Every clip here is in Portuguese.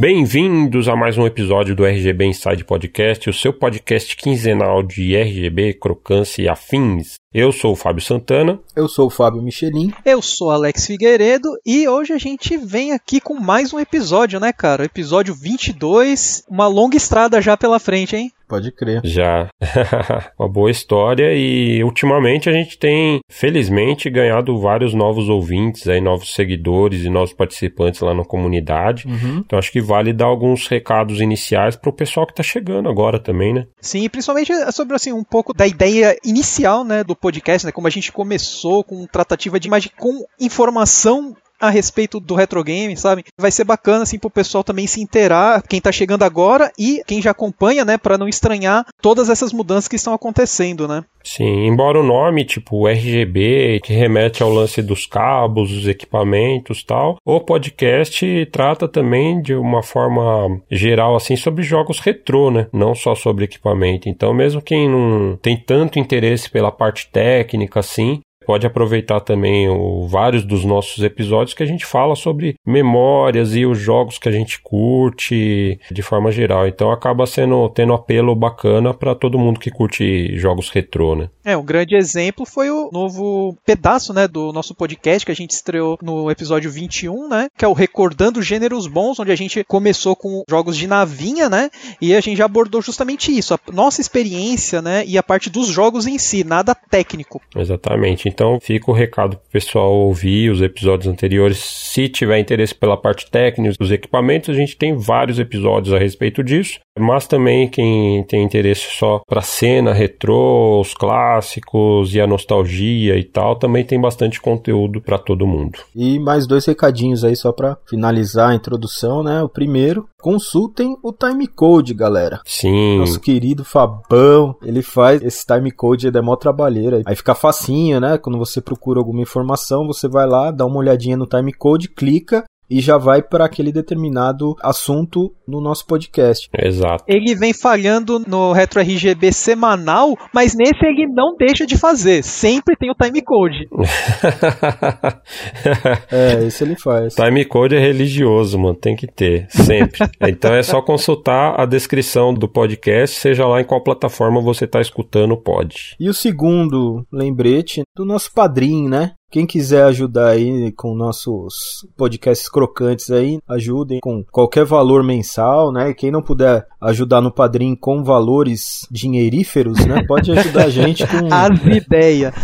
Bem-vindos a mais um episódio do RGB Inside Podcast, o seu podcast quinzenal de RGB, crocância e afins. Eu sou o Fábio Santana. Eu sou o Fábio Michelin. Eu sou Alex Figueiredo e hoje a gente vem aqui com mais um episódio, né, cara? Episódio 22, uma longa estrada já pela frente, hein? Pode crer. Já. uma boa história e ultimamente a gente tem, felizmente, ganhado vários novos ouvintes, aí, novos seguidores e novos participantes lá na comunidade. Uhum. Então acho que vale dar alguns recados iniciais para o pessoal que está chegando agora também, né? Sim, principalmente sobre assim um pouco da ideia inicial, né, do podcast, né, como a gente começou com tratativa de imagem com informação a respeito do retro game, sabe? Vai ser bacana assim pro pessoal também se inteirar, quem tá chegando agora e quem já acompanha, né, para não estranhar todas essas mudanças que estão acontecendo, né? Sim, embora o nome, tipo RGB, que remete ao lance dos cabos, dos equipamentos tal, o podcast trata também de uma forma geral, assim, sobre jogos retrô, né? Não só sobre equipamento. Então, mesmo quem não tem tanto interesse pela parte técnica, assim, pode aproveitar também o, vários dos nossos episódios que a gente fala sobre memórias e os jogos que a gente curte de forma geral. Então acaba sendo tendo apelo bacana para todo mundo que curte jogos retrô, né? É, um grande exemplo foi o novo pedaço, né, do nosso podcast que a gente estreou no episódio 21, né, que é o Recordando Gêneros Bons, onde a gente começou com jogos de navinha, né, e a gente já abordou justamente isso, a nossa experiência, né, e a parte dos jogos em si, nada técnico. Exatamente. Então, então fica o recado pro pessoal ouvir os episódios anteriores. Se tiver interesse pela parte técnica dos equipamentos, a gente tem vários episódios a respeito disso. Mas também quem tem interesse só para cena retrô, os clássicos e a nostalgia e tal, também tem bastante conteúdo para todo mundo. E mais dois recadinhos aí só para finalizar a introdução, né? O primeiro, consultem o timecode, galera. Sim. Nosso querido Fabão, ele faz esse timecode, é mó trabalheira. Aí fica facinho, né? Quando você procura alguma informação, você vai lá, dá uma olhadinha no timecode, clica e já vai para aquele determinado assunto no nosso podcast. Exato. Ele vem falhando no Retro RGB semanal, mas nesse ele não deixa de fazer. Sempre tem o timecode. é, isso ele faz. Timecode é religioso, mano. Tem que ter, sempre. então é só consultar a descrição do podcast, seja lá em qual plataforma você está escutando, pode. E o segundo lembrete do nosso padrinho, né? Quem quiser ajudar aí com nossos podcasts crocantes aí, ajudem com qualquer valor mensal, né? Quem não puder ajudar no Padrim com valores dinheiríferos, né? Pode ajudar a gente com as ideias.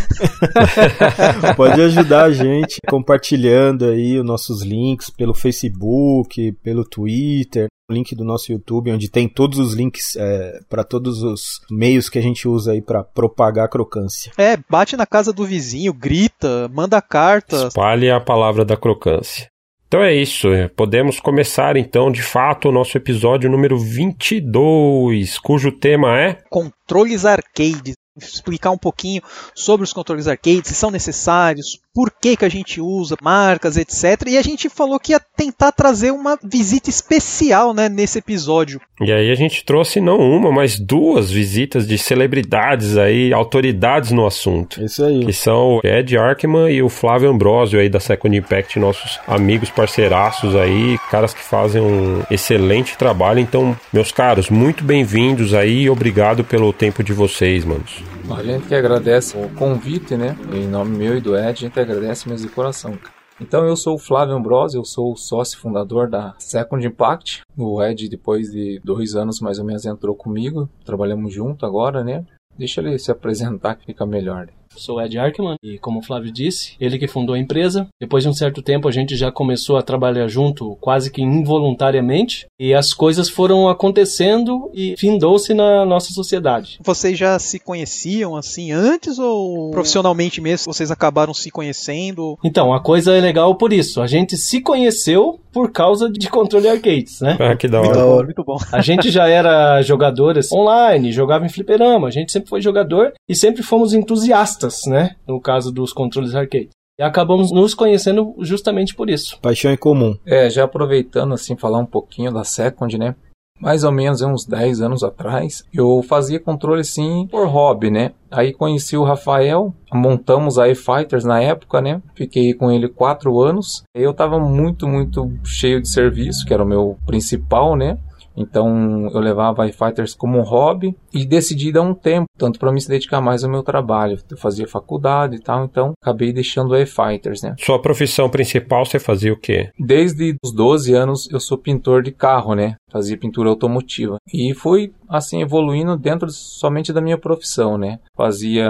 pode ajudar a gente compartilhando aí os nossos links pelo Facebook, pelo Twitter, link do nosso YouTube, onde tem todos os links é, para todos os meios que a gente usa aí para propagar a crocância. É, bate na casa do vizinho, grita, manda carta. Espalhe a palavra da crocância. Então é isso, é, podemos começar então de fato o nosso episódio número 22, cujo tema é Controles Arcades explicar um pouquinho sobre os controles arcade, se são necessários, por que, que a gente usa, marcas, etc. E a gente falou que ia tentar trazer uma visita especial né, nesse episódio. E aí a gente trouxe não uma, mas duas visitas de celebridades aí, autoridades no assunto. Isso aí. Que são o Ed Arkman e o Flávio Ambrosio aí da Second Impact, nossos amigos parceiraços aí, caras que fazem um excelente trabalho. Então, meus caros, muito bem-vindos aí e obrigado pelo tempo de vocês, manos. A gente que agradece o convite, né? Em nome meu e do Ed, a gente agradece mesmo de coração. Então eu sou o Flávio Ambrosio, eu sou o sócio fundador da Second Impact. O Ed, depois de dois anos mais ou menos, entrou comigo. Trabalhamos junto agora, né? Deixa ele se apresentar que fica melhor. Sou Ed Arkman e, como o Flávio disse, ele que fundou a empresa. Depois de um certo tempo, a gente já começou a trabalhar junto quase que involuntariamente e as coisas foram acontecendo e findou-se na nossa sociedade. Vocês já se conheciam assim antes ou profissionalmente mesmo vocês acabaram se conhecendo? Então, a coisa é legal por isso. A gente se conheceu por causa de controle arcades, né? Ah, que da hora. Muito bom, muito bom. A gente já era jogadores online, jogava em fliperama, a gente sempre foi jogador e sempre fomos entusiastas né? No caso dos controles arcade. E acabamos nos conhecendo justamente por isso. Paixão em comum. É, já aproveitando assim, falar um pouquinho da Second, né? mais ou menos uns 10 anos atrás, eu fazia controle sim por hobby, né? Aí conheci o Rafael, montamos a E-Fighters na época, né? Fiquei com ele quatro anos. Eu tava muito, muito cheio de serviço, que era o meu principal, né? Então eu levava iFighters como um hobby e decidi dar um tempo, tanto para me dedicar mais ao meu trabalho. Eu fazia faculdade e tal, então acabei deixando o iFighters, né? Sua profissão principal você fazia o quê? Desde os 12 anos eu sou pintor de carro, né? Fazia pintura automotiva. E fui assim evoluindo dentro somente da minha profissão, né? Fazia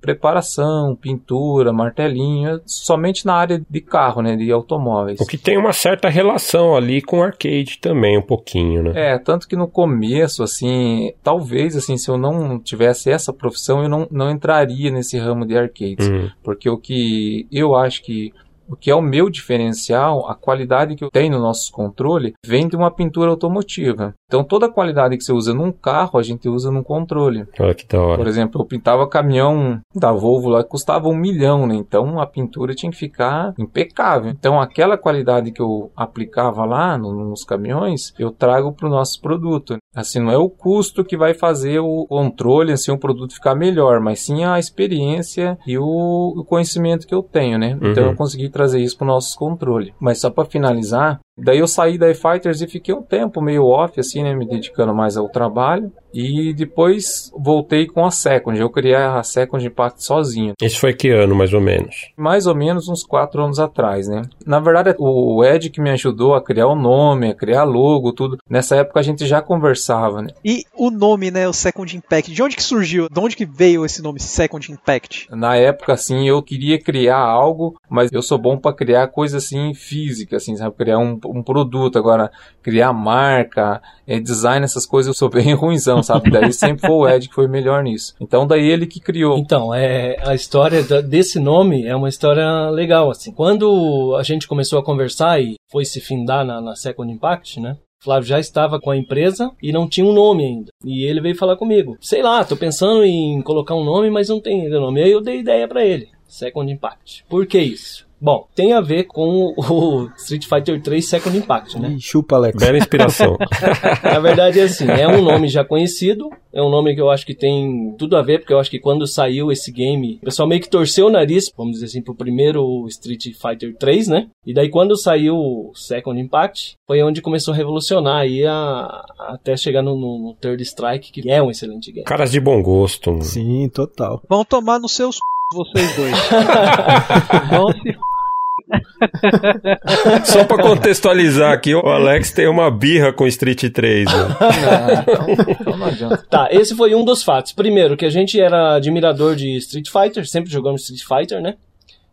preparação, pintura, martelinho, somente na área de carro, né, de automóveis. O que tem uma certa relação ali com arcade também, um pouquinho, né? É, tanto que no começo, assim, talvez, assim, se eu não tivesse essa profissão, eu não, não entraria nesse ramo de arcades. Uhum. Porque o que eu acho que o que é o meu diferencial, a qualidade que eu tenho no nosso controle, vem de uma pintura automotiva. Então toda a qualidade que você usa num carro, a gente usa num controle. Olha que da hora. Por exemplo, eu pintava caminhão da Volvo lá que custava um milhão, né? Então a pintura tinha que ficar impecável. Então aquela qualidade que eu aplicava lá no- nos caminhões, eu trago para o nosso produto. Assim, não é o custo que vai fazer o controle, assim, o produto ficar melhor, mas sim a experiência e o, o conhecimento que eu tenho, né? Então Uhum. eu consegui trazer isso para o nosso controle. Mas só para finalizar, daí eu saí da iFighters e fiquei um tempo meio off, assim, né? Me dedicando mais ao trabalho. E depois voltei com a Second. Eu criei a Second Impact sozinho. Isso foi que ano, mais ou menos? Mais ou menos uns quatro anos atrás, né? Na verdade, o Ed que me ajudou a criar o nome, a criar logo, tudo. Nessa época a gente já conversava, né? E o nome, né, o Second Impact, de onde que surgiu? De onde que veio esse nome Second Impact? Na época, assim, eu queria criar algo, mas eu sou bom para criar coisa assim física, assim, sabe? Criar um, um produto. Agora, criar marca, eh, design, essas coisas eu sou bem ruimzão, sabe? Daí sempre foi o Ed que foi melhor nisso. Então, daí ele que criou. Então, é, a história da- desse nome é uma história legal, assim. Quando a gente começou a conversar e foi se findar na, na Second Impact, né? Flávio já estava com a empresa e não tinha um nome ainda. E ele veio falar comigo. Sei lá, tô pensando em colocar um nome, mas não tem ainda nome. Aí eu dei ideia pra ele. Second Impact. Por que isso? Bom, tem a ver com o Street Fighter 3 Second Impact, né? Ih, chupa, Alex. Bela inspiração. Na verdade é assim, é um nome já conhecido, é um nome que eu acho que tem tudo a ver, porque eu acho que quando saiu esse game, o pessoal meio que torceu o nariz, vamos dizer assim, pro primeiro Street Fighter 3, né? E daí quando saiu o Second Impact, foi onde começou a revolucionar aí a, até chegar no, no- no Third Strike, que é um excelente game. Caras de bom gosto. mano. Sim, total. Vão tomar nos seus vocês dois. Vão se Só pra contextualizar aqui, o Alex tem uma birra com Street 3. né? Não, então, então não adianta. Tá, esse foi um dos fatos. Primeiro, que a gente era admirador de Street Fighter, sempre jogamos Street Fighter, né?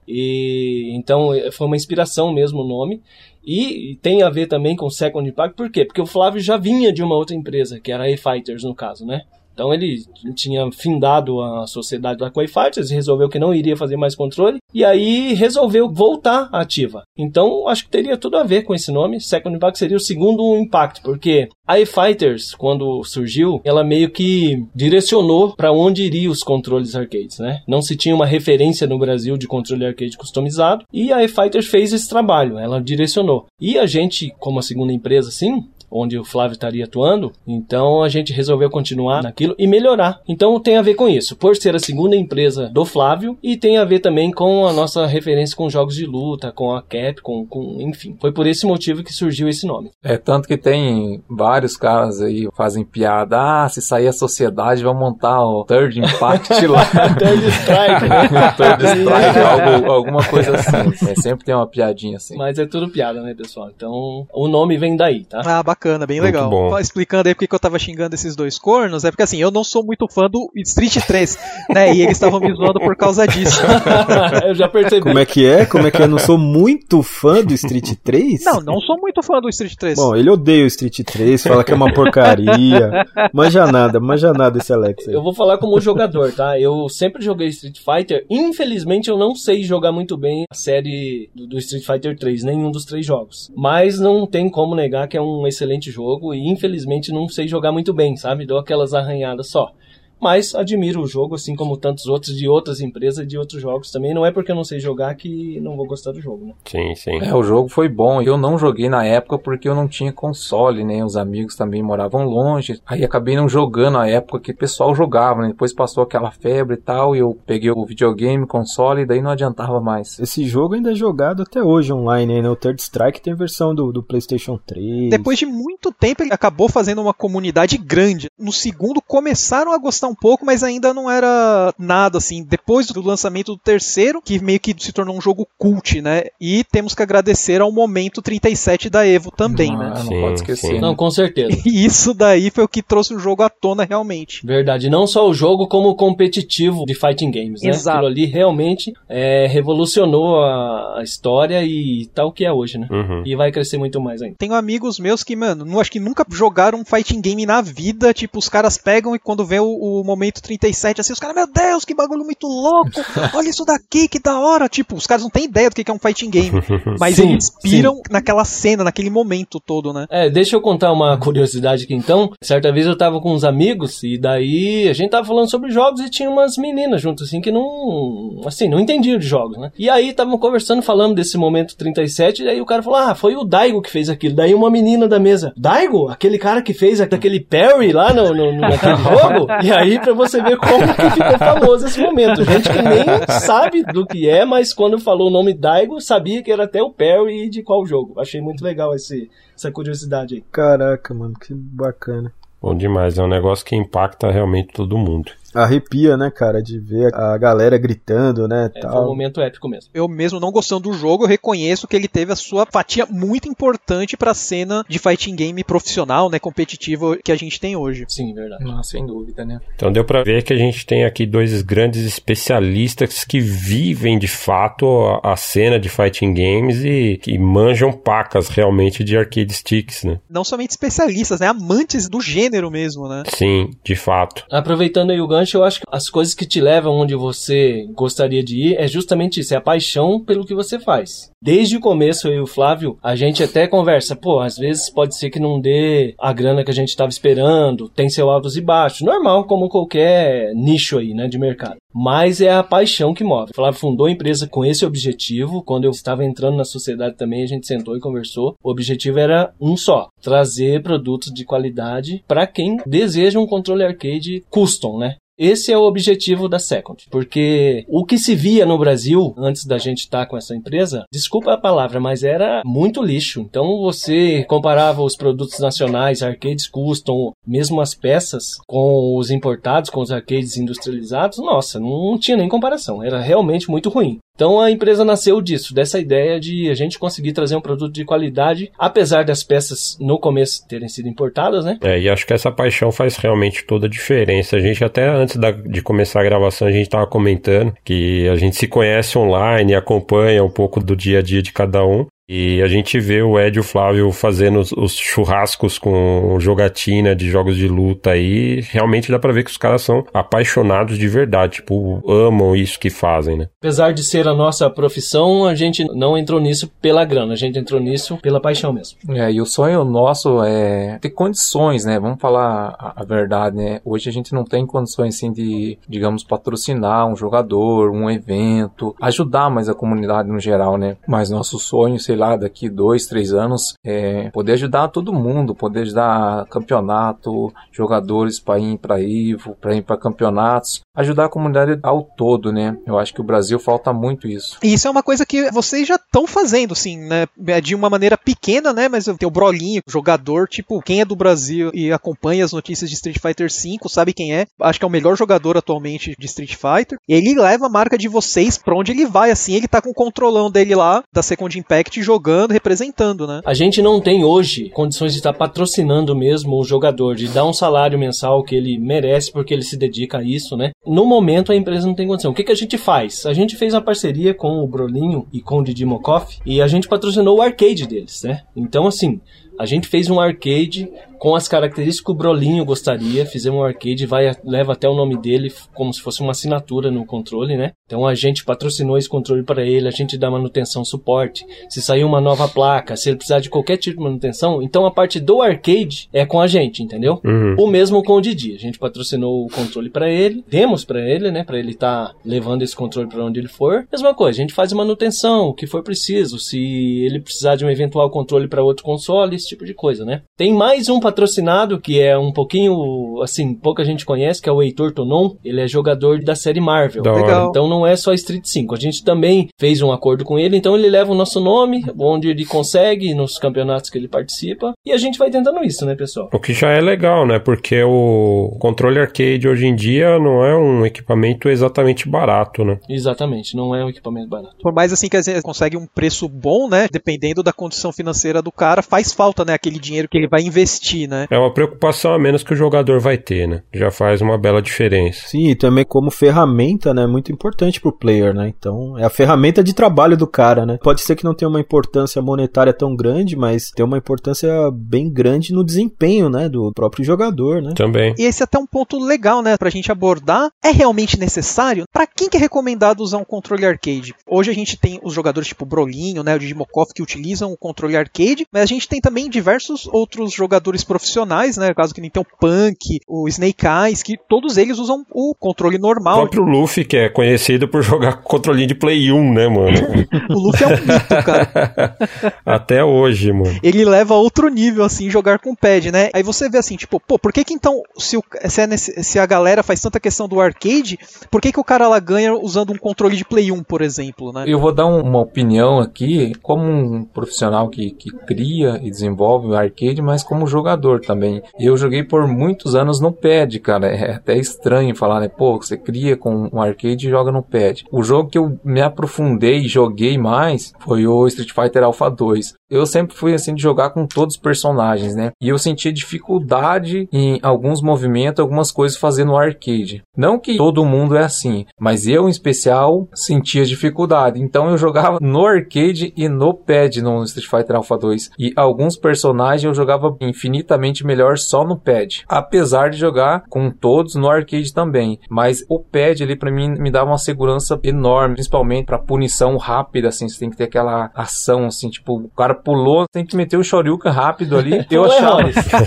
E então foi uma inspiração mesmo o nome. E tem a ver também com Second Impact, por quê? Porque o Flávio já vinha de uma outra empresa, que era a E-Fighters no caso, né? Então ele tinha findado a sociedade da e resolveu que não iria fazer mais controle. E aí resolveu voltar ativa. Então acho que teria tudo a ver com esse nome. Second Impact seria o segundo impacto, porque a E-Fighters, quando surgiu, ela meio que direcionou para onde iriam os controles arcades, né? Não se tinha uma referência no Brasil de controle arcade customizado. E a E-Fighters fez esse trabalho, ela direcionou. E a gente, como a segunda empresa, assim, onde o Flávio estaria atuando, então a gente resolveu continuar naquilo e melhorar. Então tem a ver com isso, por ser a segunda empresa do Flávio e tem a ver também com a nossa referência com jogos de luta, com a Capcom, com, enfim. Foi por esse motivo que surgiu esse nome. É tanto que tem vários caras aí que fazem piada. Ah, se sair a sociedade, vai montar o Third Impact lá. Third Strike, né? Third Strike, algo- alguma coisa assim. É, sempre tem uma piadinha assim. Mas é tudo piada, né, pessoal? Então o nome vem daí, tá? Ah, bacana, bem Muito legal. bom. Explicando aí porque que eu tava xingando esses dois cornos, é porque assim, eu não sou muito fã do Street 3, né? E eles estavam me zoando por causa disso. Eu já percebi. Como é que é? Como é que é? Não sou muito fã do Street 3? Não, não sou muito fã do Street 3. Bom, ele odeia o Street 3, fala que é uma porcaria. Manja nada, manja nada esse Alex aí. Eu vou falar como jogador, tá? Eu sempre joguei Street Fighter. Infelizmente, eu não sei jogar muito bem a série do, do Street Fighter 3, nenhum dos três jogos. Mas não tem como negar que é um excelente jogo e infelizmente não sei jogar muito bem, sabe? Dou aquelas arranhadas só. Mas admiro o jogo, assim como tantos outros de outras empresas e de outros jogos também. Não é porque eu não sei jogar que não vou gostar do jogo, né? Sim, sim. É, o jogo foi bom. Eu não joguei na época porque eu não tinha console, né? Os amigos também moravam longe. Aí acabei não jogando na época que o pessoal jogava, né? Depois passou aquela febre e tal, e eu peguei o videogame, console, e daí não adiantava mais. Esse jogo ainda é jogado até hoje online, né? O Third Strike tem versão do, do PlayStation 3. Depois de muito tempo, ele acabou fazendo uma comunidade grande. No segundo, começaram a gostar um pouco, mas ainda não era nada assim. Depois do lançamento do terceiro, que meio que se tornou um jogo cult, né? E temos que agradecer ao momento 37 da Evo também, não, né? Não Sim, pode esquecer. sim. né? Não, com certeza. E isso daí foi o que trouxe o jogo à tona realmente. Verdade, não só o jogo, como o competitivo de fighting games, né? Exato. Aquilo ali realmente é, revolucionou a, a história e tal que é hoje, né? Uhum. E vai crescer muito mais ainda. Tenho amigos meus que, mano, não acho que nunca jogaram um fighting game na vida. Tipo, os caras pegam e quando vê o, o momento 37, assim, os caras, meu Deus, que bagulho muito louco! Olha isso daqui, que da hora! Tipo, os caras não têm ideia do que é um fighting game. Mas Sim, eles piram naquela cena, naquele momento todo, né? É, deixa eu contar uma curiosidade aqui então. Certa vez eu tava com uns amigos e daí a gente tava falando sobre jogos e tinha umas meninas junto assim que não, assim, não entendiam de jogos, né? E aí estavam conversando, falando desse momento 37 e aí o cara falou: "Ah, foi o Daigo que fez aquilo". Daí uma menina da mesa: "Daigo? Aquele cara que fez aquele parry lá no, no, no- naquele jogo?". E aí pra você ver como que ficou famoso esse momento. Gente que nem sabe do que é, mas quando falou o nome Daigo, sabia que era até o parry e de qual jogo. Achei muito legal esse essa curiosidade aí. Caraca, mano, que bacana. Bom demais, é um negócio que impacta realmente todo mundo. Arrepia, né, cara, de ver a galera gritando, né, É, foi um tal. momento épico mesmo. Eu mesmo não gostando do jogo, eu reconheço que ele teve a sua fatia muito importante pra cena de fighting game profissional, né, competitivo que a gente tem hoje. Sim, verdade. Ah, sem dúvida, né? Então deu pra ver que a gente tem aqui dois grandes especialistas que vivem de fato a, a cena de fighting games e que manjam pacas realmente de arcade sticks, né? Não somente especialistas, né, amantes do gênero mesmo, né? Sim, de fato. Aproveitando aí o gancho, eu acho que as coisas que te levam onde você gostaria de ir é justamente isso, é a paixão pelo que você faz. Desde o começo, eu e o Flávio, a gente até conversa, pô, às vezes pode ser que não dê a grana que a gente estava esperando, tem seu altos e baixos, normal como qualquer nicho aí, né, de mercado. Mas é a paixão que move. O Flávio fundou a empresa com esse objetivo. Quando eu estava entrando na sociedade também, a gente sentou e conversou. O objetivo era um só: trazer produtos de qualidade para quem deseja um controle arcade custom, né? Esse é o objetivo da Second, porque o que se via no Brasil antes da gente estar com essa empresa, desculpa a palavra, mas era muito lixo. Então você comparava os produtos nacionais, arcades custom, mesmo as peças com os importados, com os arcades industrializados, nossa, não tinha nem comparação, era realmente muito ruim. Então a empresa nasceu disso, dessa ideia de a gente conseguir trazer um produto de qualidade, apesar das peças no começo terem sido importadas, né? É, e acho que essa paixão faz realmente toda a diferença. A gente até antes da- de começar a gravação, a gente estava comentando que a gente se conhece online, acompanha um pouco do dia a dia de cada um. E a gente vê o Ed e o Flávio fazendo os, os churrascos com jogatina de jogos de luta aí. Realmente dá pra ver que os caras são apaixonados de verdade, tipo, amam isso que fazem, né? Apesar de ser a nossa profissão, a gente não entrou nisso pela grana, a gente entrou nisso pela paixão mesmo. É, e o sonho nosso é ter condições, né? Vamos falar a, a verdade, né? Hoje a gente não tem condições, assim, de, digamos, patrocinar um jogador, um evento, ajudar mais a comunidade no geral, né? Mas nosso sonho, sei lá, daqui dois, três anos, é poder ajudar todo mundo, poder ajudar campeonato, jogadores para ir para Ivo, para ir para campeonatos, ajudar a comunidade ao todo, né? Eu acho que o Brasil falta muito isso. E isso é uma coisa que vocês já estão fazendo, assim, né? De uma maneira pequena, né? Mas tem o Brolinho, jogador, tipo, quem é do Brasil e acompanha as notícias de Street Fighter V, sabe quem é. Acho que é o melhor jogador atualmente de Street Fighter. Ele leva a marca de vocês pra onde ele vai, assim. Ele tá com o controlão dele lá, da Second Impact, jogando, representando, né? A gente não tem hoje condições de estar patrocinando mesmo o jogador, de dar um salário mensal que ele merece porque ele se dedica a isso, né? No momento a empresa não tem condição. O que, que a gente faz? A gente fez uma parceria com o Brolinho e com o Didi Mokoff e a gente patrocinou o arcade deles, né? Então, assim, A gente fez um arcade com as características que o Brolinho gostaria. Fizemos um arcade, vai, leva até o nome dele, como se fosse uma assinatura no controle, né? Então a gente patrocinou esse controle para ele, a gente dá manutenção, suporte. Se sair uma nova placa, se ele precisar de qualquer tipo de manutenção, então a parte do arcade é com a gente, entendeu? Uhum. O mesmo com o Didi. A gente patrocinou o controle para ele, demos para ele, né? Para ele estar tá levando esse controle para onde ele for. Mesma coisa, a gente faz manutenção, o que for preciso. Se ele precisar de um eventual controle para outro console, esse tipo de coisa, né? Tem mais um patrocinado que é um pouquinho, assim, pouca gente conhece, que é o Heitor Tonon. Ele é jogador da série Marvel. Da. Legal. Então não é só Street 5. A gente também fez um acordo com ele, então ele leva o nosso nome, onde ele consegue, nos campeonatos que ele participa. E a gente vai tentando isso, né, pessoal? O que já é legal, né? Porque o controle arcade hoje em dia não é um equipamento exatamente barato, né? Exatamente, não é um equipamento barato. Por mais assim que às vezes consegue um preço bom, né? Dependendo da condição financeira do cara, faz falta, né? Aquele dinheiro que ele vai investir, né? É uma preocupação a menos que o jogador vai ter, né? Já faz uma bela diferença. Sim, e também como ferramenta, né, muito importante pro player, né? Então, é a ferramenta de trabalho do cara, né? Pode ser que não tenha uma importância monetária tão grande, mas tem uma importância bem grande no desempenho, né, do próprio jogador, né? Também. E esse é até um ponto legal, né, pra gente abordar. É realmente necessário? Pra quem que é recomendado usar um controle arcade? Hoje a gente tem os jogadores tipo Brolinho, né, o Digimokov que utilizam o controle arcade, mas a gente tem também diversos outros jogadores profissionais, né, caso que nem tem o Punk, o Snake Eyes, que todos eles usam o controle O normal. próprio Luffy, que é conhecido por jogar com controlinho de Play 1, né, mano? O Luffy é um mito, cara. Até hoje, mano. ele leva a outro nível, assim, jogar com pad, né? Aí você vê assim, tipo, pô, por que que então, se, o- se, é nesse- se a galera faz tanta questão do arcade, por que que o cara lá ganha usando um controle de Play 1, por exemplo, né? Eu vou dar um- uma opinião aqui, como um profissional que, que cria e desenvolve o arcade, mas como jogador também. Eu joguei por muitos anos no pad, cara. É até estranho falar, né? Pô, você cria com um arcade e joga no pad. O jogo que eu me aprofundei e joguei mais foi o Street Fighter Alpha 2. Eu sempre fui assim de jogar com todos os personagens, né? E eu sentia dificuldade em alguns movimentos, algumas coisas fazer no arcade. Não que todo mundo é assim, mas eu em especial sentia dificuldade. Então eu jogava no arcade e no pad no Street Fighter Alpha 2. E alguns personagens eu jogava infinitamente melhor só no pad. Apesar de jogar com todos no arcade também. Mas o pad ali pra mim me dava uma segurança enorme, principalmente pra punição rápida, assim. Você tem que ter aquela ação, assim, tipo, o cara pulou, tem que meter o Shoryuken rápido ali. Eu achava.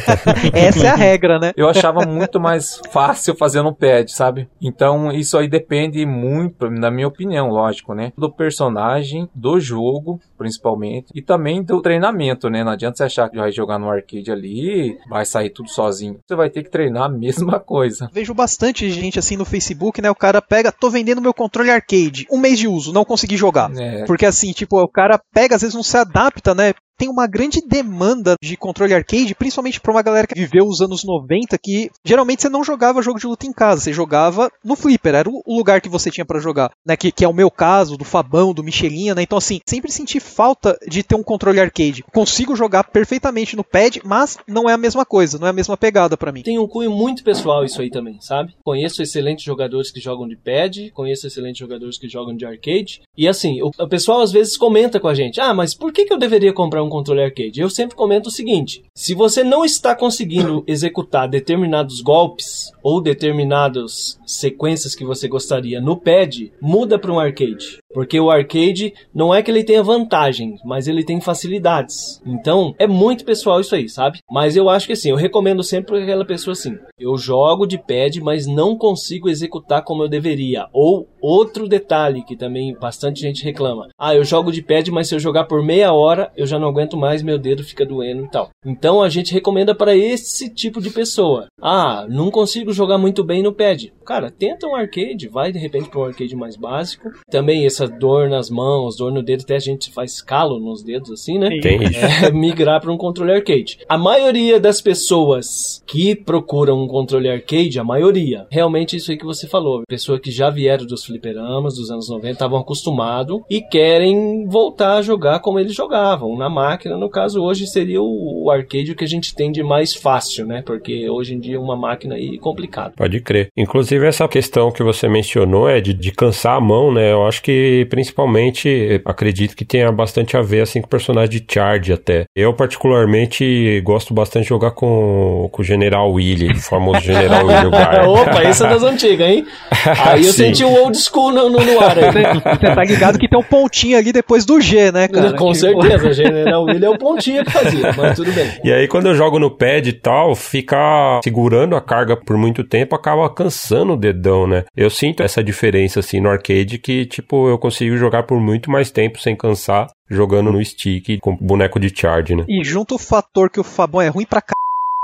Essa é a regra, né? eu achava muito mais fácil fazer no pad, sabe? Então isso aí depende muito, na minha opinião, lógico, né? Do personagem, do jogo, principalmente, e também do treinamento, né? Não adianta você achar que vai jogar no arcade ali, vai sair tudo sozinho. Você vai ter que treinar a mesma coisa. Vejo bastante gente assim no Facebook, né? O cara pega, tô vendendo meu controle arcade, um mês de uso, não consegui jogar. É, Porque assim, tipo, o cara pega, às vezes não se adapta, né? Tem uma grande demanda de controle arcade, principalmente pra uma galera que viveu os anos 90, que geralmente você não jogava jogo de luta em casa, você jogava no flipper, era o lugar que você tinha pra jogar, né? Que, que é o meu caso, do Fabão, do Michelinha, né? Então assim, sempre senti falta de ter um controle arcade. Consigo jogar perfeitamente no pad, mas não é a mesma coisa, não é a mesma pegada pra mim. Tem um cunho muito pessoal isso aí também, sabe? Conheço excelentes jogadores que jogam de pad, conheço excelentes jogadores que jogam de arcade. E assim, o, o pessoal às vezes comenta com a gente: ah, mas por que, que eu deveria comprar um controle arcade? Eu sempre comento o seguinte: se você não está conseguindo executar determinados golpes ou determinadas sequências que você gostaria no pad, muda para um arcade. Porque o arcade não é que ele tenha vantagem, mas ele tem facilidades. Então, é muito pessoal isso aí, sabe? Mas eu acho que assim, eu recomendo sempre pra aquela pessoa assim: eu jogo de pad, mas não consigo executar como eu deveria. Ou outro detalhe que também bastante gente reclama: ah, eu jogo de pad, mas se eu jogar por meia hora, eu já não aguento mais, meu dedo fica doendo e tal. Então a gente recomenda para esse tipo de pessoa: ah, não consigo jogar muito bem no pad. Cara, tenta um arcade, vai de repente para um arcade mais básico. Também essa dor nas mãos, dor no dedo, até a gente faz calo nos dedos assim, né? Tem é, migrar para um controle arcade. A maioria das pessoas que procuram um controle arcade, a maioria, realmente isso aí que você falou, pessoa que já vieram dos fliperamas dos anos 90, estavam acostumados e querem voltar a jogar como eles jogavam, na máquina, no caso hoje seria o, arcade o que a gente tem de mais fácil, né? Porque hoje em dia uma máquina aí é complicado. Pode crer. Inclusive Inclusive, essa questão que você mencionou é de, de cansar a mão, né? Eu acho que principalmente acredito que tenha bastante a ver assim com o personagem de Charge até. Eu, particularmente, gosto bastante de jogar com, com o General Willy, o famoso General Willy Guard. Opa, esse é das antigas, hein? Aí eu senti o old school no, no, no ar aí. Você tá ligado que tem um pontinho ali depois do G, né, cara? Com Que- certeza, General Willy é o pontinho que fazia, mas tudo bem. E aí, quando eu jogo no pad e tal, ficar segurando a carga por muito tempo acaba cansando o dedão, né? Eu sinto essa diferença, assim, no arcade, que, tipo, eu consigo jogar por muito mais tempo sem cansar, jogando no stick com boneco de charge, né? E junto o fator que o Fabão é ruim pra c...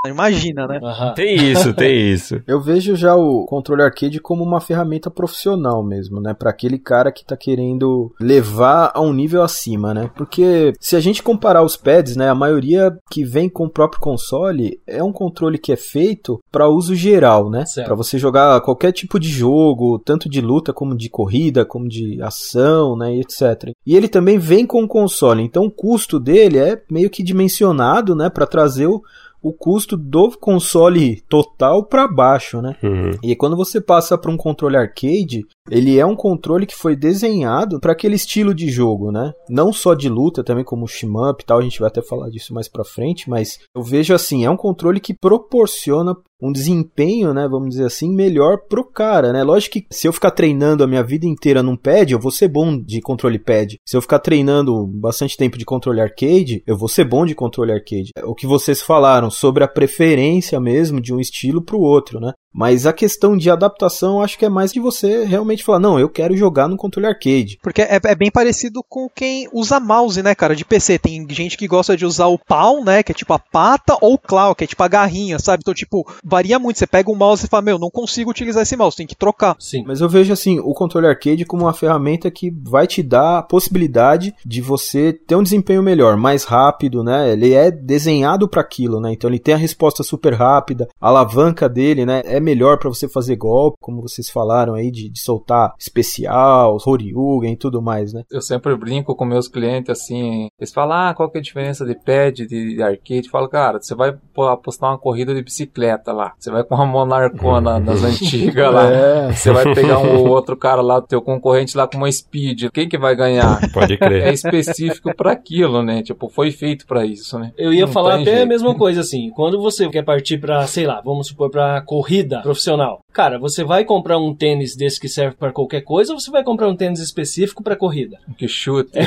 Imagina, né? Aham. Tem isso, tem isso. Eu vejo já o controle arcade como uma ferramenta profissional mesmo, né? Para aquele cara que tá querendo levar a um nível acima, né? Porque se a gente comparar os pads, né, a maioria que vem com o próprio console é um controle que é feito para uso geral, né? Para você jogar qualquer tipo de jogo, tanto de luta como de corrida, como de ação, né, e etc. E ele também vem com o console, então o custo dele é meio que dimensionado, né, para trazer o o custo do console total para baixo, né? Uhum. E quando você passa para um controle arcade, ele é um controle que foi desenhado para aquele estilo de jogo, né? Não só de luta, também como shmup e tal, a gente vai até falar disso mais para frente, mas eu vejo assim, é um controle que proporciona um desempenho, né, vamos dizer assim, melhor pro cara, né? Lógico que se eu ficar treinando a minha vida inteira num pad, eu vou ser bom de controle pad. Se eu ficar treinando bastante tempo de controle arcade, eu vou ser bom de controle arcade. É O que vocês falaram sobre a preferência mesmo de um estilo pro outro, né? Mas a questão de adaptação, eu acho que é mais de você realmente falar, não, eu quero jogar no controle arcade. Porque é, é bem parecido com quem usa mouse, né, cara, de PC. Tem gente que gosta de usar o pau, né, que é tipo a pata, ou o claw, que é tipo a garrinha, sabe? Então, tipo, varia muito. Você pega um mouse e fala, meu, não consigo utilizar esse mouse, tem que trocar. Sim. Mas eu vejo assim, o controle arcade como uma ferramenta que vai te dar a possibilidade de você ter um desempenho melhor, mais rápido, né? Ele é desenhado para aquilo, né? Então ele tem a resposta super rápida, a alavanca dele, né, é melhor para você fazer golpe, como vocês falaram aí de, de soltar especial, Horyugen e tudo mais, né? Eu sempre brinco com meus clientes assim, eles falam, ah, qual que é a diferença de pad, de, de arcade? Eu falo, cara, você vai apostar uma corrida de bicicleta lá, você vai com uma monarcona das antigas lá, É. você vai pegar um ou outro cara lá, teu concorrente lá com uma speed, quem que vai ganhar? Pode É crer. específico para aquilo, né? Tipo, foi feito para isso, né? Eu ia Não falar até a jeito. mesma coisa assim. Quando você quer partir pra, sei lá, vamos supor pra corrida profissional. Cara, você vai comprar um tênis desse que serve pra qualquer coisa ou você vai comprar um tênis específico pra corrida? Que chute.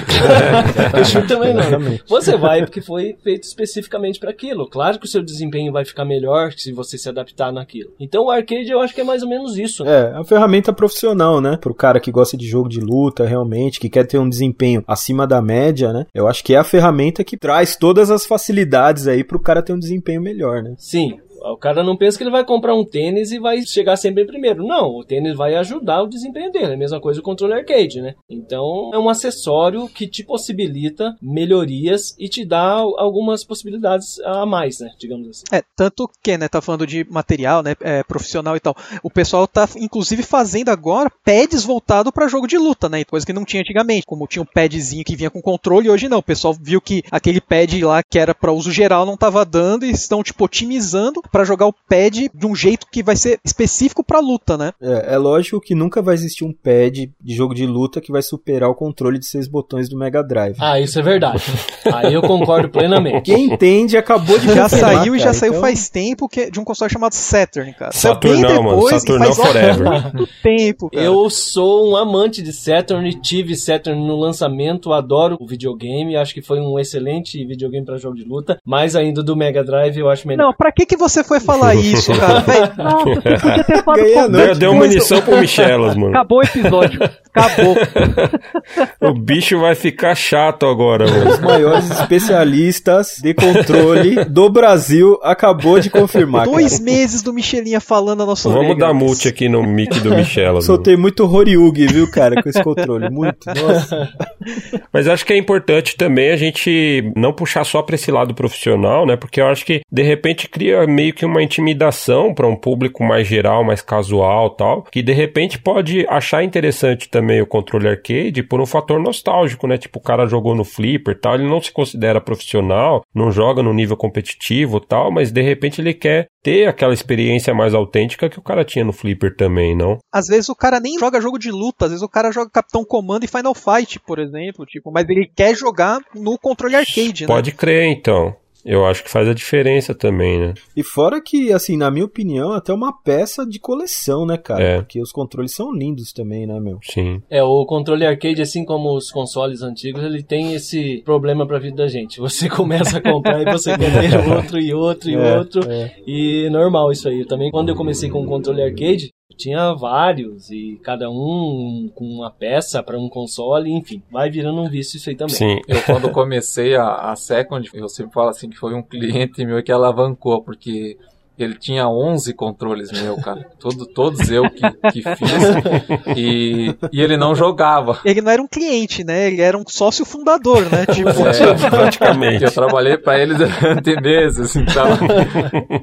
Eu chuto também não. Exatamente. Você vai porque foi feito especificamente pra aquilo. Claro que o seu desempenho vai ficar melhor se você se adaptar naquilo. Então o arcade eu acho que é mais ou menos isso. né? É, é uma ferramenta profissional, né? Pro cara que gosta de jogo de luta, realmente, que quer ter um desempenho acima da média, né? Eu acho que é a ferramenta que traz todas as facilidades aí pro cara ter um desempenho melhor, né? Sim. O cara não pensa que ele vai comprar um tênis e vai chegar sempre em primeiro. Não, o tênis vai ajudar o desempenho dele. É a mesma coisa o controle arcade, né? Então é um acessório que te possibilita melhorias e te dá algumas possibilidades a mais, né? Digamos assim. É, tanto que, né, tá falando de material, né, é, profissional e tal. O pessoal tá, inclusive, fazendo agora pads voltado pra jogo de luta, né? Coisa que não tinha antigamente. Como tinha um padzinho que vinha com controle, hoje não. O pessoal viu que aquele pad lá que era pra uso geral não tava dando e estão, tipo, otimizando pra jogar o pad de um jeito que vai ser específico pra luta, né? É, é lógico que nunca vai existir um pad de jogo de luta que vai superar o controle de seis botões do Mega Drive. Ah, isso é verdade. Aí eu concordo plenamente. Quem entende acabou de Já saiu e já cara, saiu então- faz tempo que, de um console chamado Saturn, cara. Saturnão, bem mano. e faz ó, forever. muito tempo, cara. Eu sou um amante de Saturn, tive Saturn no lançamento, adoro o videogame, acho que foi um excelente videogame pra jogo de luta, mas ainda do Mega Drive eu acho melhor. Não, pra que que você foi falar isso, cara? Véi, nossa, você podia ter falado Ganhei com- Deu, deu munição pro Michelas, mano. Acabou o episódio. Acabou. O bicho vai ficar chato agora, Os mano. maiores especialistas de controle do Brasil acabou de confirmar. Dois cara. meses do Michelinha falando a nossa Vamos dar mute aqui no mic do Michelas. mano. Soltei muito Horyugi, viu, cara, com esse controle. Muito. Nossa. Mas acho que é importante também a gente não puxar só pra esse lado profissional, né? Porque eu acho que de repente cria meio meio que uma intimidação para um público mais geral, mais casual tal, que de repente pode achar interessante também o controle arcade por um fator nostálgico, né? Tipo, o cara jogou no Flipper tal, ele não se considera profissional, não joga no nível competitivo tal, mas de repente ele quer ter aquela experiência mais autêntica que o cara tinha no Flipper também, não? Às vezes o cara nem joga jogo de luta, às vezes o cara joga Capitão Comando e Final Fight, por exemplo, tipo, mas ele quer jogar no controle arcade, né? Pode crer, então. Eu acho que faz a diferença também, né? E fora que, assim, na minha opinião, até uma peça de coleção, né, cara? É. Porque os controles são lindos também, né, meu? Sim. É, o controle arcade, assim como os consoles antigos, ele tem esse problema pra vida da gente. Você começa a comprar e você quer ter outro e outro e é, outro. É. E normal isso aí. Também quando eu comecei com o controle arcade, tinha vários e cada um com uma peça para um console, enfim, vai virando um vício isso aí também. Sim, eu quando comecei a, a Second, eu sempre falo assim que foi um cliente meu que alavancou, porque ele tinha 11 controles meu, cara. Todo, todos eu que, que fiz. E, e ele não jogava. Ele não era um cliente, né? Ele era um sócio fundador, né? Tipo, é, praticamente. Eu trabalhei para ele durante meses, então.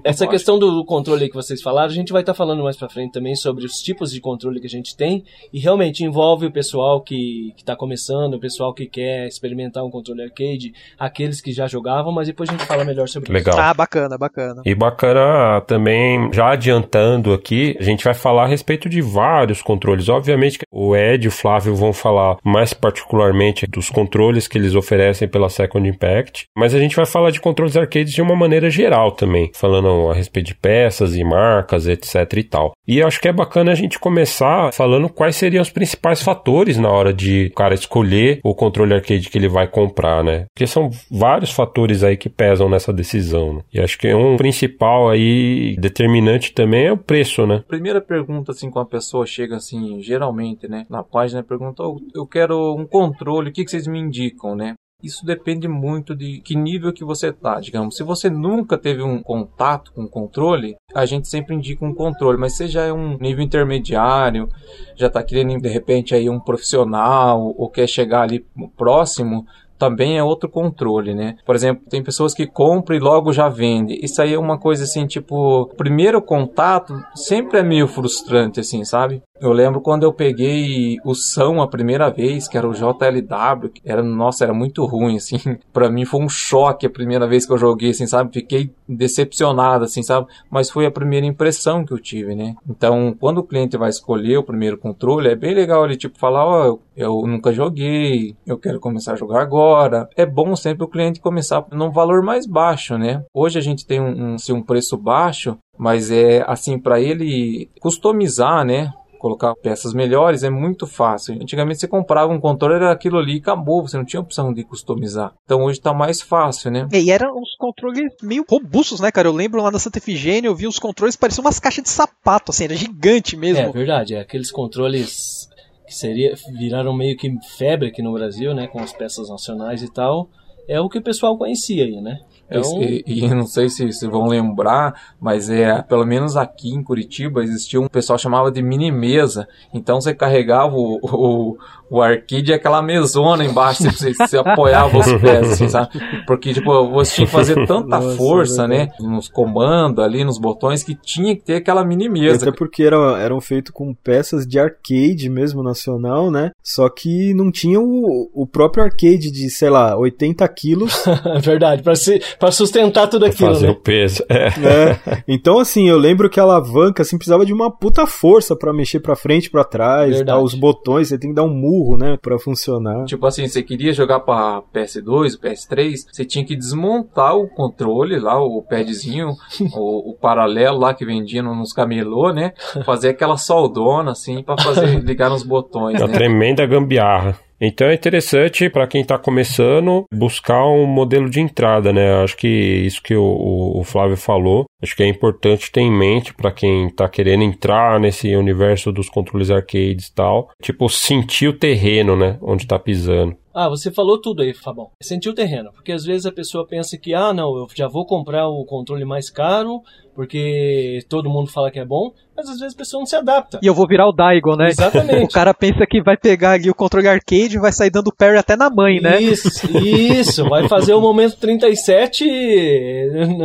Essa questão do controle que vocês falaram, a gente vai estar tá falando mais para frente também sobre os tipos de controle que a gente tem. E realmente envolve o pessoal que está começando, o pessoal que quer experimentar um controle arcade, aqueles que já jogavam, mas depois a gente fala melhor sobre Legal. isso. Ah, bacana, bacana. E bacana também, já adiantando aqui, a gente vai falar a respeito de vários controles. Obviamente que o Ed e o Flávio vão falar mais particularmente dos controles que eles oferecem pela Second Impact, mas a gente vai falar de controles arcades de uma maneira geral também, falando a respeito de peças e marcas, etc e tal. E acho que é bacana a gente começar falando quais seriam os principais fatores na hora de o cara escolher o controle arcade que ele vai comprar, né? Porque são vários fatores aí que pesam nessa decisão. Né? E acho que um principal aí determinante também é o preço, né? Primeira pergunta, assim, quando a pessoa chega, assim, geralmente, né, na página, pergunta, oh, eu quero um controle, o que, que vocês me indicam, né? Isso depende muito de que nível que você tá, digamos. Se você nunca teve um contato com controle, a gente sempre indica um controle, mas se já é um nível intermediário, já tá querendo de repente aí um profissional ou quer chegar ali próximo, também é outro controle, né? Por exemplo, tem pessoas que compram e logo já vendem. Isso aí é uma coisa assim, tipo, primeiro contato sempre é meio frustrante, assim, sabe? Eu lembro quando eu peguei o São a primeira vez, que era o JLW, que era, nossa, era muito ruim, assim. para mim foi um choque a primeira vez que eu joguei, assim, sabe? Fiquei decepcionado, assim, sabe? Mas foi a primeira impressão que eu tive, né? Então, quando o cliente vai escolher o primeiro controle, é bem legal ele, tipo, falar, ó, oh, eu nunca joguei, eu quero começar a jogar agora. É bom sempre o cliente começar num valor mais baixo, né? Hoje a gente tem um, um, assim, um preço baixo, mas é assim para ele customizar, né? colocar peças melhores é muito fácil. Antigamente você comprava um controle, era aquilo ali e acabou, você não tinha opção de customizar. Então hoje tá mais fácil, né? E eram uns controles meio robustos, né, cara? Eu lembro lá na Santa Efigênia, eu vi os controles, pareciam umas caixas de sapato, assim, era gigante mesmo. É verdade, é aqueles controles que seria viraram meio que febre aqui no Brasil, né, com as peças nacionais e tal. É o que o pessoal conhecia aí, né? Então... E, e, não sei se, se vão lembrar, mas é pelo menos aqui em Curitiba existia um pessoal chamava de mini mesa. Então você carregava o, o, o arcade é aquela mesona embaixo, você, você apoiava os pés, assim, sabe? Porque, tipo, você tinha que fazer tanta Nossa, força, né? Nos comandos ali, nos botões, que tinha que ter aquela mini mesa. Até porque era, eram feitos com peças de arcade mesmo, nacional, né? Só que não tinha o, o próprio arcade de, sei lá, 80 quilos. É verdade, pra, se, pra sustentar tudo aquilo, fazer né? o peso, é. é. Então, assim, eu lembro que a alavanca, assim, precisava de uma puta força para mexer para frente, para trás, tá? os botões, você tem que dar um murro burro, né, para funcionar. Tipo assim, você queria jogar para PS2, PS3, você tinha que desmontar o controle lá, o padzinho, o, o, paralelo lá que vendia nos camelô, né? Fazer aquela soldona assim para fazer ligar nos botões. É né? tremenda gambiarra. Então é interessante para quem está começando buscar um modelo de entrada, né? Acho que isso que o, o Flávio falou, acho que é importante ter em mente para quem está querendo entrar nesse universo dos controles arcades e tal, tipo sentir o terreno, né? Onde está pisando. Ah, você falou tudo aí, Fabão. Sentiu o terreno, porque às vezes a pessoa pensa que, ah, não, eu já vou comprar o controle mais caro, porque todo mundo fala que é bom, mas às vezes a pessoa não se adapta. E eu vou virar o Daigon, né? Exatamente. o cara pensa que vai pegar ali o controle arcade e vai sair dando parry até na mãe, né? Isso, isso. Vai fazer o momento 37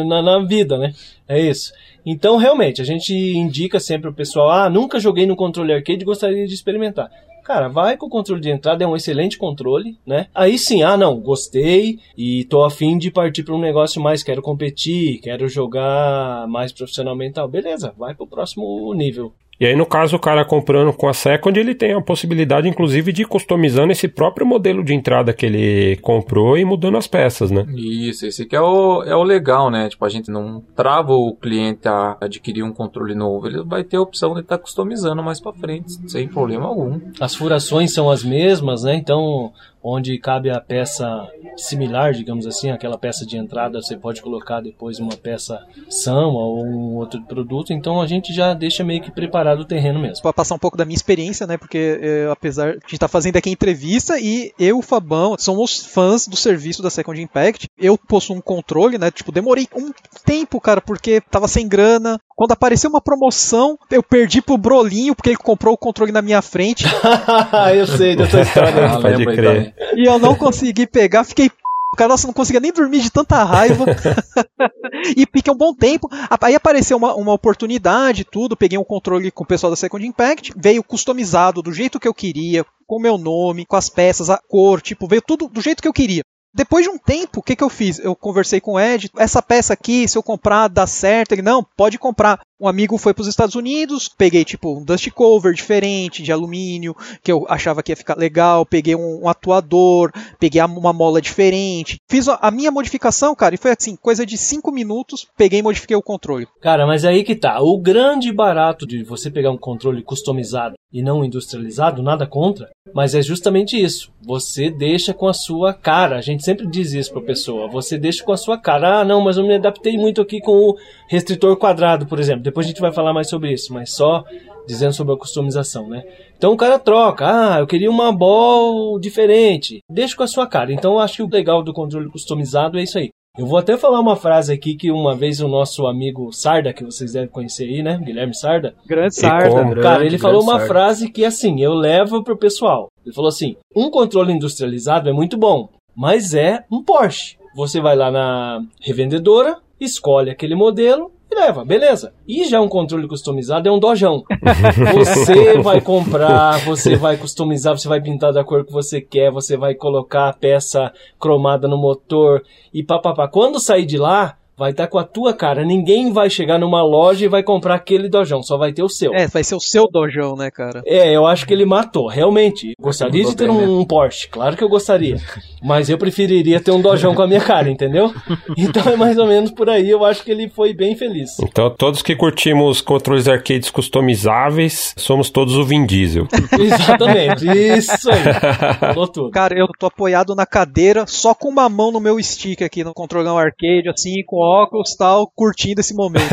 na, na vida, né? É isso. Então, realmente, a gente indica sempre o pessoal, ah, nunca joguei no controle arcade, gostaria de experimentar. Cara, vai com o controle de entrada, é um excelente controle, né? Aí sim, ah não, gostei e tô afim de partir para um negócio mais, quero competir, quero jogar mais profissionalmente tal. Beleza, vai pro próximo nível. E aí, no caso, o cara comprando com a Second, ele tem a possibilidade, inclusive, de ir customizando esse próprio modelo de entrada que ele comprou e mudando as peças, né? Isso, esse que é o, é o legal, né? Tipo, a gente não trava o cliente a adquirir um controle novo. Ele vai ter a opção de estar tá customizando mais para frente, sem problema algum. As furações são as mesmas, né? Então, onde cabe a peça similar, digamos assim, aquela peça de entrada, você pode colocar depois uma peça samba ou um outro produto, então a gente já deixa meio que preparado o terreno mesmo. Para passar um pouco da minha experiência, né, porque é, apesar de a gente estar tá fazendo aqui entrevista e eu e o Fabão somos fãs do serviço da Second Impact, eu possuo um controle, né, tipo, demorei um tempo, cara, porque tava sem grana, quando apareceu uma promoção, eu perdi pro Brolinho, porque ele comprou o controle na minha frente. eu sei dessa história. Ah, pode crer. E eu não consegui pegar, fiquei Cara, nossa, não conseguia nem dormir de tanta raiva. e fiquei um bom tempo. Aí apareceu uma, uma oportunidade, tudo. Peguei um controle com o pessoal da Second Impact. Veio customizado do jeito que eu queria, com o meu nome, com as peças, a cor, tipo, veio tudo do jeito que eu queria. Depois de um tempo, o que, que eu fiz? Eu conversei com o Ed, essa peça aqui, se eu comprar, dá certo. Ele, não, pode comprar. Um amigo foi para os Estados Unidos, peguei tipo um dust cover diferente, de alumínio, que eu achava que ia ficar legal, peguei um, um atuador, peguei uma mola diferente. Fiz a, minha modificação, cara, e foi assim, coisa de 5 minutos, peguei e modifiquei o controle. Cara, mas é aí que tá. O grande barato de você pegar um controle customizado e não industrializado, nada contra, mas é justamente isso. Você deixa com a sua cara. A gente sempre diz isso pra pessoa. Você deixa com a sua cara. Ah, não, mas eu me adaptei muito aqui com o restritor quadrado, por exemplo. Depois a gente vai falar mais sobre isso, mas só dizendo sobre a customização, né? Então o cara troca, ah, eu queria uma ball diferente, deixa com a sua cara. Então eu acho que o legal do controle customizado é isso aí. Eu vou até falar uma frase aqui que uma vez o nosso amigo Sarda, que vocês devem conhecer aí, né? Guilherme Sarda. Grande Sarda. Grande, cara, ele falou uma Sarda. frase que assim, eu levo pro pessoal. Ele falou assim: um controle industrializado é muito bom, mas é um Porsche. Você vai lá na revendedora, escolhe aquele modelo leva, beleza. E já um controle customizado é um dojão. você vai comprar, você vai customizar, você vai pintar da cor que você quer, você vai colocar a peça cromada no motor e papapá. Quando sair de lá, vai estar tá com a tua cara. Ninguém vai chegar numa loja e vai comprar aquele dojão, só vai ter o seu. É, vai ser o seu dojão, né, cara? É, eu acho que ele matou, realmente. Gostaria de ter um, um, Porsche, claro que eu gostaria. Mas eu preferiria ter um dojão com a minha cara, entendeu? Então é mais ou menos por aí, eu acho que ele foi bem feliz. Então todos que curtimos controles arcades customizáveis, somos todos o Vin Diesel. Exatamente, isso aí. Falou tudo. Cara, eu tô apoiado na cadeira, só com uma mão no meu stick aqui no controlão arcade, assim, com óculos tal, curtindo esse momento.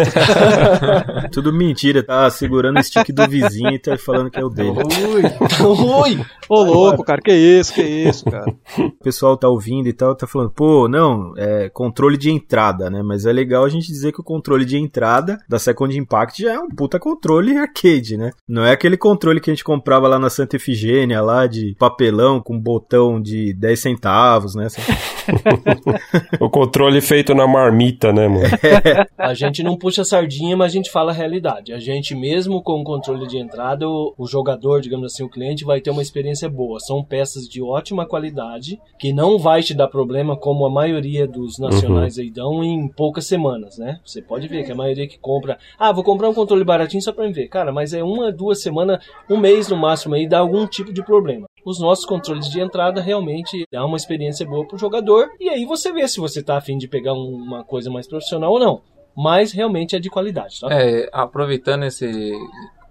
Tudo mentira, tá segurando o stick do vizinho e tá falando que é o dele. Ui! Ui! Ô louco, cara, que isso, que isso, cara. O pessoal tá ouvindo e tal, tá falando, pô, não, é controle de entrada, né? Mas é legal a gente dizer que o controle de entrada da Second Impact já é um puta controle arcade, né? Não é aquele controle que a gente comprava lá na Santa Efigênia, lá de papelão com botão de 10 centavos, né? o controle feito na marmita né, mano? a gente não puxa sardinha, mas a gente fala a realidade. A gente, mesmo com o controle de entrada, o, o jogador, digamos assim, o cliente, vai ter uma experiência boa. São peças de ótima qualidade, que não vai te dar problema, como a maioria dos nacionais uhum. aí dão, em poucas semanas, né? Você pode ver que a maioria que compra, ah, vou comprar um controle baratinho só pra me ver. Cara, mas é uma, duas semanas, um mês no máximo aí, dá algum tipo de problema os nossos controles de entrada realmente dá uma experiência boa para o jogador. E aí você vê se você está afim de pegar uma coisa mais profissional ou não. Mas realmente é de qualidade, tá? É, aproveitando esse,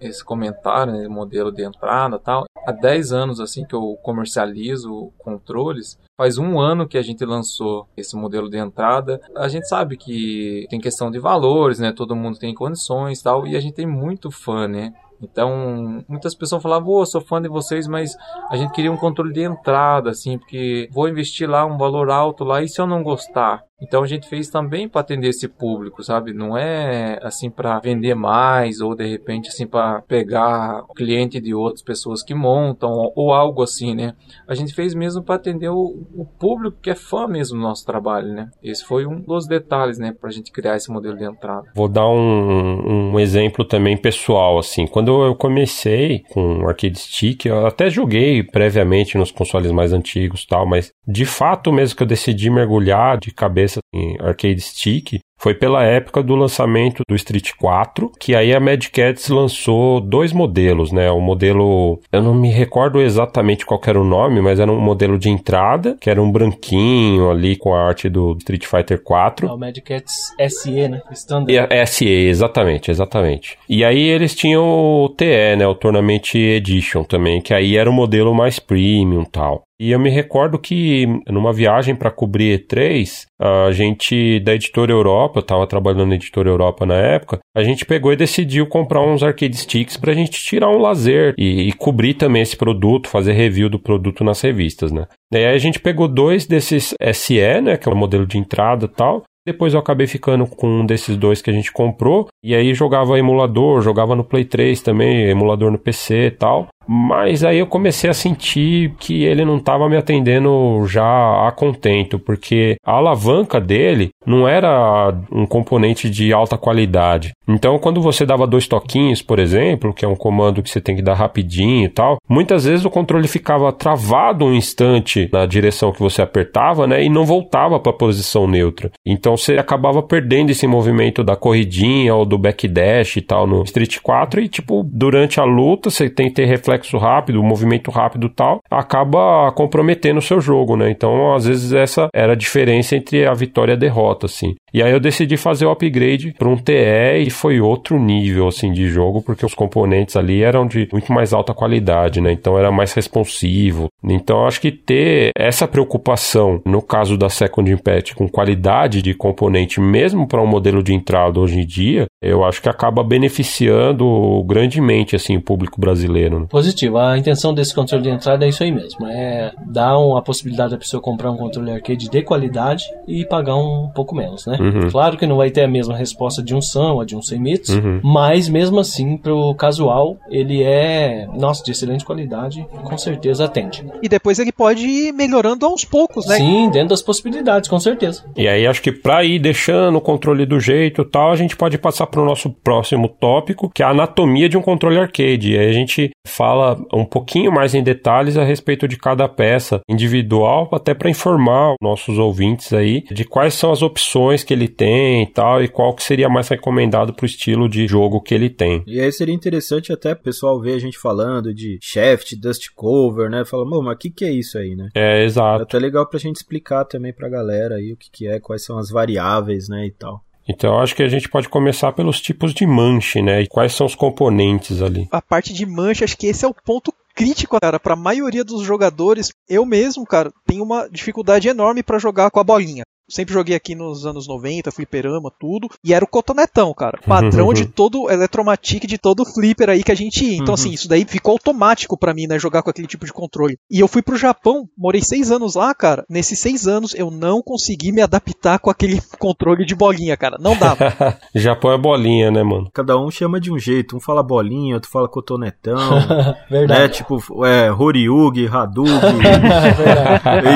esse comentário, né, modelo de entrada tal. Há 10 anos assim que eu comercializo controles. Faz um ano que a gente lançou esse modelo de entrada. A gente sabe que tem questão de valores, né? Todo mundo tem condições tal. E a gente tem muito fã, né? Então, muitas pessoas falavam, oh, sou fã de vocês, mas a gente queria um controle de entrada, assim, porque vou investir lá um valor alto lá e se eu não gostar? Então a gente fez também para atender esse público, sabe? Não é assim para vender mais ou de repente assim para pegar cliente de outras pessoas que montam ou algo assim, né? A gente fez mesmo para atender o, o, público que é fã mesmo do nosso trabalho, né? Esse foi um dos detalhes, né, para a gente criar esse modelo de entrada. Vou dar um, um exemplo também pessoal, assim. Quando eu comecei com arcade stick, eu até joguei previamente nos consoles mais antigos, tal, mas de fato mesmo que eu decidi mergulhar de cabeça cabeça em arcade stick foi pela época do lançamento do Street 4, que aí a Mad Cats lançou dois modelos, né? O modelo, eu não me recordo exatamente qual era o nome, mas era um modelo de entrada, que era um branquinho ali com a arte do Street Fighter 4. É o Mad Cats SE, né? Standard. E SE, exatamente, exatamente. E aí eles tinham o TE, né? O Tournament Edition também, que aí era o modelo mais premium tal. E eu me recordo que numa viagem para cobrir E3, a gente da editora Europa, eu estava trabalhando na editora Europa na época, a gente pegou e decidiu comprar uns arcade sticks para a gente tirar um lazer e, e, cobrir também esse produto, fazer review do produto nas revistas, né? E aí a gente pegou dois desses SE, né, que é o modelo de entrada e tal, depois eu acabei ficando com um desses dois que a gente comprou. E aí jogava emulador, jogava no Play 3 também, emulador no PC e tal. Mas aí eu comecei a sentir que ele não estava me atendendo já a contento, porque a alavanca dele não era um componente de alta qualidade. Então, quando você dava dois toquinhos, por exemplo, que é um comando que você tem que dar rapidinho e tal, muitas vezes o controle ficava travado um instante na direção que você apertava, né, e não voltava para a posição neutra. Então, você acabava perdendo esse movimento da corridinha ou do backdash e tal no Street 4 e tipo, durante a luta você tem que ter reflexo reflexo rápido, movimento rápido tal, acaba comprometendo o seu jogo, né? Então, às vezes, essa era a diferença entre a vitória e a derrota, assim. E aí eu decidi fazer o upgrade para um TE e foi outro nível, assim, de jogo, porque os componentes ali eram de muito mais alta qualidade, né? Então, era mais responsivo. Então, acho que ter essa preocupação, no caso da Second Impact, com qualidade de componente, mesmo para um modelo de entrada hoje em dia, eu acho que acaba beneficiando grandemente, assim, o público brasileiro. Né? positivo. A intenção desse controle de entrada é isso aí mesmo. É dar uma possibilidade da pessoa comprar um controle arcade de qualidade e pagar um pouco menos, né? Uhum. Claro que não vai ter a mesma resposta de um Sam ou de um Seimitsu, uhum. mas mesmo assim, pro casual, ele é, nossa, de excelente qualidade, com certeza atende. E depois ele pode ir melhorando aos poucos, né? Sim, dentro das possibilidades, com certeza. E aí acho que pra ir deixando o controle do jeito e tal, a gente pode passar pro nosso próximo tópico, que é a anatomia de um controle arcade. E aí a gente fala um pouquinho mais em detalhes a respeito de cada peça individual, até para informar nossos ouvintes aí de quais são as opções que ele tem e tal, e qual que seria mais recomendado para o estilo de jogo que ele tem. E aí seria interessante até o pessoal ver a gente falando de shaft, dust cover, né? Fala, mas o que, que é isso aí, né? É, exato. É até legal pra gente explicar também pra galera aí o que, que é, quais são as variáveis, né, e tal. Então acho que a gente pode começar pelos tipos de manche, né? E quais são os componentes ali. A parte de manche, acho que esse é o ponto crítico, cara, para a maioria dos jogadores. Eu mesmo, cara, tenho uma dificuldade enorme para jogar com a bolinha. Sempre joguei aqui nos anos 90, fliperama, tudo. E era o cotonetão, cara. Padrão de todo Eletromatic, de todo flipper aí que a gente ia. Então, assim, isso daí ficou automático para mim, né? Jogar com aquele tipo de controle. E eu fui pro Japão, morei seis anos lá, cara. Nesses seis anos eu não consegui me adaptar com aquele controle de bolinha, cara. Não dava. Japão é bolinha, né, mano? Cada um chama de um jeito. Um fala bolinha, outro fala cotonetão. Verdade. Né? Tipo, é, Horyugi, Hadouken.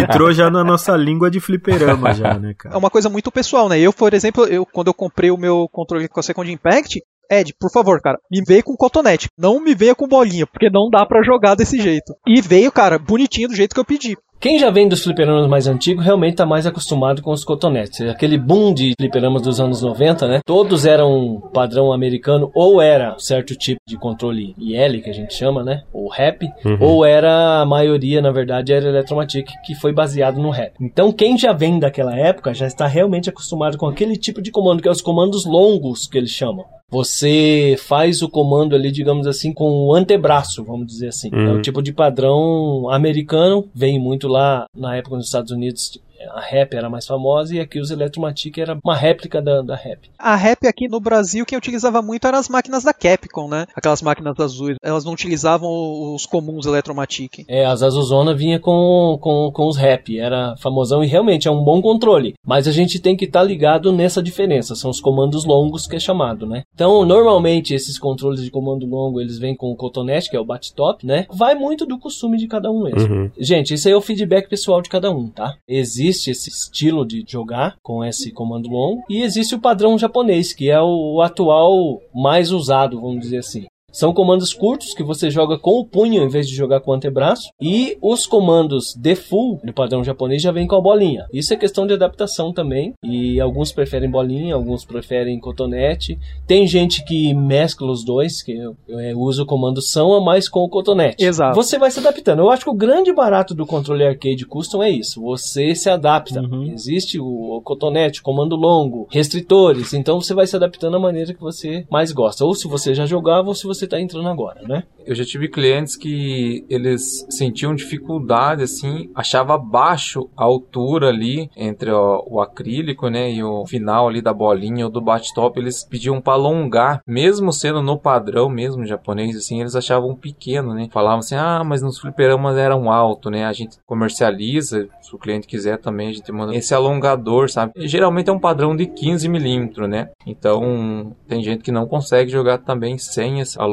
Entrou já na nossa língua de fliperama já né, cara? É uma coisa muito pessoal, né? Eu, por exemplo, eu, quando eu comprei o meu controle com a Second Impact, Ed, por favor, cara, me veio com cotonete. Não me veio com bolinha, porque não dá para jogar desse jeito. E veio, cara, bonitinho do jeito que eu pedi. Quem já vem dos fliperamas mais antigos realmente está mais acostumado com os cotonetes. Aquele boom de fliperamas dos anos 90, né? Todos eram padrão americano, ou era certo tipo de controle IL, que a gente chama, né? Ou rap, uhum. ou era a maioria, na verdade, era Electromatic, que foi baseado no rap. Então, quem já vem daquela época já está realmente acostumado com aquele tipo de comando, que é os comandos longos que eles chamam. Você faz o comando ali, digamos assim, com o antebraço, vamos dizer assim. Uhum. É o tipo de padrão americano, vem muito lá na época nos Estados Unidos A Rap era mais famosa e aqui os Electromatic era uma réplica da, da Rap. A Rap aqui no Brasil, quem utilizava muito eram as máquinas da Capcom, né? Aquelas máquinas azuis. Elas não utilizavam os comuns Electromatic. É, as Azuzona vinha com, com, com os Rap, era famosão e realmente é um bom controle. Mas a gente tem que estar tá ligado nessa diferença, são os comandos longos que é chamado, né? Então, normalmente esses controles de comando longo, eles vêm com o cotonete, que é o bat-top, né? Vai muito do costume de cada um mesmo. Uhum. Gente, isso aí é o feedback pessoal de cada um, tá? Existe esse estilo de jogar com esse comando longo e existe o padrão japonês, que é o atual mais usado, vamos dizer assim. São comandos curtos que você joga com o punho em vez de jogar com o antebraço. E os comandos default no padrão japonês já vem com a bolinha. Isso é questão de adaptação também. E alguns preferem bolinha, alguns preferem cotonete. Tem gente que mescla os dois, que eu, eu uso o comando são mais com o cotonete. Exato. Você vai se adaptando. Eu acho que o grande barato do controle arcade custom é isso. Você se adapta. Uhum. Existe o, o cotonete, o comando longo, restritores. Então você vai se adaptando à maneira que você mais gosta. Ou se você já jogava, ou se você você está entrando agora, né? Eu já tive clientes que eles sentiam dificuldade, assim, achava baixo a altura ali entre o, o acrílico, né, e o final ali da bolinha ou do bate-top, eles pediam para alongar, mesmo sendo no padrão mesmo japonês, assim, eles achavam pequeno, né? Falavam assim, ah, mas nos fliperamas eram alto, né? A gente comercializa, se o cliente quiser também, a gente manda esse alongador, sabe? E, geralmente é um padrão de 15 milímetros, né? Então, tem gente que não consegue jogar também sem esse alongador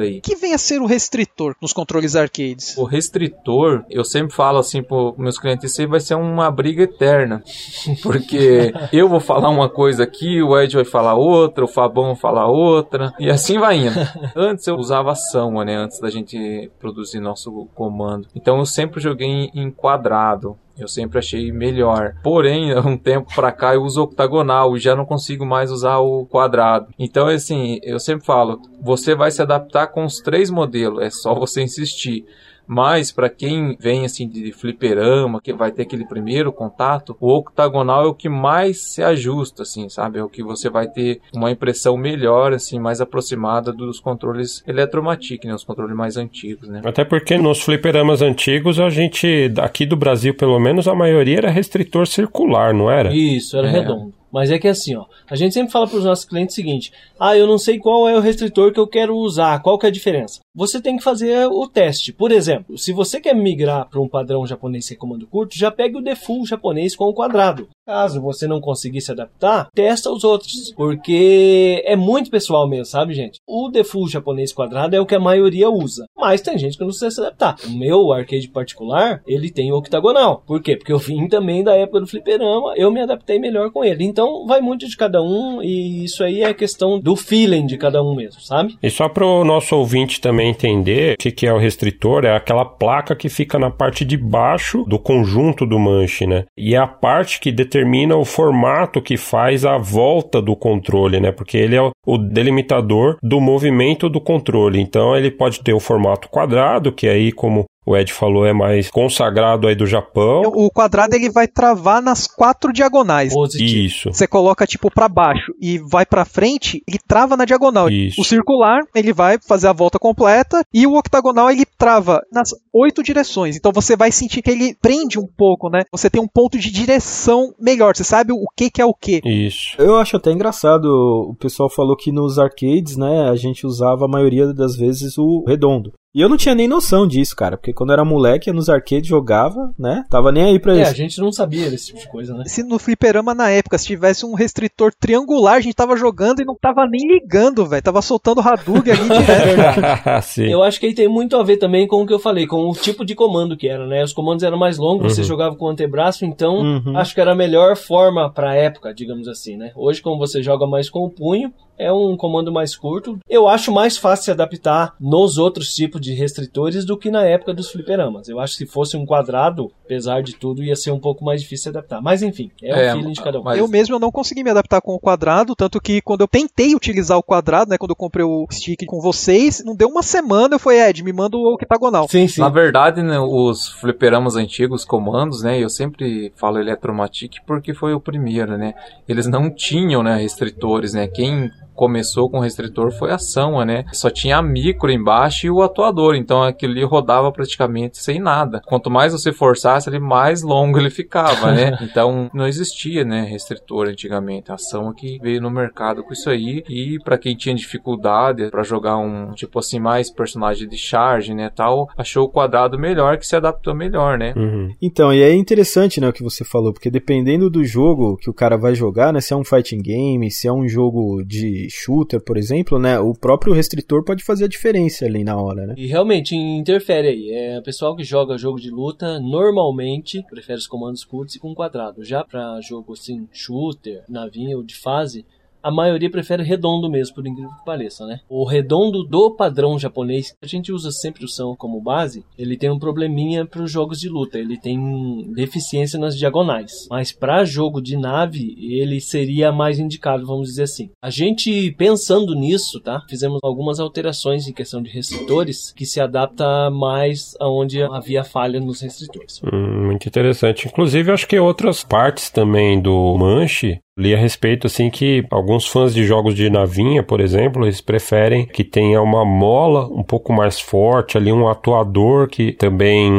aí. Que vem a ser o restritor nos controles arcades? O restritor, eu sempre falo assim para meus clientes, isso aí vai ser uma briga eterna. Porque eu vou falar uma coisa aqui, o Ed vai falar outra, o Fabão vai falar outra, e assim vai indo. Antes eu usava ação, né? Antes da gente produzir nosso comando. Então eu sempre joguei em quadrado. Eu sempre achei melhor. Porém, um tempo pra cá eu uso octagonal e já não consigo mais usar o quadrado. Então, assim, eu sempre falo, você vai se adaptar com os três modelos, é só você insistir. Mas para quem vem assim de fliperama, que vai ter aquele primeiro contato, o octagonal é o que mais se ajusta, assim, sabe? É o que você vai ter uma impressão melhor, assim, mais aproximada dos controles Eletromatic, né? Os controles mais antigos, né? Até porque nos fliperamas antigos a gente, aqui do Brasil pelo menos, a maioria era restritor circular, não era? Isso, era é. redondo. Mas é que assim, ó, a gente sempre fala para os nossos clientes o seguinte: ah, eu não sei qual é o restritor que eu quero usar, qual que é a diferença? Você tem que fazer o teste. Por exemplo, se você quer migrar para um padrão japonês sem comando curto, já pegue o default japonês com o quadrado. Caso você não conseguir se adaptar, testa os outros, porque é muito pessoal mesmo, sabe, gente? O default japonês quadrado é o que a maioria usa, mas tem gente que não precisa se adaptar. O meu arcade particular, ele tem octagonal. Por quê? Porque eu vim também da época do fliperama, eu me adaptei melhor com ele. Então, vai muito de cada um e isso aí é questão do feeling de cada um mesmo, sabe? E só para o nosso ouvinte também entender o que, que é o restritor, é aquela placa que fica na parte de baixo do conjunto do manche, né? E é a parte que determina o formato que faz a volta do controle, né? Porque ele é o delimitador do movimento do controle. Então ele pode ter o formato quadrado, que aí como o Ed falou é mais consagrado aí do Japão. O quadrado ele vai travar nas quatro diagonais. Positivo. Isso. Você coloca tipo para baixo e vai para frente, ele trava na diagonal. Isso. O circular ele vai fazer a volta completa e o octagonal ele trava nas oito direções. Então você vai sentir que ele prende um pouco, né? Você tem um ponto de direção melhor. Você sabe o que, que é o que. Isso. Eu acho até engraçado. O pessoal falou que nos arcades, né, a gente usava a maioria das vezes o redondo. E eu não tinha nem noção disso, cara, porque quando eu era moleque, eu nos arcades jogava, né? Tava nem aí pra é, isso. É, a gente não sabia desse tipo de coisa, né? Se no fliperama na época, se tivesse um restritor triangular, a gente tava jogando e não tava nem ligando, velho. Tava soltando Hadouken ali direto. eu acho que aí tem muito a ver também com o que eu falei, com o tipo de comando que era, né? Os comandos eram mais longos, uhum. você jogava com o antebraço, então uhum. acho que era a melhor forma pra época, digamos assim, né? Hoje, como você joga mais com o punho, é um comando mais curto. Eu acho mais fácil se adaptar nos outros tipos de restritores do que na época dos fliperamas. Eu acho que se fosse um quadrado, apesar de tudo, ia ser um pouco mais difícil se adaptar. Mas enfim, é, é o feeling de cada um. Mas... Eu mesmo eu não consegui me adaptar com o quadrado, tanto que quando eu tentei utilizar o quadrado, né, quando eu comprei o stick com vocês, não deu uma semana, eu falei, Ed, me manda o octagonal. Sim, sim. Na verdade, né, os fliperamas antigos, comandos, né, eu sempre falo Electromatic porque foi o primeiro, né, eles não tinham, né, restritores, né, quem começou com restritor foi a Samba, né? Só tinha a micro embaixo e o atuador então aquilo ali rodava praticamente sem nada. Quanto mais você forçasse, ele mais longo ele ficava, né? Então não existia, né, restritor antigamente. A ação que veio no mercado com isso aí e para quem tinha dificuldade para jogar um tipo assim mais personagem de charge, né, tal, achou o quadrado melhor que se adaptou melhor, né? Uhum. Então, e é interessante, né, o que você falou, porque dependendo do jogo que o cara vai jogar, né, se é um fighting game, se é um jogo de shooter, por exemplo, né, o próprio restritor pode fazer a diferença ali na hora, né? E realmente interfere aí. É, o pessoal que joga jogo de luta normalmente prefere os comandos curtos e com quadrado. Já para jogo assim, shooter, navinha ou de fase, a maioria prefere redondo mesmo, por incrível que pareça, né? O redondo do padrão japonês, a gente usa sempre o São como base, ele tem um probleminha para os jogos de luta, ele tem deficiência nas diagonais. Mas para jogo de nave, ele seria mais indicado, vamos dizer assim. A gente pensando nisso, tá? Fizemos algumas alterações em questão de restritores que se adapta mais aonde havia falha nos restritores. Hum, muito interessante. Inclusive, acho que outras partes também do Manche Li a respeito assim que alguns fãs de jogos de navinha, por exemplo, eles preferem que tenha uma mola um pouco mais forte, ali um atuador que também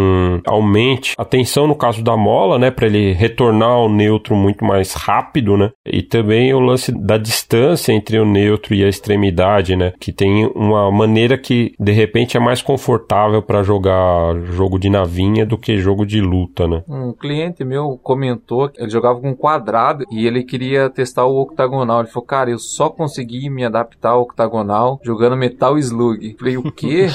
aumente a tensão no caso da mola, né, para ele retornar ao neutro muito mais rápido, né? E também o lance da distância entre o neutro e a extremidade, né, que tem uma maneira que de repente é mais confortável para jogar jogo de navinha do que jogo de luta, né? Um cliente meu comentou que ele jogava com quadrado e ele queria queria testar o octagonal. Ele falou, cara, eu só consegui me adaptar ao octagonal jogando Metal Slug. Falei, o quê?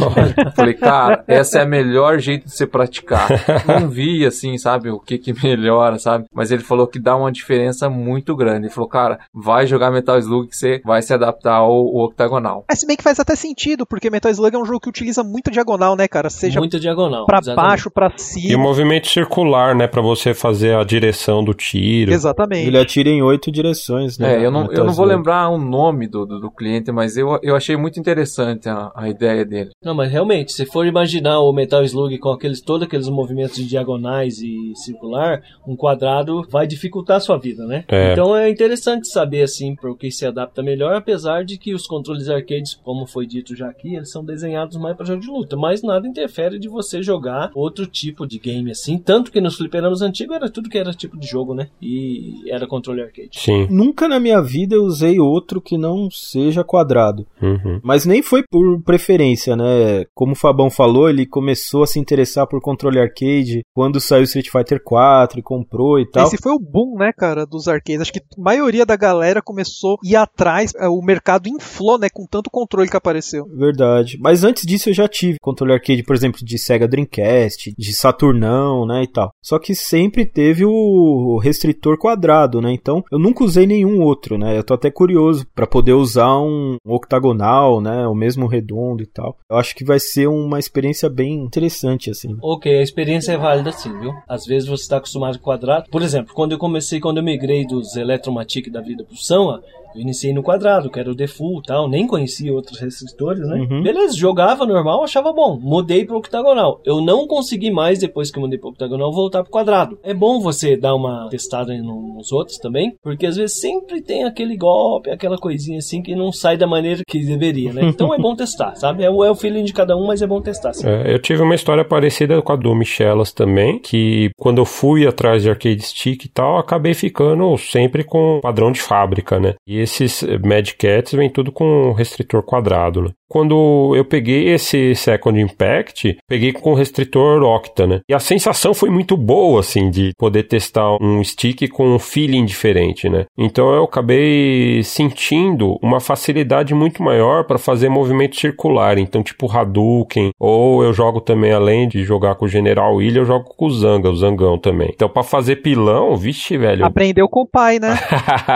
Falei, cara, essa é a melhor jeito de você praticar. Não vi, assim, sabe, o que que melhora, sabe? Mas ele falou que dá uma diferença muito grande. Ele falou, cara, vai jogar Metal Slug que você vai se adaptar ao, ao octagonal. É, se bem que faz até sentido, porque Metal Slug é um jogo que utiliza muito diagonal, né, cara? Seja muito diagonal. Pra exatamente. baixo, pra cima. E o movimento circular, né, pra você fazer a direção do tiro. Exatamente. Ele atira tira em oito direções, né? É, eu não, eu não vou lembrar o nome do, do, do, cliente, mas eu, eu achei muito interessante a, a ideia dele. Não, mas realmente, se for imaginar o Metal Slug com aqueles, todos aqueles movimentos de diagonais e circular, um quadrado vai dificultar a sua vida, né? É. Então é interessante saber, assim, para o que se adapta melhor, apesar de que os controles arcades, como foi dito já aqui, eles são desenhados mais para jogo de luta, mas nada interfere de você jogar outro tipo de game assim, tanto que nos fliperanos antigos era tudo que era tipo de jogo, né? E era controle controle arcade. Sim. Nunca na minha vida eu usei outro que não seja quadrado. Uhum. Mas nem foi por preferência, né? Como o Fabão falou, ele começou a se interessar por controle arcade quando saiu Street Fighter 4 e comprou e tal. Esse foi o boom, né, cara, dos arcades. Acho que a maioria da galera começou a ir atrás, é, o mercado inflou, né, com tanto controle que apareceu. Verdade. Mas antes disso eu já tive controle arcade, por exemplo, de Sega Dreamcast, de Saturnão, né, e tal. Só que sempre teve o restritor quadrado, né? Então, eu nunca usei nenhum outro, né? Eu tô até curioso para poder usar um octagonal, né? O mesmo redondo e tal. Eu acho que vai ser uma experiência bem interessante, assim. Ok, a experiência é válida sim, viu? Às vezes você está acostumado com quadrado. Por exemplo, quando eu comecei, quando eu migrei dos Electromatic da vida pro Samba, eu iniciei no quadrado, que era o default tal, nem conhecia outros restritores, né? Uhum. Beleza, jogava normal, achava bom. Mudei pro octagonal. Eu não consegui mais, depois que eu mudei pro octagonal, voltar pro quadrado. É bom você dar uma testada nos outros também, porque às vezes sempre tem aquele golpe, aquela coisinha assim que não sai da maneira que deveria, né? Então é bom testar, sabe? É o, é o feeling de cada um, mas é bom testar. É, eu tive uma história parecida com a do Michelas também, que quando eu fui atrás de arcade stick e tal, acabei ficando sempre com padrão de fábrica, né? E esses Mad Cats vem tudo com restritor quadrado, né? Quando eu peguei esse Second Impact, peguei com o restritor Octa, né? E a sensação foi muito boa, assim, de poder testar um stick com um feeling diferente, né? Então eu acabei sentindo uma facilidade muito maior para fazer movimento circular. Então, tipo Hadouken, ou eu jogo também, além de jogar com o General William, eu jogo com o Zanga, o Zangão também. Então, para fazer pilão, vixe, velho. Aprendeu com o pai, né?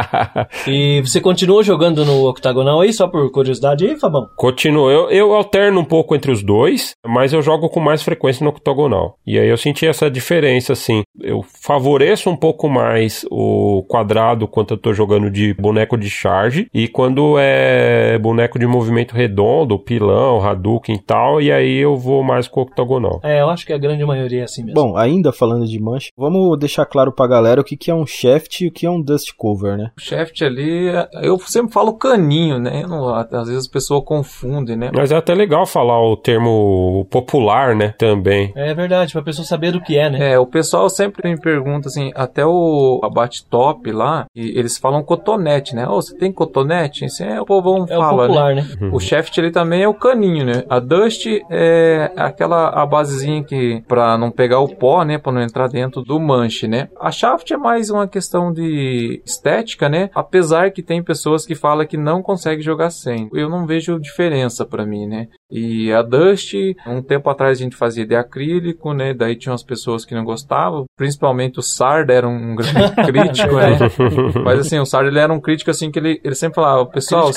e você continuou jogando no octagonal aí, só por curiosidade aí, Fabão? Continuo. Eu, eu alterno um pouco entre os dois, mas eu jogo com mais frequência no octagonal. E aí eu senti essa diferença, assim. Eu favoreço um pouco mais o quadrado quando eu tô jogando de boneco de charge. E quando é boneco de movimento redondo, pilão, Hadouken e tal, e aí eu vou mais com o octagonal. É, eu acho que a grande maioria é assim mesmo. Bom, ainda falando de mancha, vamos deixar claro pra galera o que, que é um shaft e o que é um dust cover, né? O shaft ali, eu sempre falo caninho, né? Não, às vezes a pessoa confunde né? Mas é até legal falar o termo popular, né? Também. É verdade, pra pessoa saber do que é, né? É, o pessoal sempre me pergunta assim, até o abate top lá, e eles falam cotonete, né? Ô, você tem cotonete? Assim, é, o povão É o fala, né? popular, né? O shaft ele também é o caninho, né? A dust é aquela a basezinha que para não pegar o pó, né, para não entrar dentro do manche, né? A shaft é mais uma questão de estética, né? Apesar que tem pessoas que falam que não consegue jogar sem. Eu não vejo diferença para mim, né? E a dust, um tempo atrás a gente fazia de acrílico, né? Daí tinha umas pessoas que não gostavam, principalmente o Sard era um grande crítico, né? Mas assim, o Sard ele era um crítico assim que ele, ele sempre falava, pessoal,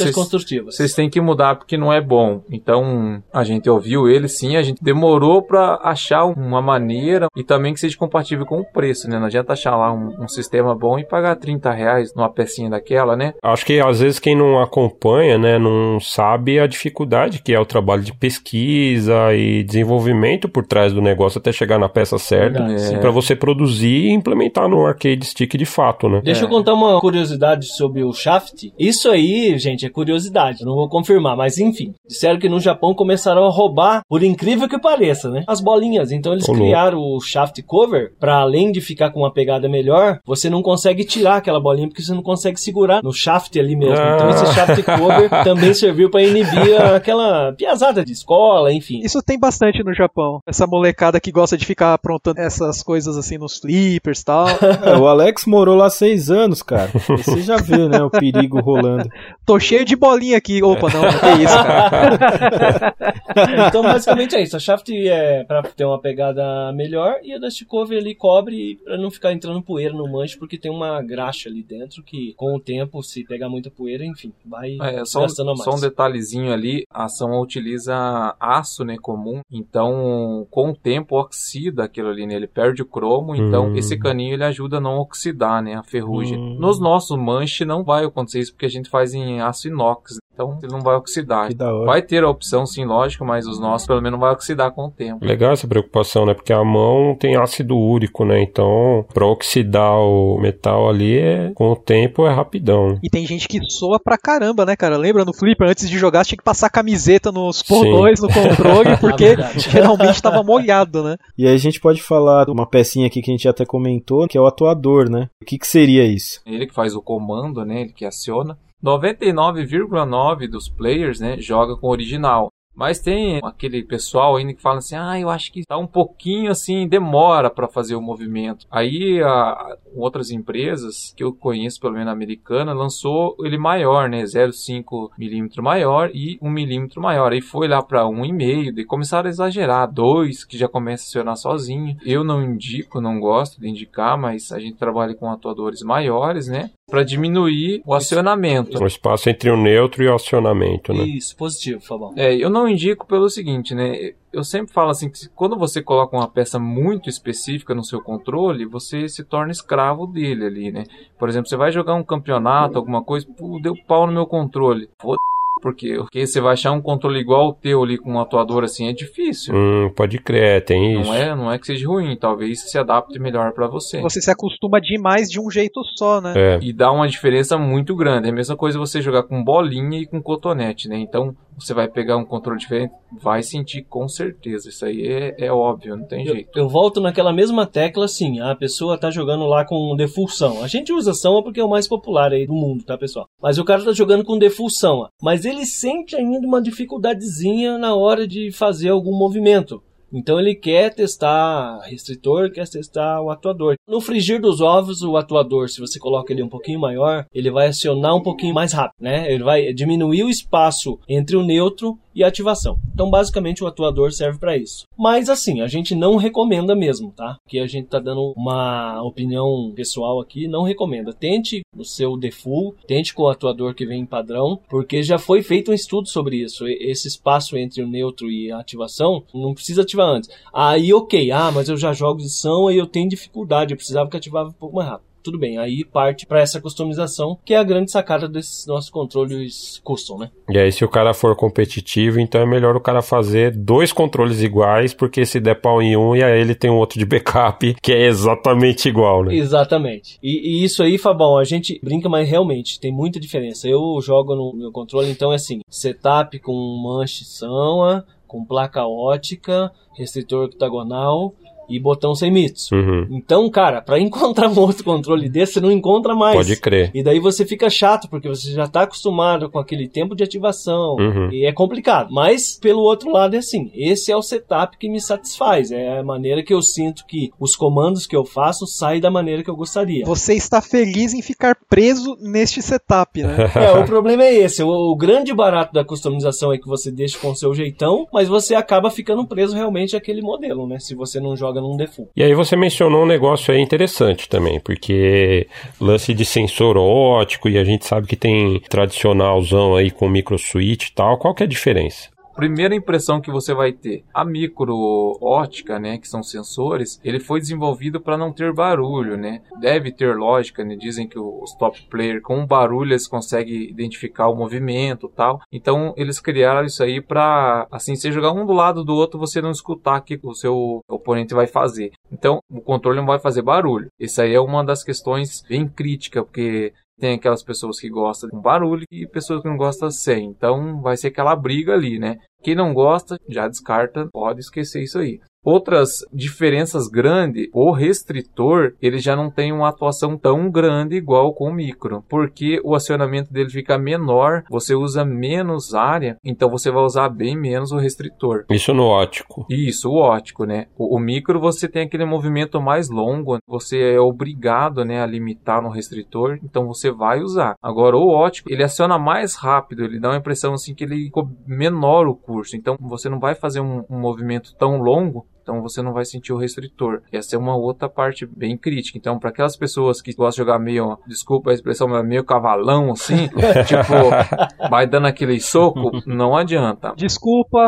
vocês têm que mudar porque não é bom. Então, a gente ouviu ele sim, a gente demorou pra achar uma maneira e também que seja compatível com o preço, né? Não adianta achar lá um, um sistema bom e pagar 30 reais numa pecinha daquela, né? Acho que às vezes quem não acompanha, né, não sabe a dificuldade que é o trabalho de pesquisa e desenvolvimento por trás do negócio até chegar na peça certa, É. para você produzir e implementar no arcade stick de fato, né? Deixa eu contar uma curiosidade sobre o Shaft. Isso aí, gente, é curiosidade. Não vou confirmar, mas enfim. Disseram que no Japão começaram a roubar, por incrível que pareça, né? As bolinhas. Então eles criaram o Shaft Cover para além de ficar com uma pegada melhor, você não consegue tirar aquela bolinha porque você não consegue segurar no shaft ali mesmo. Ah. Então esse Shaft Cover também serviu para inibir aquela piazada de escola, enfim. Isso tem bastante no Japão. Essa molecada que gosta de ficar aprontando essas coisas assim nos flippers e tal. É, o Alex morou lá seis anos, cara. Você já vê, né, o perigo rolando. Tô cheio de bolinha aqui. Opa, não, não que isso, cara. Então, basicamente é isso. A Shaft é pra ter uma pegada melhor e a Dust Cover ali cobre pra não ficar entrando poeira no manche, porque tem uma graxa ali dentro que, com o tempo, se pegar muita poeira, enfim, vai É, só, um, gastando mais. só um detalhezinho ali, a ação utiliza aço, né, comum, então com o tempo oxida aquilo ali, né, ele perde o cromo, então Hum. esse caninho ele ajuda a não oxidar, né, a ferrugem. Hum. Nos nossos manche não vai acontecer isso, porque a gente faz em aço inox, então ele não vai oxidar. Que da hora. Vai ter a opção sim, lógico, mas os nossos pelo menos não vai oxidar com o tempo. Legal essa preocupação, né? Porque a mão tem ácido úrico, né? Então, pra oxidar o metal ali, é, com o tempo é rapidão. E tem gente que soa pra caramba, né, cara? Lembra no Flipper, antes de jogar, tinha que passar camiseta nos portões, no controle, porque verdade. geralmente tava molhado, né? E aí a gente pode falar de uma pecinha aqui que a gente até comentou, que é o atuador, né? O que, que seria isso? Ele que faz o comando, né? Ele que aciona. 99,9 dos players, né, joga com o original. Mas tem aquele pessoal ainda que fala assim: "Ah, eu acho que tá um pouquinho assim, demora para fazer o movimento". Aí a, outras empresas que eu conheço, pelo menos a americana, lançou ele maior, né, 0,5 milímetro maior e 1 milímetro maior. Aí foi lá para 1,5, daí começaram a exagerar, 2 que já começa a acionar sozinho. Eu não indico, não gosto de indicar, mas a gente trabalha com atuadores maiores, né? para diminuir o acionamento. O espaço entre o neutro e o acionamento, né? Isso, positivo, Fabão. É, eu não indico pelo seguinte, né? Eu sempre falo assim que quando você coloca uma peça muito específica no seu controle, você se torna escravo dele ali, né? Por exemplo, você vai jogar um campeonato, alguma coisa, pô, deu pau no meu controle. Foda porque, porque você vai achar um controle igual o teu ali com um atuador assim é difícil. Hum, pode crer, tem isso. Não é, não é que seja ruim, talvez se adapte melhor para você. Você se acostuma demais de um jeito só, né? É. E dá uma diferença muito grande. É a mesma coisa você jogar com bolinha e com cotonete, né? Então, você vai pegar um controle diferente, vai sentir com certeza. Isso aí é, é óbvio, não tem Eu, jeito. eu volto naquela mesma tecla assim, a pessoa tá jogando lá com defulsão. A gente usa samba porque é o mais popular aí do mundo, tá, pessoal? Mas o cara tá jogando com defulsão, mas ele sente ainda uma dificuldadezinha na hora de fazer algum movimento. Então ele quer testar restritor, quer testar o atuador. No frigir dos ovos, o atuador, se você coloca ele um pouquinho maior, ele vai acionar um pouquinho mais rápido, né? Ele vai diminuir o espaço entre o neutro e ativação. Então, basicamente, o atuador serve para isso. Mas assim, a gente não recomenda mesmo, tá? Que a gente tá dando uma opinião pessoal aqui, não recomenda. Tente no seu default, tente com o atuador que vem em padrão, porque já foi feito um estudo sobre isso. Esse espaço entre o neutro e a ativação não precisa ativar antes. Aí, ok, ah, mas eu já jogo de são e eu tenho dificuldade, eu precisava que ativava um pouco mais rápido. Tudo bem. Aí parte para essa customização, que é a grande sacada desses nossos controles custom, né? E aí, se o cara for competitivo, então é melhor o cara fazer dois controles iguais, porque se der pau em um, e aí ele tem um outro de backup que é exatamente igual, né? Exatamente. E, e isso aí, Fabão, a gente brinca, mas realmente tem muita diferença. Eu jogo no meu controle, então é assim: setup com manche são, com placa ótica, restritor octagonal e botão sem mitos. Uhum. Então, cara, para encontrar um outro controle desse, você não encontra mais. Pode crer. E daí você fica chato, porque você já tá acostumado com aquele tempo de ativação. Uhum. E é complicado. Mas, pelo outro lado, é assim: esse é o setup que me satisfaz. É a maneira que eu sinto que os comandos que eu faço saem da maneira que eu gostaria. Você está feliz em ficar preso neste setup, né? É, o problema é esse. O, o grande barato da customização é que você deixa com o seu jeitão, mas você acaba ficando preso realmente àquele modelo, né? Se você não joga num default. E aí você mencionou um negócio aí interessante também, porque lance de sensor ótico e a gente sabe que tem tradicionalzão aí com micro switch e tal, qual que é a diferença? Primeira impressão que você vai ter. A micro ótica, né, que são sensores, ele foi desenvolvido para não ter barulho, né? Deve ter lógica, né? Dizem que os top player com barulho eles conseguem identificar o movimento, tal. Então eles criaram isso aí para assim, você jogar um do lado do outro, você não escutar o que o seu oponente vai fazer. Então o controle não vai fazer barulho. Isso aí é uma das questões bem crítica, porque tem aquelas pessoas que gostam com barulho e pessoas que não gostam sem. Então vai ser aquela briga ali, né? Quem não gosta, já descarta, pode esquecer isso aí. Outras diferenças grandes, o restritor, ele já não tem uma atuação tão grande igual com o micro, porque o acionamento dele fica menor, você usa menos área, então você vai usar bem menos o restritor. Isso no ótico. Isso, o ótico, né? O, o micro você tem aquele movimento mais longo, você é obrigado, né, a limitar no restritor, então você vai usar. Agora o ótico, ele aciona mais rápido, ele dá uma impressão assim que ele ficou menor o curso, então você não vai fazer um, um movimento tão longo então você não vai sentir o restritor. Essa é uma outra parte bem crítica. Então, para aquelas pessoas que gostam de jogar meio, desculpa a expressão, mas meio cavalão assim, tipo, vai dando aquele soco, não adianta. Desculpa.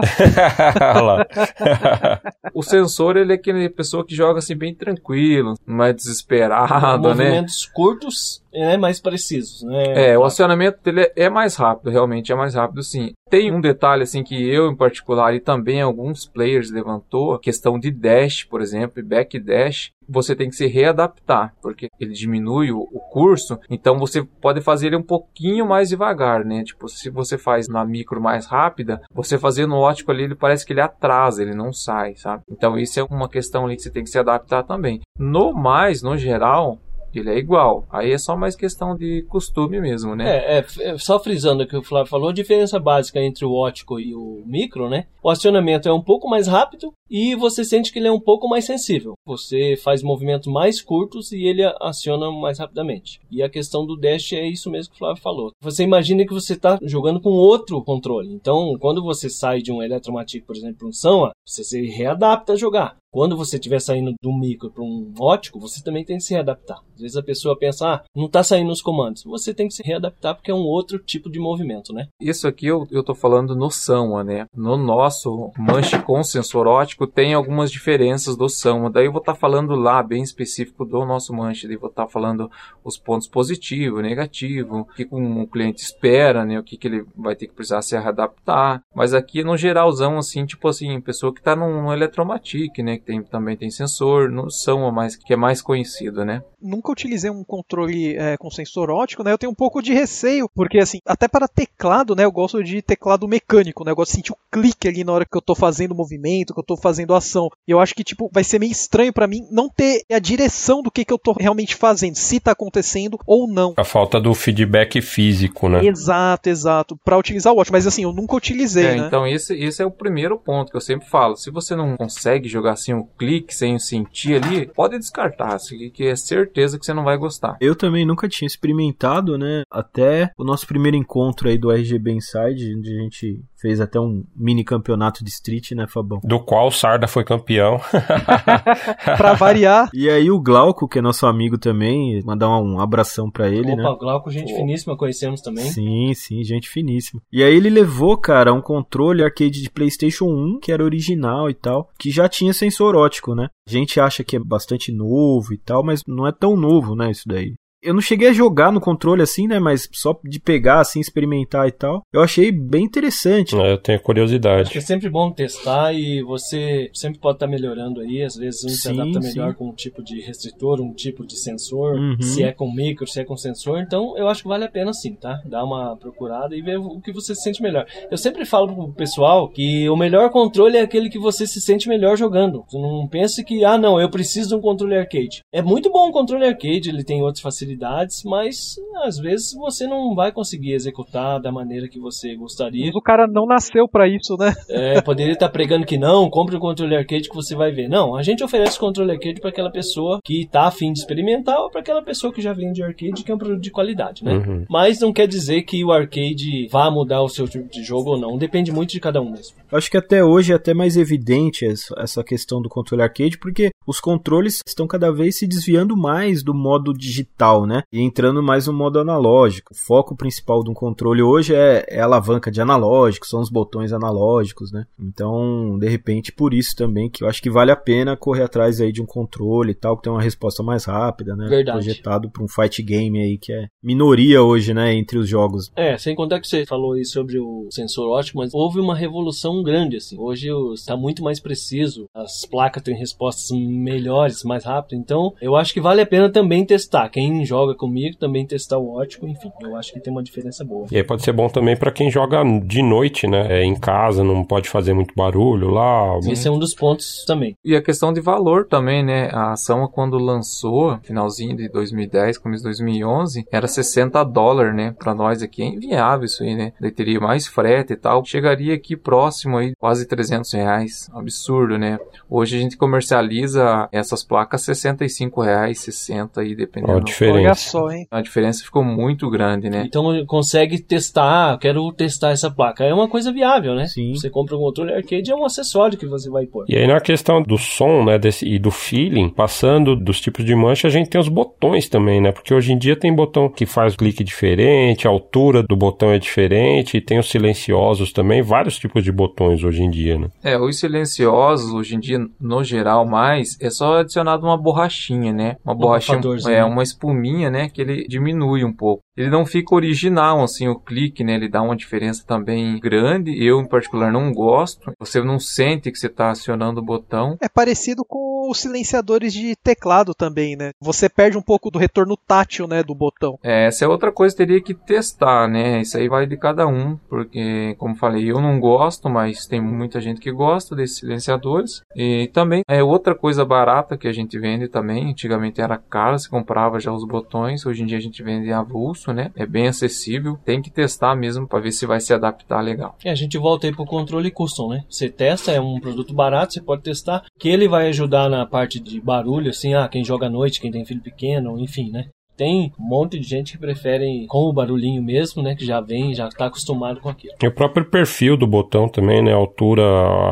o sensor, ele é aquele pessoa que joga assim bem tranquilo, não é desesperado, né? Movimentos curtos é mais precisos, né? É, o acionamento dele é mais rápido, realmente é mais rápido sim. Tem um detalhe assim que eu em particular e também alguns players levantou, a questão de dash, por exemplo, e backdash, você tem que se readaptar, porque ele diminui o, o, curso, então você pode fazer ele um pouquinho mais devagar, né? Tipo, se você faz na micro mais rápida, você fazer no ótico ali, ele parece que ele atrasa, ele não sai, sabe? Então isso é uma questão ali que você tem que se adaptar também. No mais, no geral, ele é igual. Aí é só mais questão de costume mesmo, né? É, é, é, só frisando o que o Flávio falou, a diferença básica entre o ótico e o micro, né? O acionamento é um pouco mais rápido e você sente que ele é um pouco mais sensível. Você faz movimentos mais curtos e ele aciona mais rapidamente. E a questão do dash é isso mesmo que o Flávio falou. Você imagina que você está jogando com outro controle. Então, quando você sai de um Eletromatic, por exemplo, um Samba, você se readapta a jogar. Quando você estiver saindo do micro para um ótico, você também tem que se readaptar. Às vezes a pessoa pensa, ah, não está saindo os comandos. Você tem que se readaptar porque é um outro tipo de movimento, né? Isso aqui eu, tô falando no Samba, né? No nosso manche com sensor ótico tem algumas diferenças do Samba. Daí eu vou estar tá falando lá bem específico do nosso manche. Daí vou estar tá falando os pontos positivo, negativo, o que o cliente espera, né? O que, que ele vai ter que precisar se readaptar. Mas aqui no geralzão, assim, tipo assim, pessoa que está no, no Eletromatic, né? Tem, também tem sensor, não são a mais que é mais conhecido, né? Nunca utilizei um controle é, com sensor ótico, né? Eu tenho um pouco de receio, porque assim, até para teclado, né? Eu gosto de teclado mecânico, né? Eu gosto de sentir o clique ali na hora que eu tô fazendo o movimento, que eu tô fazendo a ação. E eu acho que, tipo, vai ser meio estranho para mim não ter a direção do que, que eu tô realmente fazendo, se tá acontecendo ou não. A falta do feedback físico, né? Exato, exato. Para utilizar o ótico. Mas assim, eu nunca utilizei, é, né? Então esse, esse é o primeiro ponto que eu sempre falo. Se você não consegue jogar assim um clique, sem sentir ali, pode descartar, assim, que é certeza que você não vai gostar. Eu também nunca tinha experimentado, né? Até o nosso primeiro encontro aí do RGB Inside, onde a gente fez até um mini campeonato de street, né, Fabão? Do qual o Sarda foi campeão. pra variar. E aí o Glauco, que é nosso amigo também, mandar um abração para ele, Opa, né? Glauco, gente Opa. finíssima, conhecemos também. Sim, sim, gente finíssima. E aí ele levou, cara, um controle arcade de PlayStation 1, que era original e tal, que já tinha sensor sensor ótico, né? A gente acha que é bastante novo e tal, mas não é tão novo, né, isso daí. Eu não cheguei a jogar no controle assim, né? Mas só de pegar, assim, experimentar e tal. Eu achei bem interessante. É, eu tenho curiosidade. Acho que é sempre bom testar e você sempre pode estar melhorando aí. Às vezes um sim, se adapta melhor sim. com um tipo de restritor, um tipo de sensor, uhum. se é com micro, se é com sensor. Então eu acho que vale a pena sim, tá? Dar uma procurada e ver o que você se sente melhor. Eu sempre falo pro pessoal que o melhor controle é aquele que você se sente melhor jogando. Você não pense que, ah, não, eu preciso de um controle arcade. É muito bom o controle arcade, ele tem outras facilidades facilidades, mas às vezes você não vai conseguir executar da maneira que você gostaria. Mas o cara não nasceu para isso, né? É, poderia estar pregando que não, compre um controle arcade que você vai ver. Não, a gente oferece controle arcade para aquela pessoa que está afim de experimentar ou para aquela pessoa que já vende arcade que é um produto de qualidade, né? Uhum. Mas não quer dizer que o arcade vá mudar o seu tipo de jogo ou não, depende muito de cada um mesmo. Acho que até hoje é até mais evidente essa questão do controle arcade, porque os controles estão cada vez se desviando mais do modo digital, né? E entrando mais no modo analógico. O foco principal de um controle hoje é, é a alavanca de analógico, são os botões analógicos, né? Então, de repente, por isso também que eu acho que vale a pena correr atrás aí de um controle e tal, que tem uma resposta mais rápida, né? Verdade. Projetado para um fight game aí, que é minoria hoje, né? Entre os jogos. É, sem contar que você falou aí sobre o sensor ótico, mas houve uma revolução grande, assim. Hoje está muito mais preciso, as placas têm respostas melhores, mais rápidas, então eu acho que vale a pena também testar. Quem joga comigo, também testar o ótico, enfim, eu acho que tem uma diferença boa. E aí pode ser bom também para quem joga de noite, né? É, em casa, não pode fazer muito barulho lá. Esse é um dos pontos também. E a questão de valor também, né? A ação quando lançou, finalzinho de 2010, começo de 2011, era 60 dólares, né? Para nós aqui é inviável isso aí, né? Daí teria mais frete e tal. Chegaria aqui próximo aí, quase 300 reais. Absurdo, né? Hoje a gente comercializa essas placas 65 reais, 60 aí, dependendo. Ó, diferença só, hein? A diferença ficou muito grande, né? Então consegue testar, quero testar essa placa. É uma coisa viável, né? Sim. Você compra um controle arcade, é um acessório que você vai pôr. E aí na questão do som, né, desse, e do feeling, passando dos tipos de mancha, a gente tem os botões também, né? Porque hoje em dia tem botão que faz clique diferente, a altura do botão é diferente, e tem os silenciosos também, vários tipos de botões hoje em dia, né? É, os silenciosos, hoje em dia, no geral, mais, é só adicionado uma borrachinha, né? Uma borrachinha, é, uma espuminha né, que ele diminui um pouco ele não fica original, assim, o clique, né? Ele dá uma diferença também grande. Eu, em particular, não gosto. Você não sente que você está acionando o botão. É parecido com os silenciadores de teclado também, né? Você perde um pouco do retorno tátil, né, do botão. É, essa é outra coisa que teria que testar, né? Isso aí vai de cada um, porque, como falei, eu não gosto, mas tem muita gente que gosta desses silenciadores. E também é outra coisa barata que a gente vende também. Antigamente era caro, você comprava já os botões. Hoje em dia a gente vende avulso né? É bem acessível. Tem que testar mesmo para ver se vai se adaptar legal. É, a gente volta aí pro controle custom, né? Você testa, é um produto barato, você pode testar, que ele vai ajudar na parte de barulho, assim, ah, quem joga à noite, quem tem filho pequeno, enfim, né? Tem um monte de gente que prefere com o barulhinho mesmo, né? Que já vem, já está acostumado com aquilo. E o próprio perfil do botão também, né? A altura,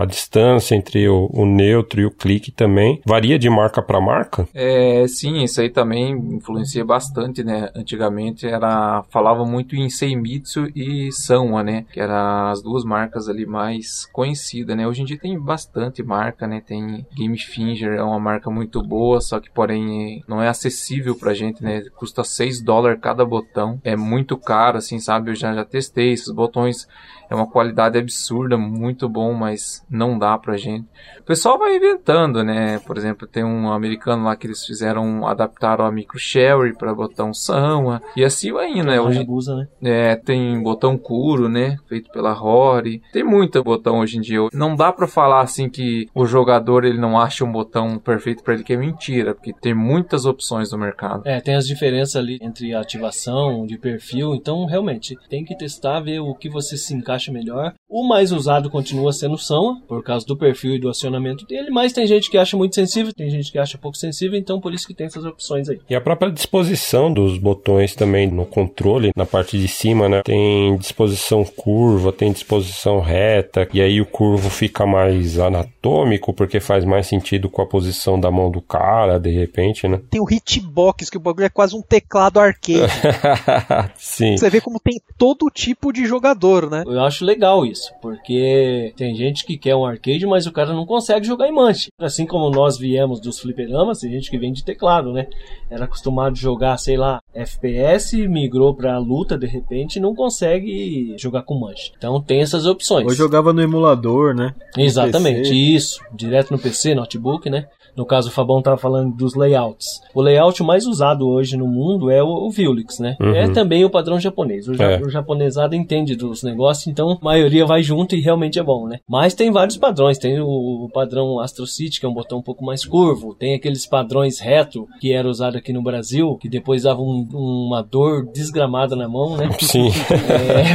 a distância entre o, o neutro e o clique também varia de marca para marca? É, sim, isso aí também influencia bastante, né? Antigamente era falava muito em Seimitsu e Sanwa, né? Que eram as duas marcas ali mais conhecidas, né? Hoje em dia tem bastante marca, né? Tem Game Finger, é uma marca muito boa, só que porém não é acessível pra gente, né? Custa 6 dólares cada botão. É muito caro, assim, sabe? Eu já, já testei esses botões é uma qualidade absurda, muito bom, mas não dá pra gente. O pessoal vai inventando, né? Por exemplo, tem um americano lá que eles fizeram, adaptaram a micro sherry para botão Sama, e assim vai indo, né? Hoje, abusa, né? É, tem botão Kuro, né? Feito pela Rory. Tem muito botão hoje em dia. Não dá para falar assim que o jogador ele não acha um botão perfeito para ele, que é mentira, porque tem muitas opções no mercado. É, tem as diferenças ali entre ativação, de perfil, então realmente tem que testar, ver o que você se encaixa encaixa melhor. O mais usado continua sendo o São, por causa do perfil e do acionamento dele, mas tem gente que acha muito sensível, tem gente que acha pouco sensível, então por isso que tem essas opções aí. E a própria disposição dos botões também no controle, na parte de cima, né? Tem disposição curva, tem disposição reta, e aí o curvo fica mais anatômico, porque faz mais sentido com a posição da mão do cara, de repente, né? Tem o hitbox, que o bagulho é quase um teclado arcade. Sim. Você vê como tem todo tipo de jogador, né? Eu acho legal isso, porque tem gente que quer um arcade, mas o cara não consegue jogar em manche. Assim como nós viemos dos fliperamas, tem gente que vem de teclado, né? Era acostumado a jogar, sei lá, FPS, migrou pra luta de repente e não consegue jogar com manche. Então tem essas opções. Ou jogava no emulador, né? Exatamente, isso. Direto no PC, notebook, né? No caso, o Fabão estava falando dos layouts. O layout mais usado hoje no mundo é o, o né? Uhum. É também o padrão japonês. O, ja É. o japonesado entende dos negócios, então a maioria vai junto e realmente é bom, né? Mas tem vários padrões. Tem o, o padrão Astro City, que é um botão um pouco mais curvo. Tem aqueles padrões retro, que era usado aqui no Brasil, que depois dava um- uma dor desgramada na mão, né? Sim.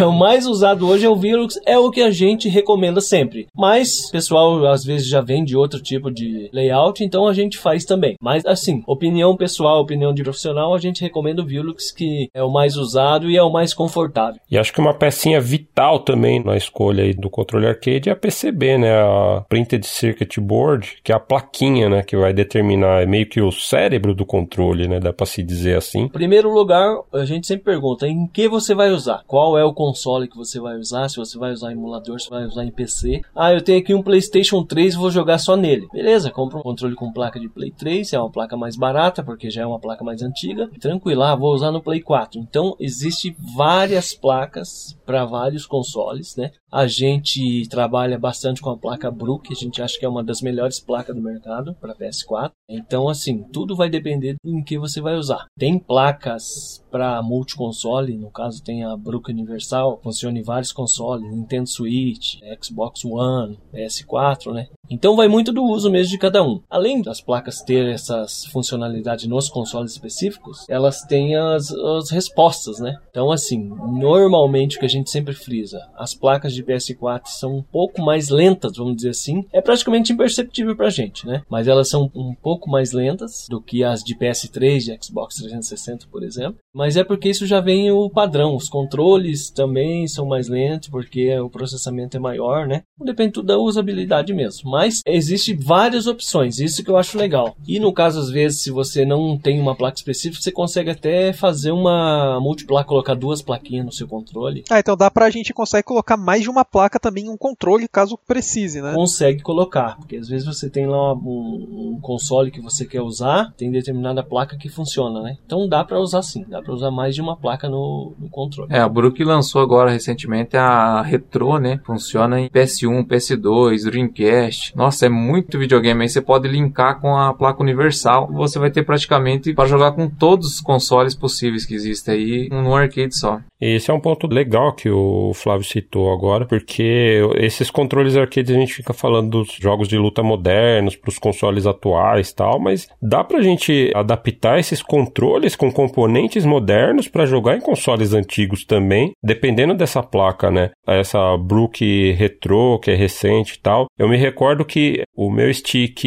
É, o mais usado hoje é o Vilux, é o que a gente recomenda sempre. Mas o pessoal às vezes já vem de outro tipo de layout, então a gente faz também. Mas assim, opinião pessoal, opinião de profissional, a gente recomenda o Vilux, que é o mais usado e é o mais confortável. E acho que uma pecinha vital também na escolha aí do controle arcade é a PCB, né? A Printed Circuit Board, que é a plaquinha, né? Que vai determinar, é meio que o cérebro do controle, né? Dá pra se dizer assim. Em primeiro lugar, a gente sempre pergunta em que você vai usar. Qual é o console que você vai usar? Se você vai usar emulador, se vai usar em PC. Ah, eu tenho aqui um PlayStation 3 vou jogar só nele. Beleza, compra um controle com placa de Play 3, é uma placa mais barata, porque já é uma placa mais antiga. Tranquilo, ah, vou usar no Play 4. Então, existe várias placas para vários consoles, né? A gente trabalha bastante com a placa Brook, a gente acha que é uma das melhores placas do mercado para PS4. Então, assim, tudo vai depender em que você vai usar. Tem placas para multiconsole, no caso tem a Brook Universal, funciona em vários consoles, Nintendo Switch, Xbox One, PS4, né? Então vai muito do uso mesmo de cada um. Além das placas ter essas funcionalidades nos consoles específicos, elas têm as, as respostas, né? Então assim, normalmente o que a gente sempre frisa, as placas de PS4 são um pouco mais lentas, vamos dizer assim. É praticamente imperceptível pra gente, né? Mas elas são um pouco mais lentas do que as de PS3, de Xbox 360, por exemplo. Mas é porque isso já vem o padrão. Os controles também são mais lentos porque o processamento é maior, né? Depende tudo da usabilidade mesmo. Mas existe várias opções, isso que eu acho legal. E no caso, às vezes, se você não tem uma placa específica, você consegue até fazer uma multiplaca, colocar duas plaquinhas no seu controle. Ah, então dá pra gente consegue colocar mais de uma placa também um controle, caso precise, né? Consegue colocar, porque às vezes você tem lá um, um console que você quer usar, tem determinada placa que funciona, né? Então dá pra usar sim, dá pra usar mais de uma placa no, no controle. É, a Brook lançou agora recentemente a Retro, né? Funciona em PS1, PS2, Dreamcast. Nossa, é muito videogame. Aí você pode linkar com a placa universal. Você vai ter praticamente para jogar com todos os consoles possíveis que existem aí no arcade só. Esse é um ponto legal que o Flávio citou agora, porque esses controles arcades a gente fica falando dos jogos de luta modernos para os consoles atuais tal, mas dá pra gente adaptar esses controles com componentes modernos para jogar em consoles antigos também, dependendo dessa placa, né? Essa Brook Retro, que é recente e tal. Eu me recordo que o meu stick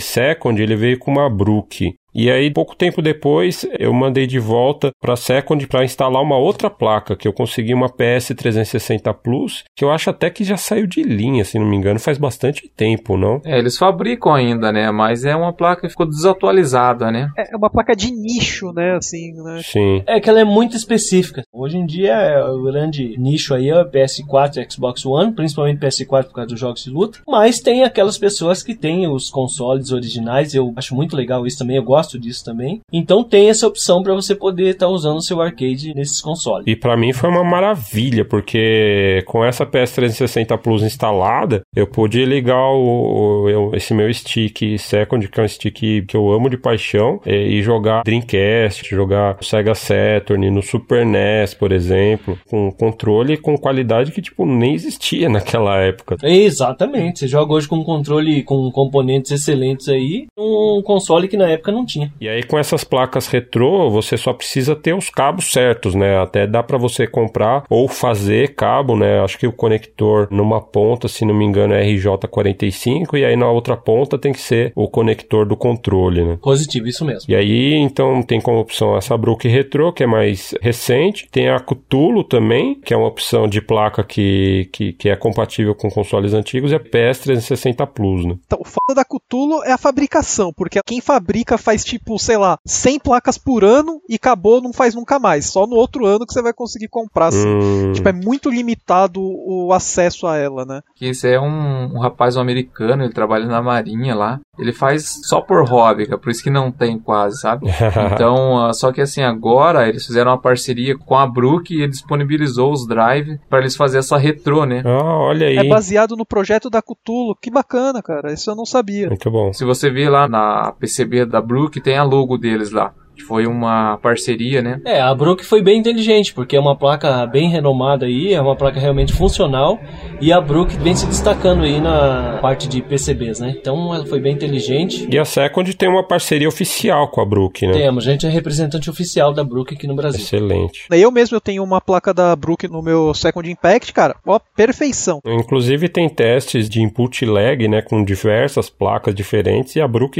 Second, ele veio com uma Brook. E aí, pouco tempo depois, eu mandei de volta para Second para instalar uma outra placa, que eu consegui uma PS360 Plus, que eu acho até que já saiu de linha, se não me engano, faz bastante tempo, não? É, eles fabricam ainda, né? Mas é uma placa que ficou desatualizada, né? É uma placa de nicho, né? Assim, né? Sim. É que ela é muito específica. Hoje em dia, é o grande nicho aí é o PS4 e Xbox One, principalmente PS4 por causa dos jogos de luta. Mas tem aquelas pessoas que têm os consoles originais, eu acho muito legal isso também, eu gosto disso também. Então tem essa opção para você poder estar usando o seu arcade nesses consoles. E para mim foi uma maravilha, porque com essa PS360 Plus instalada, eu pude ligar o, o- esse meu stick Second, que é um stick que eu amo de paixão, e, e jogar Dreamcast, jogar Sega Saturn, no Super NES, por exemplo, com controle com qualidade que tipo nem existia naquela época. Exatamente, você joga hoje com um controle com componentes excelentes aí, um console que na época não tinha. E aí com essas placas retrô, você só precisa ter os cabos certos, né? Até dá para você comprar ou fazer cabo, né? Acho que o conector numa ponta, se não me engano, é RJ45 e aí na outra ponta tem que ser o conector do controle, né? Positivo, isso mesmo. E aí, então, tem como opção essa Brook Retro, que é mais recente. Tem a Cthulhu também, que é uma opção de placa que, que, que é compatível com consoles antigos. E a PS360 Plus, né? Então, o foda da Cthulhu é a fabricação, porque quem fabrica faz faz tipo, sei lá, 100 placas por ano e acabou, não faz nunca mais. Só no outro ano que você vai conseguir comprar. Assim. Hum. Tipo, é muito limitado o acesso a ela, né? Que esse é um, um rapaz um americano, ele trabalha na marinha lá. Ele faz só por hobby, é por isso que não tem quase, sabe? Então, uh, só que assim, agora eles fizeram uma parceria com a Brook e ele disponibilizou os drive para eles fazer essa retrô, né? Ah, olha aí. É baseado no projeto da Cthulhu. Que bacana, cara. Isso eu não sabia. Muito bom. Se você ver lá na PCB da Brook, tem a logo deles lá foi uma parceria, né? É, a Brook foi bem inteligente, porque é uma placa bem renomada aí, é uma placa realmente funcional, e a Brook vem se destacando aí na parte de PCBs, né? Então ela foi bem inteligente. E a Second tem uma parceria oficial com a Brook, né? Temos, a gente é representante oficial da Brook aqui no Brasil. Excelente. Eu mesmo eu tenho uma placa da Brook no meu Second Impact, cara. Ó, perfeição. Inclusive tem testes de input lag, né, com diversas placas diferentes, e a Brook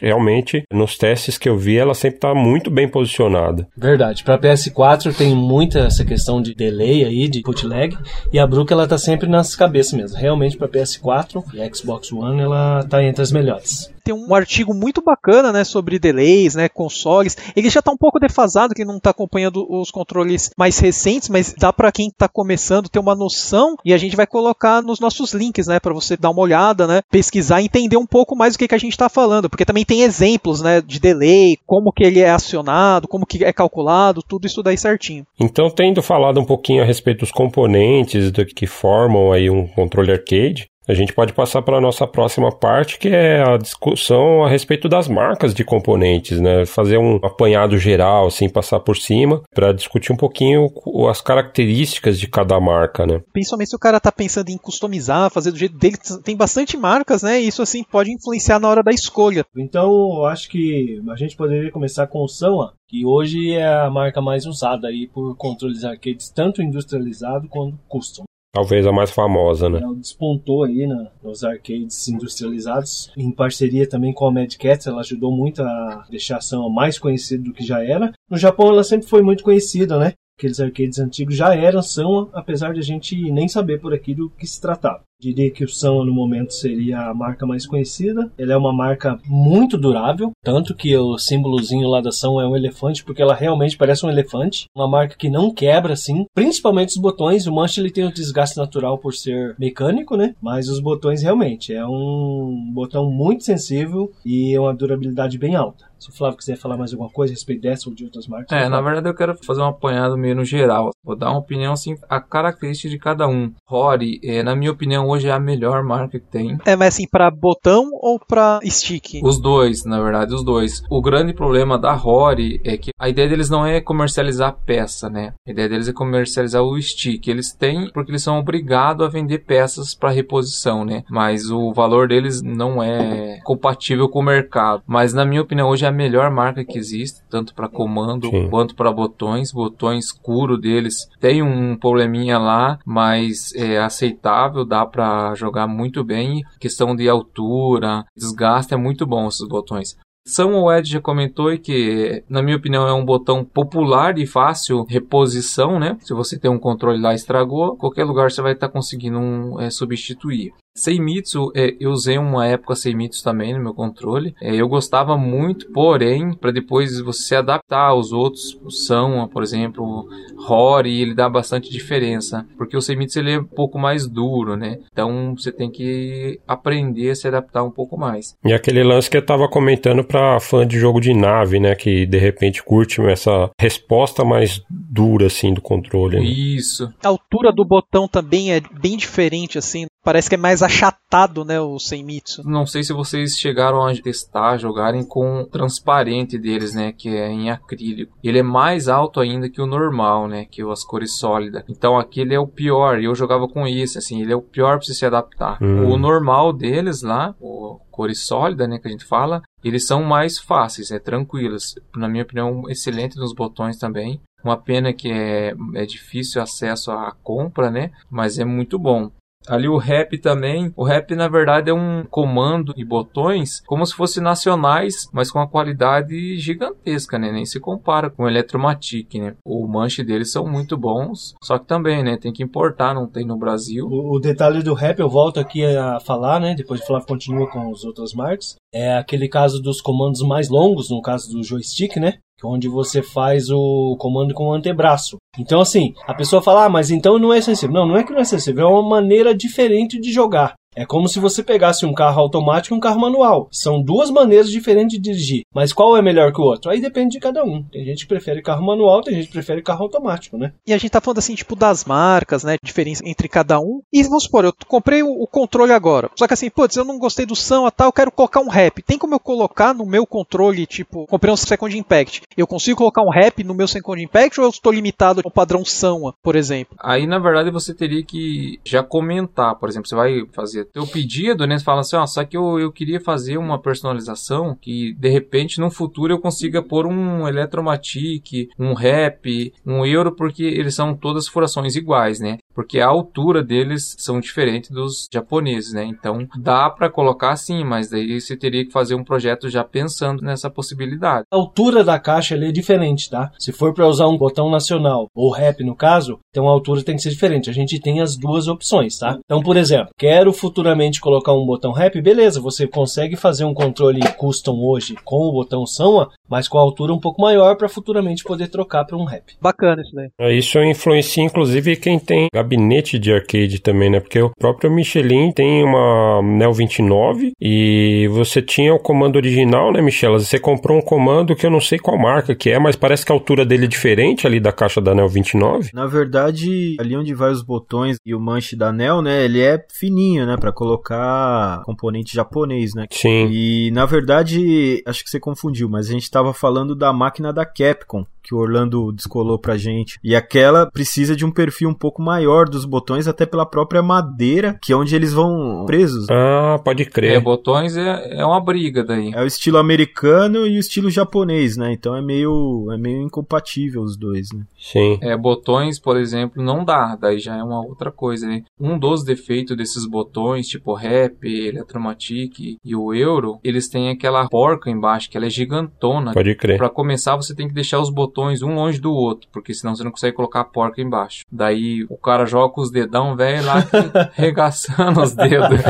realmente, nos testes que eu vi, ela sempre tá muito bem posicionada. Verdade. Para PS4 tem muita essa questão de delay aí, de lag, e a Brook ela tá sempre nas cabeças mesmo. Realmente para PS4 e Xbox One ela tá entre as melhores tem um artigo muito bacana, né, sobre delays, né, consoles. Ele já está um pouco defasado, quem não está acompanhando os controles mais recentes, mas dá para quem está começando ter uma noção e a gente vai colocar nos nossos links, né, para você dar uma olhada, né, pesquisar entender um pouco mais o que, que a gente está falando, porque também tem exemplos, né, de delay, como que ele é acionado, como que é calculado, tudo isso daí certinho. Então, tendo falado um pouquinho a respeito dos componentes do que formam aí um controle arcade, a gente pode passar para a nossa próxima parte, que é a discussão a respeito das marcas de componentes, né? Fazer um apanhado geral, assim, passar por cima, para discutir um pouquinho as características de cada marca, né? Principalmente se o cara tá pensando em customizar, fazer do jeito dele, tem bastante marcas, né? E isso, assim, pode influenciar na hora da escolha. Então, eu acho que a gente poderia começar com o Sama, que hoje é a marca mais usada aí por controles arcades, tanto industrializado quanto custom. Talvez a mais famosa, né? Ela despontou aí na, nos arcades industrializados, em parceria também com a Mad Cats, ela ajudou muito a deixar a Sama mais conhecida do que já era. No Japão ela sempre foi muito conhecida, né? Aqueles arcades antigos já eram Sama, apesar de a gente nem saber por aqui do que se tratava. Diria que o Sama no momento seria a marca mais conhecida. Ela é uma marca muito durável, tanto que o símbolozinho lá da Sama é um elefante, porque ela realmente parece um elefante. Uma marca que não quebra assim, principalmente os botões. O manche ele tem um desgaste natural por ser mecânico, né? Mas os botões realmente é um botão muito sensível e uma durabilidade bem alta. Se o Flávio quiser falar mais alguma coisa a respeito dessa ou de outras marcas. É, na verdade eu quero fazer um apanhado meio no geral. Vou dar uma opinião assim, a característica de cada um. Rory, é, na minha opinião, hoje é a melhor marca que tem. É, mas assim, para botão ou para stick? Os dois, na verdade, os dois. O grande problema da Rory é que a ideia deles não é comercializar peça, né? A ideia deles é comercializar o stick. Eles têm porque eles são obrigados a vender peças para reposição, né? Mas o valor deles não é compatível com o mercado. Mas na minha opinião, hoje é a melhor marca que existe, tanto para comando Sim. quanto para botões. Botões escuro deles tem um probleminha lá, mas é aceitável, dá para jogar muito bem. Questão de altura, desgaste é muito bom esses botões. Samuel Ed já comentou que, na minha opinião, é um botão popular e fácil reposição, né? Se você tem um controle lá estragou, qualquer lugar você vai estar tá conseguindo um, é, substituir. Seimitsu, é, eu usei uma época Seimitsu também no meu controle. É, eu gostava muito, porém, para depois você se adaptar aos outros, o Sama, por exemplo, Rory, ele dá bastante diferença, porque o Seimitsu ele é um pouco mais duro, né? Então você tem que aprender a se adaptar um pouco mais. E aquele lance que eu tava comentando para fã de jogo de nave, né, que de repente curte essa resposta mais dura assim do controle. Né? Isso. A altura do botão também é bem diferente assim, parece que é mais achatado, né, o Senmitsu. Não sei se vocês chegaram a testar, jogarem com o transparente deles, né, que é em acrílico. Ele é mais alto ainda que o normal, né, que as cores sólidas. Então aquele é o pior, e eu jogava com isso, assim, ele é o pior para você se adaptar. Hum. O normal deles lá, o cores sólida, né, que a gente fala, eles são mais fáceis, é tranquilos. Na minha opinião, excelente nos botões também. Uma pena que é, é difícil acesso à compra, né? Mas é muito bom. Ali o rap também, o rap na verdade é um comando e botões como se fossem nacionais, mas com uma qualidade gigantesca, né? Nem se compara com o Electromatic, né? O manche deles são muito bons, só que também, né? Tem que importar, não tem no Brasil. O, o detalhe do rap, eu volto aqui a falar, né? Depois o Flávio continua com os outras marcas. É aquele caso dos comandos mais longos, no caso do joystick, né? Onde você faz o comando com o antebraço. Então, assim, a pessoa fala, ah, mas então não é sensível. Não, não é que não é sensível, é uma maneira diferente de jogar. É como se você pegasse um carro automático e um carro manual. São duas maneiras diferentes de dirigir. Mas qual é melhor que o outro? Aí depende de cada um. Tem gente que prefere carro manual, tem gente que prefere carro automático, né? E a gente tá falando assim, tipo, das marcas, né? Diferença entre cada um. E vamos supor, eu comprei o, controle agora. Só que assim, putz, eu não gostei do som a tal, eu quero colocar um rap. Tem como eu colocar no meu controle, tipo, comprei um Second Impact. Eu consigo colocar um rap no meu Second Impact ou eu estou limitado ao padrão Samba, por exemplo? Aí, na verdade, você teria que já comentar. Por exemplo, você vai fazer teu pedido, né? Você fala assim, ó, só que eu, eu queria fazer uma personalização que de repente no futuro eu consiga pôr um Electromatic, um Rap, um Euro, porque eles são todas furações iguais, né? Porque a altura deles são diferentes dos japoneses, né? Então dá para colocar sim, mas daí você teria que fazer um projeto já pensando nessa possibilidade. A altura da caixa é diferente, tá? Se for para usar um botão nacional ou Rap no caso, então a altura tem que ser diferente. A gente tem as duas opções, tá? Então, por exemplo, quero futuramente colocar um botão rap, beleza, você consegue fazer um controle custom hoje com o botão Samba, mas com a altura um pouco maior para futuramente poder trocar para um rap. Bacana isso daí. É, isso influencia inclusive quem tem gabinete de arcade também, né? Porque o próprio Michelin tem uma Neo 29 e você tinha o comando original, né, Michel? Você comprou um comando que eu não sei qual marca que é, mas parece que a altura dele é diferente ali da caixa da Neo 29. Na verdade, ali onde vai os botões e o manche da Neo, né, ele é fininho, né, para colocar componente japonês, né? Sim. E na verdade, acho que você confundiu, mas a gente estava falando da máquina da Capcom, que o Orlando descolou pra gente. E aquela precisa de um perfil um pouco maior dos botões, até pela própria madeira, que é onde eles vão presos. Ah, pode crer. É, botões é, é uma briga daí. É o estilo americano e o estilo japonês, né? Então é meio, é meio incompatível os dois, né? Sim. É, botões, por exemplo, não dá, daí já é uma outra coisa, né? Um dos defeitos desses botões, tipo Rap, Electromatic e o Euro, eles têm aquela porca embaixo, que ela é gigantona? Pode crer. Para começar, você tem que deixar os botões um longe do outro, porque senão você não consegue colocar a porca embaixo. Daí o cara joga com os dedão velho lá regaçando os dedos.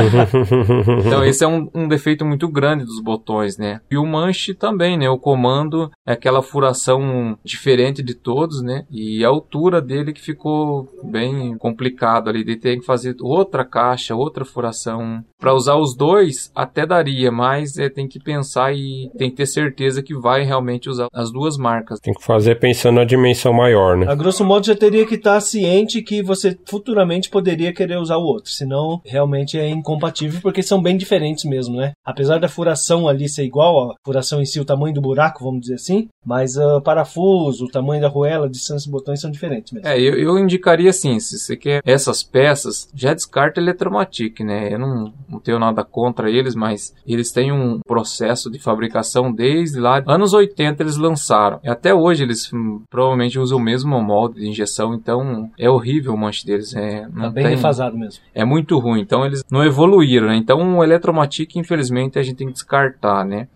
então esse é um, um, defeito muito grande dos botões, né? E o manche também, né? O comando é aquela furação diferente de todos, né? E a altura dele que ficou bem complicado ali, de ter que fazer outra caixa, outra furação. Para usar os dois até daria, mas é, tem que pensar e tem que ter certeza que vai realmente usar as duas marcas. Tem que fazer pensando na dimensão maior, né? A grosso modo já teria que estar ciente que você futuramente poderia querer usar o outro, senão realmente é incompatível porque são bem diferentes mesmo, né? Apesar da furação ali ser igual, a furação em si, o tamanho do buraco, vamos dizer assim, mas o uh, parafuso, o tamanho da arruela, a distância dos botões são diferentes mesmo. É, eu, eu indicaria assim, se você quer essas peças, já descarta Eletromatic, né? Eu não, não tenho nada contra eles, mas eles têm um processo de fabricação desde lá Anos 80 eles lançaram. E até hoje eles hum, provavelmente usam o mesmo molde de injeção, então é horrível o manche deles. É, não tá bem tem, defasado mesmo. É muito ruim, então eles não evoluíram, né? Então o Eletromatic, infelizmente, a gente tem que descartar, né?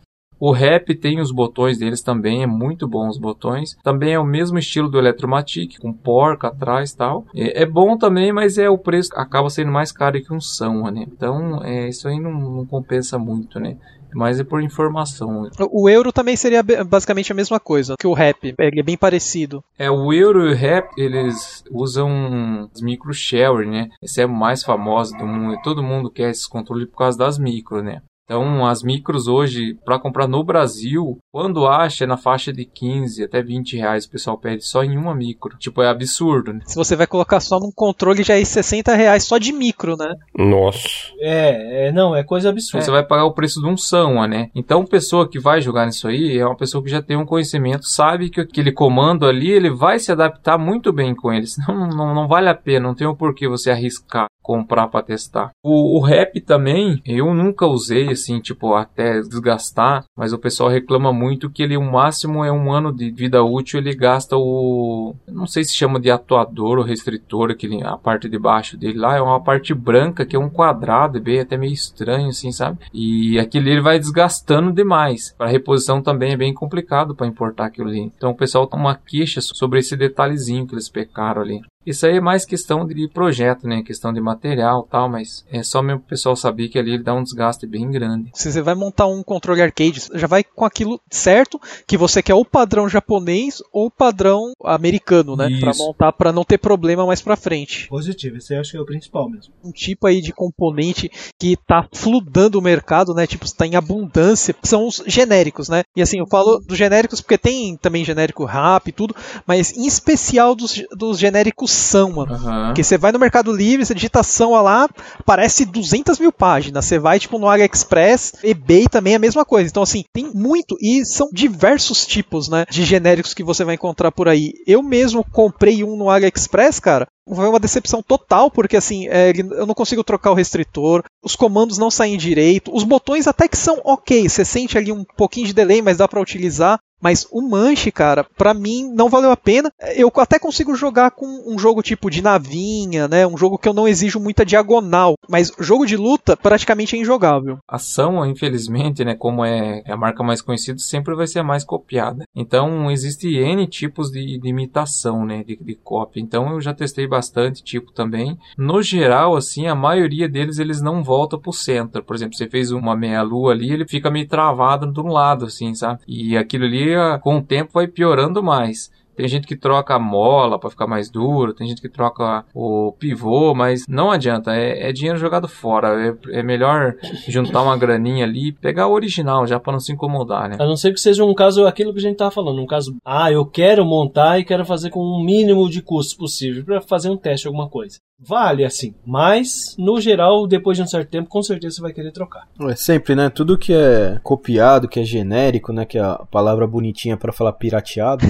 O Rap tem os botões deles também, é muito bom os botões. Também é o mesmo estilo do Eletromatic, com porca atrás e tal. É, é, bom também, mas é o preço acaba sendo mais caro que um São, né? Então, é, isso aí não, não compensa muito, né? mas é por informação. O euro também seria basicamente a mesma coisa que o rap, ele é bem parecido. É, o euro e o rap, eles usam os micro share, né? Esse é o mais famoso do mundo, todo mundo quer esses controles por causa das micro, né? Então, as micros hoje, para comprar no Brasil, quando acha, é na faixa de 15 até 20 reais. O pessoal pede só em uma micro. Tipo, é absurdo, né? Se você vai colocar só num controle, já é 60 reais só de micro, né? Nossa. É, é não, é coisa absurda. Você vai pagar o preço de um São, né? Então, pessoa que vai jogar nisso aí é uma pessoa que já tem um conhecimento, sabe que aquele comando ali, ele vai se adaptar muito bem com ele. Senão, não, não vale a pena, não tem o um porquê você arriscar comprar para testar. O, o rap também, eu nunca usei assim, tipo, até desgastar, mas o pessoal reclama muito que ele, o máximo é um ano de vida útil, ele gasta o, não sei se chama de atuador ou restritor, aquele, a parte de baixo dele lá, é uma parte branca que é um quadrado, é bem até meio estranho, assim, sabe? E aquele ele vai desgastando demais. Para reposição também é bem complicado para importar aquilo ali. Então o pessoal tem uma queixa sobre esse detalhezinho que eles pecaram ali. Isso aí é mais questão de projeto, né? Questão de material tal, mas é só mesmo o pessoal saber que ali ele dá um desgaste bem grande. Se você vai montar um controle arcade, já vai com aquilo certo, que você quer o padrão japonês ou o padrão americano, né? Para montar para não ter problema mais para frente. Positivo, esse eu acho que é o principal mesmo. Um tipo aí de componente que tá fludando o mercado, né? Tipo, está em abundância, são os genéricos, né? E assim, eu falo dos genéricos porque tem também genérico rap e tudo, mas em especial dos, dos genéricos são, mano. Uhum. Porque você vai no Mercado Livre, você digita lá, aparece 200 mil páginas. Você vai, tipo, no AliExpress, eBay também é a mesma coisa. Então, assim, tem muito e são diversos tipos, né, de genéricos que você vai encontrar por aí. Eu mesmo comprei um no AliExpress, cara, foi uma decepção total, porque assim, é, eu não consigo trocar o restritor, os comandos não saem direito, os botões até que são ok, você sente ali um pouquinho de delay, mas dá para utilizar. Mas o Manche, cara, para mim não valeu a pena. Eu até consigo jogar com um jogo tipo de navinha, né? Um jogo que eu não exijo muita diagonal. Mas jogo de luta praticamente é injogável. Ação, infelizmente, né? Como é a marca mais conhecida, sempre vai ser mais copiada. Então existe N tipos de, de imitação, né? De, de cópia. Então eu já testei bastante tipo também. No geral, assim, a maioria deles eles não voltam pro centro. Por exemplo, você fez uma meia-lua ali, ele fica meio travado de um lado, assim, sabe? E aquilo ali com o tempo vai piorando mais. Tem gente que troca a mola para ficar mais duro, tem gente que troca o pivô, mas não adianta, é, é dinheiro jogado fora. É, é, melhor juntar uma graninha ali pegar o original já para não se incomodar, né? A não ser que seja um caso, aquilo que a gente tava falando, um caso, ah, eu quero montar e quero fazer com o mínimo de custo possível para fazer um teste, alguma coisa. Vale assim, mas no geral, depois de um certo tempo, com certeza você vai querer trocar. É sempre, né? Tudo que é copiado, que é genérico, né? Que é a palavra bonitinha para falar pirateado.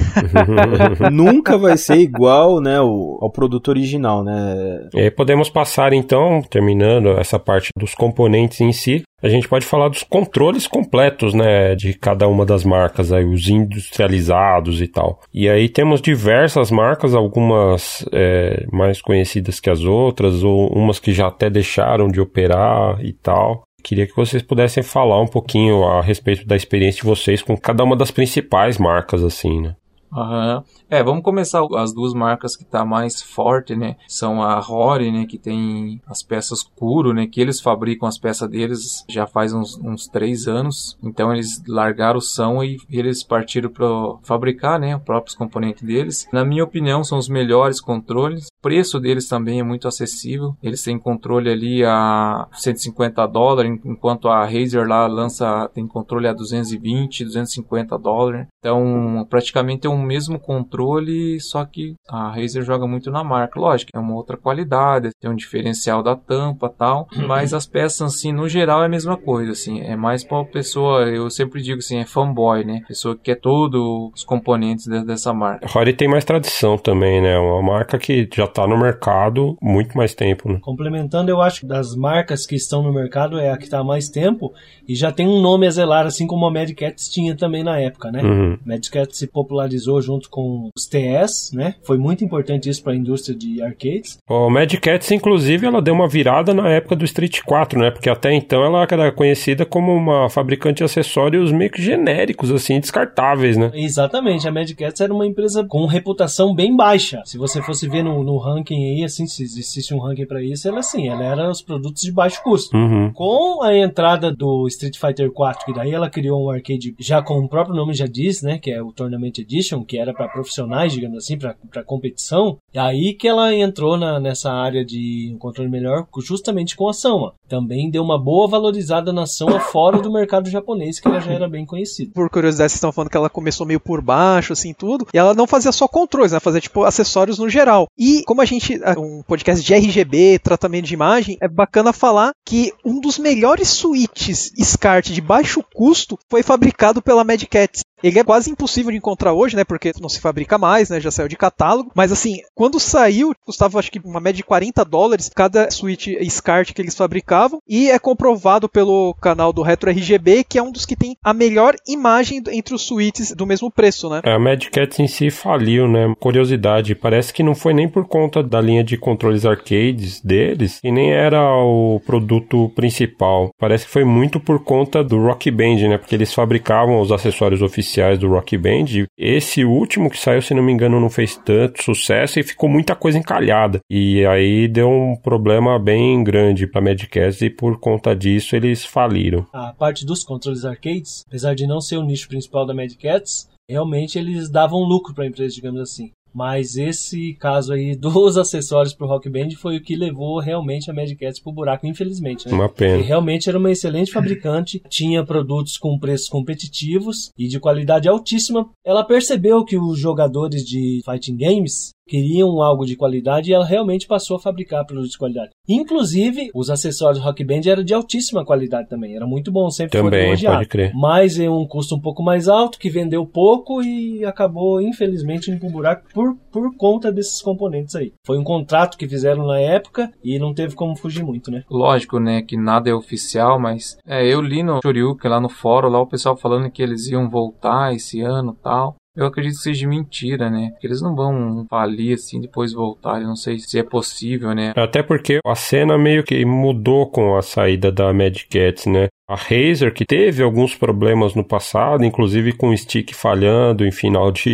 nunca vai ser igual, né, ao, ao produto original, né? E aí podemos passar então, terminando essa parte dos componentes em si, a gente pode falar dos controles completos, né, de cada uma das marcas, aí, os industrializados e tal. E aí temos diversas marcas, algumas é, mais conhecidas que as outras, ou umas que já até deixaram de operar e tal. Queria que vocês pudessem falar um pouquinho a respeito da experiência de vocês com cada uma das principais marcas, assim, né? Uhum. É, vamos começar as duas marcas que tá mais forte, né? São a Rory, né? Que tem as peças Kuro, né? Que eles fabricam as peças deles já faz uns, uns três anos. Então eles largaram o São e eles partiram para fabricar, né? Os próprios componentes deles. Na minha opinião, são os melhores controles. O preço deles também é muito acessível. Eles têm controle ali a 150 dólares, enquanto a Razer lá lança tem controle a 220, 250 dólares. Então, praticamente é o mesmo controle, só que a Razer joga muito na marca. Lógico, é uma outra qualidade, tem um diferencial da tampa tal, mas as peças, assim, no geral é a mesma coisa, assim. É mais para pessoa, eu sempre digo assim, é fanboy, né? Pessoa que quer todos os componentes dessa marca. Rory tem mais tradição também, né? Uma marca que já está no mercado muito mais tempo, né? Complementando, eu acho que das marcas que estão no mercado é a que está há mais tempo e já tem um nome a zelar, assim como a Mad Cats tinha também na época, né? Uhum. Uhum. Cat se popularizou junto com os TS, né? Foi muito importante isso para a indústria de arcades. O Mad Cats, inclusive, ela deu uma virada na época do Street 4, né? Porque até então ela era conhecida como uma fabricante de acessórios meio que genéricos, assim, descartáveis, né? Exatamente. A Mad Cats era uma empresa com reputação bem baixa. Se você fosse ver no, no ranking aí, assim, se existisse um ranking para isso, ela assim, ela era os produtos de baixo custo. Uhum. Com a entrada do Street Fighter 4, que daí ela criou um arcade já com o próprio nome já diz, né? Que é o Tournament Edition, que era para profissionais, digamos assim, para competição. E aí que ela entrou na, nessa área de um controle melhor, justamente com a Sama. Também deu uma boa valorizada na Sama fora do mercado japonês, que ela já era bem conhecida. Por curiosidade, vocês estão falando que ela começou meio por baixo, assim, tudo. E ela não fazia só controles, ela fazia, tipo, acessórios no geral. E como a gente, um podcast de RGB, tratamento de imagem, é bacana falar que um dos melhores switches SCART de baixo custo foi fabricado pela Mad Cats Ele é quase impossível de encontrar hoje, né? Porque não se fabrica mais, né? Já saiu de catálogo. Mas assim, quando saiu, custava acho que uma média de 40 dólares cada Switch SCART que eles fabricavam. E é comprovado pelo canal do Retro RGB que é um dos que tem a melhor imagem entre os Switches do mesmo preço, né? É, a Mad Catz em si faliu, né? Curiosidade, parece que não foi nem por conta da linha de controles arcades deles e nem era o produto principal. Parece que foi muito por conta do Rock Band, né? Porque eles fabricavam os acessórios oficiais do Rock Band. Esse último que saiu, se não me engano, não fez tanto sucesso e ficou muita coisa encalhada. E aí deu um problema bem grande para Mad Catz e por conta disso eles faliram. A parte dos controles arcades, apesar de não ser o nicho principal da Mad Catz, realmente eles davam lucro para a empresa, digamos assim. Mas esse caso aí dos acessórios pro Rock Band foi o que levou realmente a Mad Catz pro buraco, infelizmente, né? Uma pena. E realmente era uma excelente fabricante, tinha produtos com preços competitivos e de qualidade altíssima. Ela percebeu que os jogadores de fighting games queriam algo de qualidade e ela realmente passou a fabricar produtos de qualidade. Inclusive, os acessórios Rock Band eram de altíssima qualidade também, era muito bom, sempre Também, foi elogiado. pode crer. Mas em um custo um pouco mais alto, que vendeu pouco e acabou, infelizmente, indo pro buraco por, por conta desses componentes aí. Foi um contrato que fizeram na época e não teve como fugir muito, né? Lógico, né, que nada é oficial, mas é, eu li no Shoryuken lá no fórum, lá o pessoal falando que eles iam voltar esse ano tal. Eu acredito que seja mentira, né? Que eles não vão falir assim depois voltar. Eu não sei se é possível, né? Até porque a cena meio que mudou com a saída da Mad Catz, né? A Razer, que teve alguns problemas no passado, inclusive com o stick falhando em final de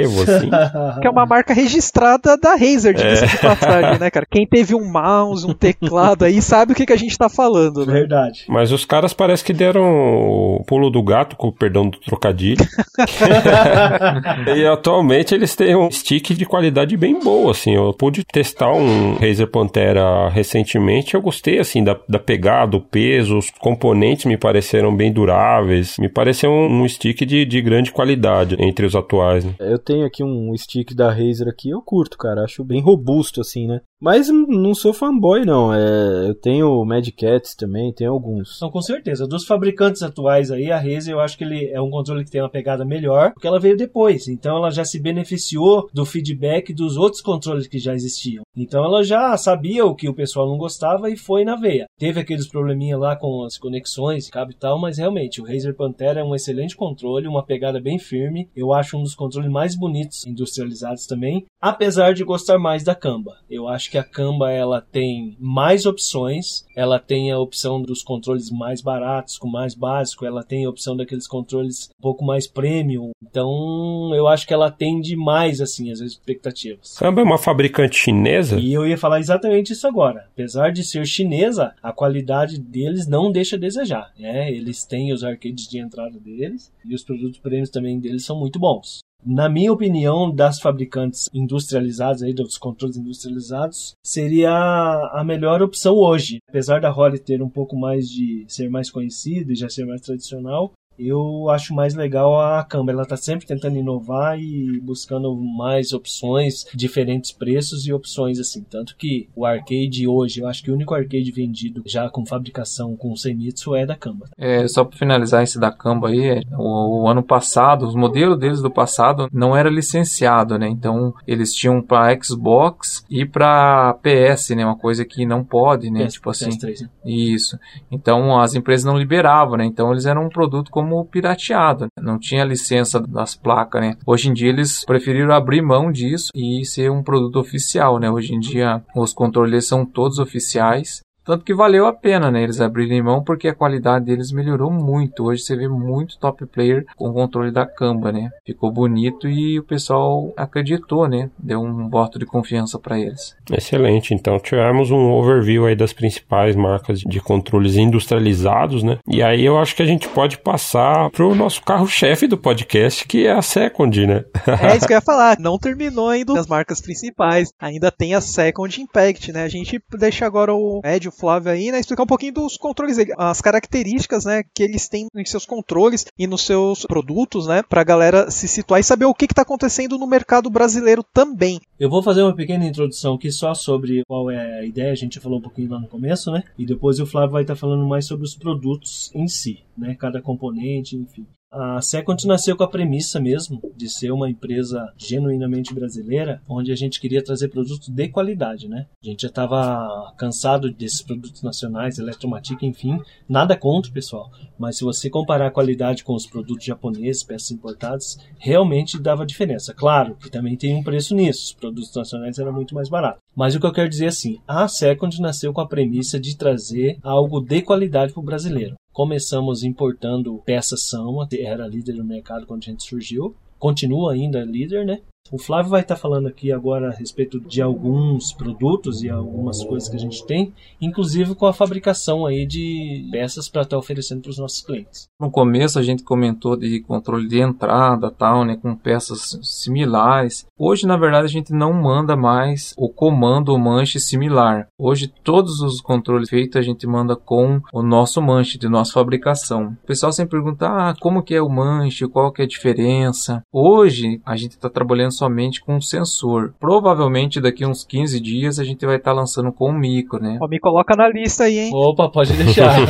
Evo, assim. Que é uma marca registrada da Razer, de passagem, né, cara? Quem teve um mouse, um teclado aí, sabe o que, que a gente tá falando, né? Verdade. Mas os caras parece que deram o pulo do gato, com o perdão do trocadilho. e atualmente eles têm um stick de qualidade bem boa, assim. Eu pude testar um Razer Pantera recentemente, eu gostei, assim, da, da pegada, o peso, os componentes me pareceram bem duráveis. Me pareceu um, um stick de, de grande qualidade entre os atuais, né? Eu tenho aqui um stick da Razer aqui, eu curto, cara. Acho bem robusto, assim, né? Mas não sou fanboy, não. É, eu tenho Mad Cats também, tenho alguns. Então, com certeza. Dos fabricantes atuais aí, a Razer, eu acho que ele é um controle que tem uma pegada melhor, porque ela veio depois. Então, ela já se beneficiou do feedback dos outros controles que já existiam. Então, ela já sabia o que o pessoal não gostava e foi na veia. Teve aqueles probleminha lá com as conexões, cabo e tal, mas realmente, o Razer Pantera é um excelente controle, uma pegada bem firme. Eu acho um dos controles mais bonitos industrializados também, apesar de gostar mais da Kamba. Eu acho que a Kamba ela tem mais opções, ela tem a opção dos controles mais baratos, com mais básico, ela tem a opção daqueles controles um pouco mais premium. Então, eu acho que ela atende mais assim as expectativas. Kamba é uma fabricante chinesa? E eu ia falar exatamente isso agora. Apesar de ser chinesa, a qualidade deles não deixa a desejar. Né? Eles têm os arcades de entrada deles e os produtos prêmios também deles são muito bons. Na minha opinião, das fabricantes industrializadas, aí, dos controles industrializados, seria a melhor opção hoje. Apesar da Holly ter um pouco mais de ser mais conhecida e já ser mais tradicional, eu acho mais legal a Câmara. Ela está sempre tentando inovar e buscando mais opções, diferentes preços e opções assim. Tanto que o arcade hoje, eu acho que o único arcade vendido já com fabricação com Senitsu é da Câmara. É, só para finalizar esse da Kamba aí, é, o, o, ano passado, os modelos deles do passado não era licenciado, né? Então eles tinham para Xbox e para PS, né? Uma coisa que não pode, né? PS, tipo assim. PS3, né? Isso. Então as empresas não liberavam, né? Então eles eram um produto como pirateado, não tinha licença das placas, né? Hoje em dia eles preferiram abrir mão disso e ser um produto oficial, né? Hoje em dia os controles são todos oficiais. Tanto que valeu a pena, né? Eles abrirem mão porque a qualidade deles melhorou muito. Hoje você vê muito top player com o controle da Kamba, né? Ficou bonito e o pessoal acreditou, né? Deu um voto de confiança para eles. Excelente. Então tivemos um overview aí das principais marcas de controles industrializados, né? E aí eu acho que a gente pode passar pro nosso carro-chefe do podcast, que é a Second, né? É isso que eu ia falar. Não terminou ainda as marcas principais. Ainda tem a Second Impact, né? A gente deixa agora o Ed, o Flávio aí, né? Explicar um pouquinho dos controles, as características, né? Que eles têm em seus controles e nos seus produtos, né? Pra galera se situar e saber o que, que tá acontecendo no mercado brasileiro também. Eu vou fazer uma pequena introdução aqui só sobre qual é a ideia. A gente falou um pouquinho lá no começo, né? E depois o Flávio vai estar falando mais sobre os produtos em si. Né, cada componente, enfim. A Second nasceu com a premissa mesmo de ser uma empresa genuinamente brasileira, onde a gente queria trazer produtos de qualidade, né? A gente já estava cansado desses produtos nacionais, Eletromatic, enfim, nada contra, pessoal. Mas se você comparar a qualidade com os produtos japoneses, peças importadas, realmente dava diferença. Claro que também tem um preço nisso, os produtos nacionais eram muito mais baratos. Mas o que eu quero dizer é assim, a Second nasceu com a premissa de trazer algo de qualidade para o brasileiro. Começamos importando peças São, era líder do mercado quando a gente surgiu. Continua ainda líder, né? O Flávio vai estar falando aqui agora a respeito de alguns produtos e algumas coisas que a gente tem, inclusive com a fabricação aí de peças para estar oferecendo para os nossos clientes. No começo a gente comentou de controle de entrada, tal, né, com peças similares. Hoje, na verdade, a gente não manda mais o comando manche similar. Hoje todos os controles feitos a gente manda com o nosso manche de nossa fabricação. O pessoal sempre pergunta: "Ah, como que é o manche? Qual que é a diferença?". Hoje a gente está trabalhando somente com sensor. Provavelmente daqui uns 15 dias a gente vai estar tá lançando com o micro, né? Ó, me coloca na lista aí, hein? Opa, pode deixar.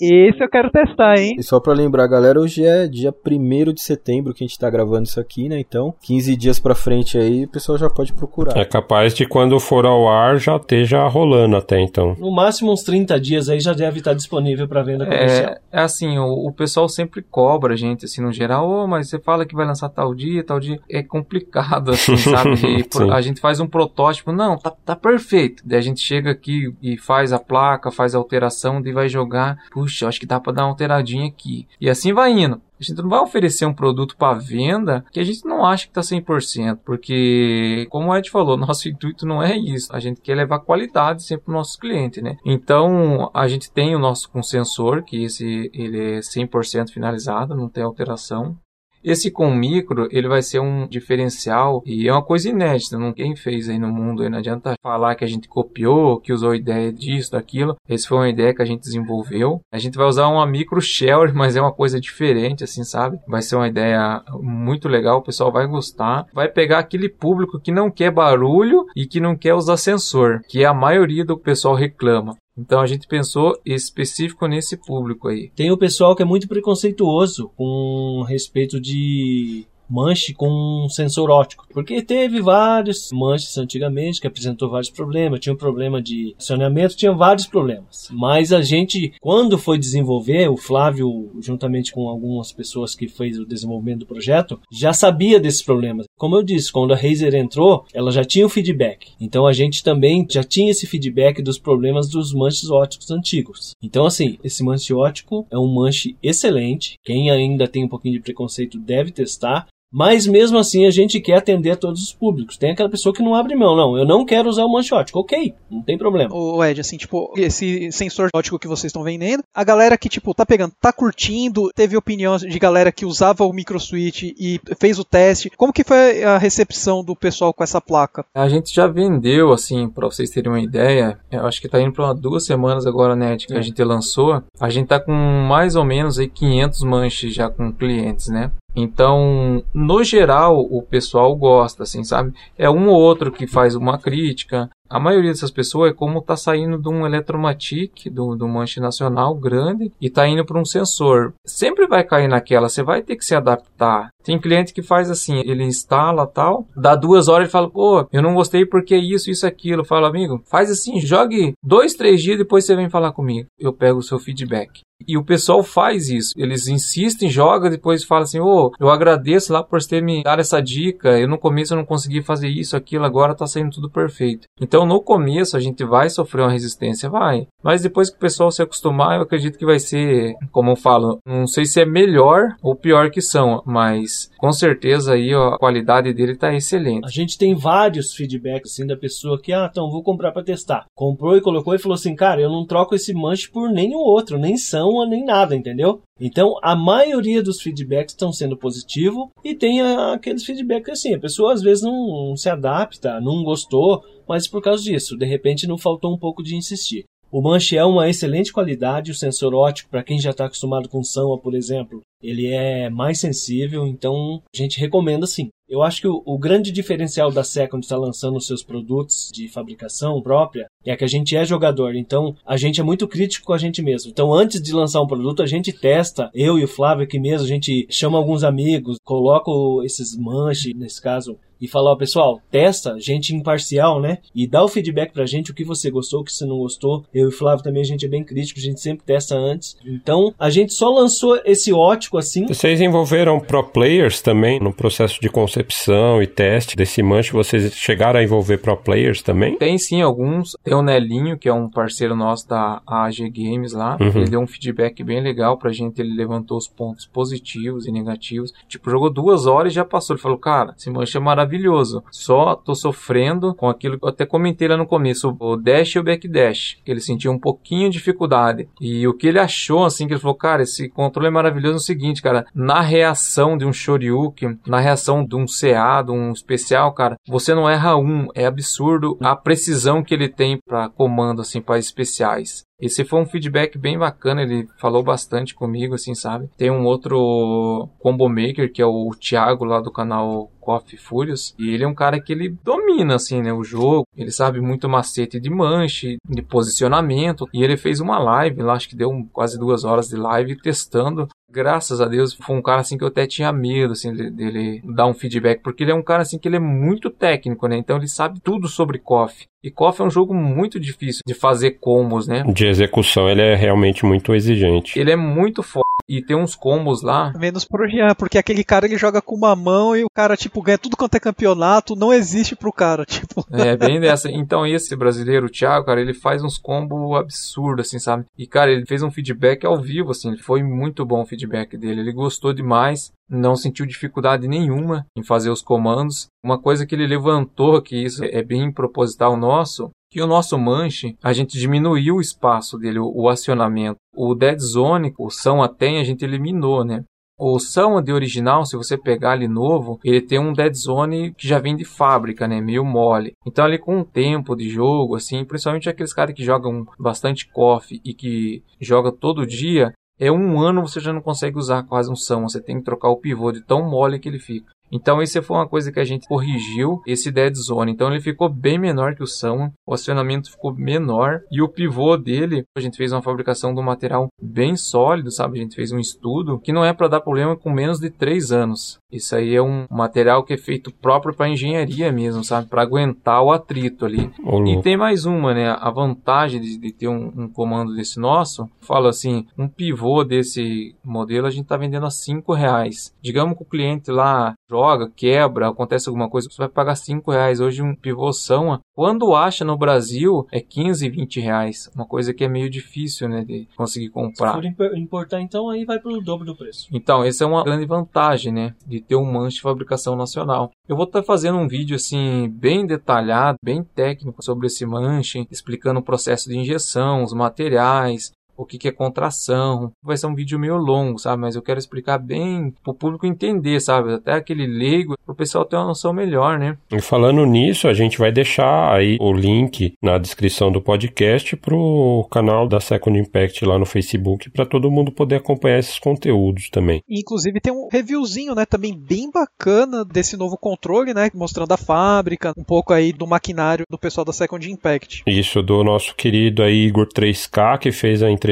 Esse eu quero testar, hein? E só pra lembrar, galera, hoje é dia 1 de setembro que a gente tá gravando isso aqui, né? Então, 15 dias pra frente aí, o pessoal já pode procurar. É capaz de quando for ao ar já esteja rolando até então. No máximo uns 30 dias aí já deve estar disponível para venda comercial. É, é assim, o, o, pessoal sempre cobra a gente, assim, no geral, oh, mas você fala que vai lançar tal dia, tal. É complicado, assim, sabe? a gente faz um protótipo, não, tá, tá perfeito. Daí a gente chega aqui e faz a placa, faz a alteração, e vai jogar. Puxa, acho que dá pra dar uma alteradinha aqui. E assim vai indo. A gente não vai oferecer um produto para venda que a gente não acha que está 100%, porque, como o Ed falou, nosso intuito não é isso. A gente quer levar qualidade sempre para o nosso cliente, né? Então, a gente tem o nosso com sensor, que esse ele é 100% finalizado, não tem alteração. Esse com micro, ele vai ser um diferencial e é uma coisa inédita, ninguém fez aí no mundo, aí não adianta falar que a gente copiou, que usou ideia disso, daquilo. Esse foi uma ideia que a gente desenvolveu. A gente vai usar uma micro shell, mas é uma coisa diferente, assim, sabe? Vai ser uma ideia muito legal, o pessoal vai gostar. Vai pegar aquele público que não quer barulho e que não quer usar sensor, que é a maioria do pessoal reclama. Então a gente pensou específico nesse público aí. Tem o pessoal que é muito preconceituoso com respeito de manche com um sensor óptico, porque teve vários manches antigamente que apresentou vários problemas, tinha um problema de acionamento, tinha vários problemas. Mas a gente, quando foi desenvolver, o Flávio, juntamente com algumas pessoas que fez o desenvolvimento do projeto, já sabia desses problemas. Como eu disse, quando a Razer entrou, ela já tinha o feedback. Então a gente também já tinha esse feedback dos problemas dos manches ópticos antigos. Então assim, esse manche óptico é um manche excelente. Quem ainda tem um pouquinho de preconceito deve testar. Mas mesmo assim a gente quer atender a todos os públicos. Tem aquela pessoa que não abre mão, não. Eu não quero usar o manche ótico. Ok, não tem problema. O Ed, assim, tipo, esse sensor ótico que vocês estão vendendo, a galera que, tipo, tá pegando, tá curtindo, teve opinião de galera que usava o microswitch e fez o teste. Como que foi a recepção do pessoal com essa placa? A gente já vendeu, assim, pra vocês terem uma ideia, eu acho que tá indo pra duas semanas agora, né, que é. a gente lançou. A gente tá com mais ou menos aí 500 manches já com clientes, né? Então, no geral, o pessoal gosta, assim, sabe? É um ou outro que faz uma crítica, a maioria dessas pessoas é como tá saindo de um Eletromatic, do, do manche nacional grande, e tá indo para um sensor. Sempre vai cair naquela, você vai ter que se adaptar. Tem cliente que faz assim, ele instala tal, dá duas horas e fala, pô, eu não gostei porque isso, isso, aquilo. Fala, amigo, faz assim, jogue dois, três dias, depois você vem falar comigo. Eu pego o seu feedback. E o pessoal faz isso. Eles insistem, jogam, depois falam assim: Ô, oh, eu agradeço lá por ter me dado essa dica. Eu no começo eu não consegui fazer isso, aquilo, agora tá saindo tudo perfeito. Então no começo a gente vai sofrer uma resistência, vai. Mas depois que o pessoal se acostumar, eu acredito que vai ser, como eu falo, não sei se é melhor ou pior que são, mas com certeza aí ó, a qualidade dele tá excelente. A gente tem vários feedbacks assim da pessoa que, ah, então vou comprar para testar. Comprou e colocou e falou assim: cara, eu não troco esse manche por nenhum outro, nem são nem nada, entendeu? Então, a maioria dos feedbacks estão sendo positivo e tem aqueles feedbacks assim, a pessoa às vezes não, não se adapta, não gostou, mas por causa disso, de repente não faltou um pouco de insistir. O manche é uma excelente qualidade, o sensor ótico, para quem já está acostumado com Samba, por exemplo, ele é mais sensível, então a gente recomenda sim. Eu acho que o, o grande diferencial da Second estar lançando os seus produtos de fabricação própria é que a gente é jogador, então a gente é muito crítico com a gente mesmo. Então, antes de lançar um produto, a gente testa, eu e o Flávio aqui mesmo, a gente chama alguns amigos, coloca esses manches, nesse caso, e falar, ó, pessoal, testa, gente imparcial, né? E dá o feedback pra gente, o que você gostou, o que você não gostou. Eu e o Flávio também, a gente é bem crítico, a gente sempre testa antes. Então, a gente só lançou esse ótico assim. Vocês envolveram pro players também no processo de concepção e teste desse manche? Vocês chegaram a envolver pro players também? Tem sim alguns. Tem o Nelinho, que é um parceiro nosso da AG Games lá. Uhum. Ele deu um feedback bem legal pra gente. Ele levantou os pontos positivos e negativos. Tipo, jogou duas horas e já passou. Ele falou, cara, esse manche é maravilhoso maravilhoso. Só tô sofrendo com aquilo que eu até comentei lá no começo, o dash e o backdash, que ele sentiu um pouquinho de dificuldade. E o que ele achou, assim, que ele falou, cara, esse controle é maravilhoso no seguinte, cara, na reação de um Shoryuken, na reação de um CA, de um especial, cara, você não erra um, é absurdo a precisão que ele tem para comando, assim, para especiais. Esse foi um feedback bem bacana, ele falou bastante comigo, assim, sabe? Tem um outro combo maker, que é o Thiago lá do canal Coffee Furious, e ele é um cara que ele domina, assim, né, o jogo, ele sabe muito macete de manche, de posicionamento, e ele fez uma live lá, acho que deu quase duas horas de live testando graças a Deus, foi um cara assim que eu até tinha medo, assim, dele dar um feedback, porque ele é um cara assim que ele é muito técnico, né? Então ele sabe tudo sobre KOF. E KOF é um jogo muito difícil de fazer combos, né? De execução, ele é realmente muito exigente. Ele é muito forte. E tem uns combos lá. Menos pro Jean, porque aquele cara ele joga com uma mão e o cara, tipo, ganha tudo quanto é campeonato, não existe pro cara, tipo. É, bem dessa. Então esse brasileiro, o Thiago, cara, ele faz uns combos absurdos, assim, sabe? E, cara, ele fez um feedback ao vivo, assim, foi muito bom o feedback dele. Ele gostou demais, não sentiu dificuldade nenhuma em fazer os comandos. Uma coisa que ele levantou, que isso é bem proposital nosso, que o nosso manche, a gente diminuiu o espaço dele, o, acionamento. O dead zone, o são até a gente eliminou, né? O Sound original, se você pegar ali novo, ele tem um dead zone que já vem de fábrica, né? Meio mole. Então ali com o tempo de jogo, assim, principalmente aqueles caras que jogam bastante coffee e que jogam todo dia, é um ano você já não consegue usar quase um Sound. Você tem que trocar o pivô de tão mole que ele fica. Então isso foi uma coisa que a gente corrigiu, esse dead zone. Então ele ficou bem menor que o São, o acionamento ficou menor e o pivô dele, a gente fez uma fabricação um material bem sólido, sabe? A gente fez um estudo que não é para dar problema com menos de 3 anos. Isso aí é um material que é feito próprio para engenharia mesmo, sabe? Para aguentar o atrito ali. e tem mais uma, né? A vantagem de, de ter um, um, comando desse nosso, falo assim, um pivô desse modelo a gente tá vendendo a 5 reais. Digamos que o cliente lá joga, quebra, acontece alguma coisa, você vai pagar 5 reais. Hoje um pivôção, quando acha no Brasil, é 15, 20 reais. Uma coisa que é meio difícil, né, de conseguir comprar. Se for importar, então aí vai pro dobro do preço. Então, essa é uma grande vantagem, né, de ter um manche de fabricação nacional. Eu vou estar fazendo um vídeo, assim, bem detalhado, bem técnico sobre esse manche, explicando o processo de injeção, os materiais, o que, que é contração. Vai ser um vídeo meio longo, sabe? Mas eu quero explicar bem para o público entender, sabe? Até aquele leigo, para o pessoal ter uma noção melhor, né? E falando nisso, a gente vai deixar aí o link na descrição do podcast pro canal da Second Impact lá no Facebook para todo mundo poder acompanhar esses conteúdos também. Inclusive tem um reviewzinho, né, também bem bacana desse novo controle, né, mostrando a fábrica, um pouco aí do maquinário do pessoal da Second Impact. Isso do nosso querido aí Igor 3K que fez a entrevista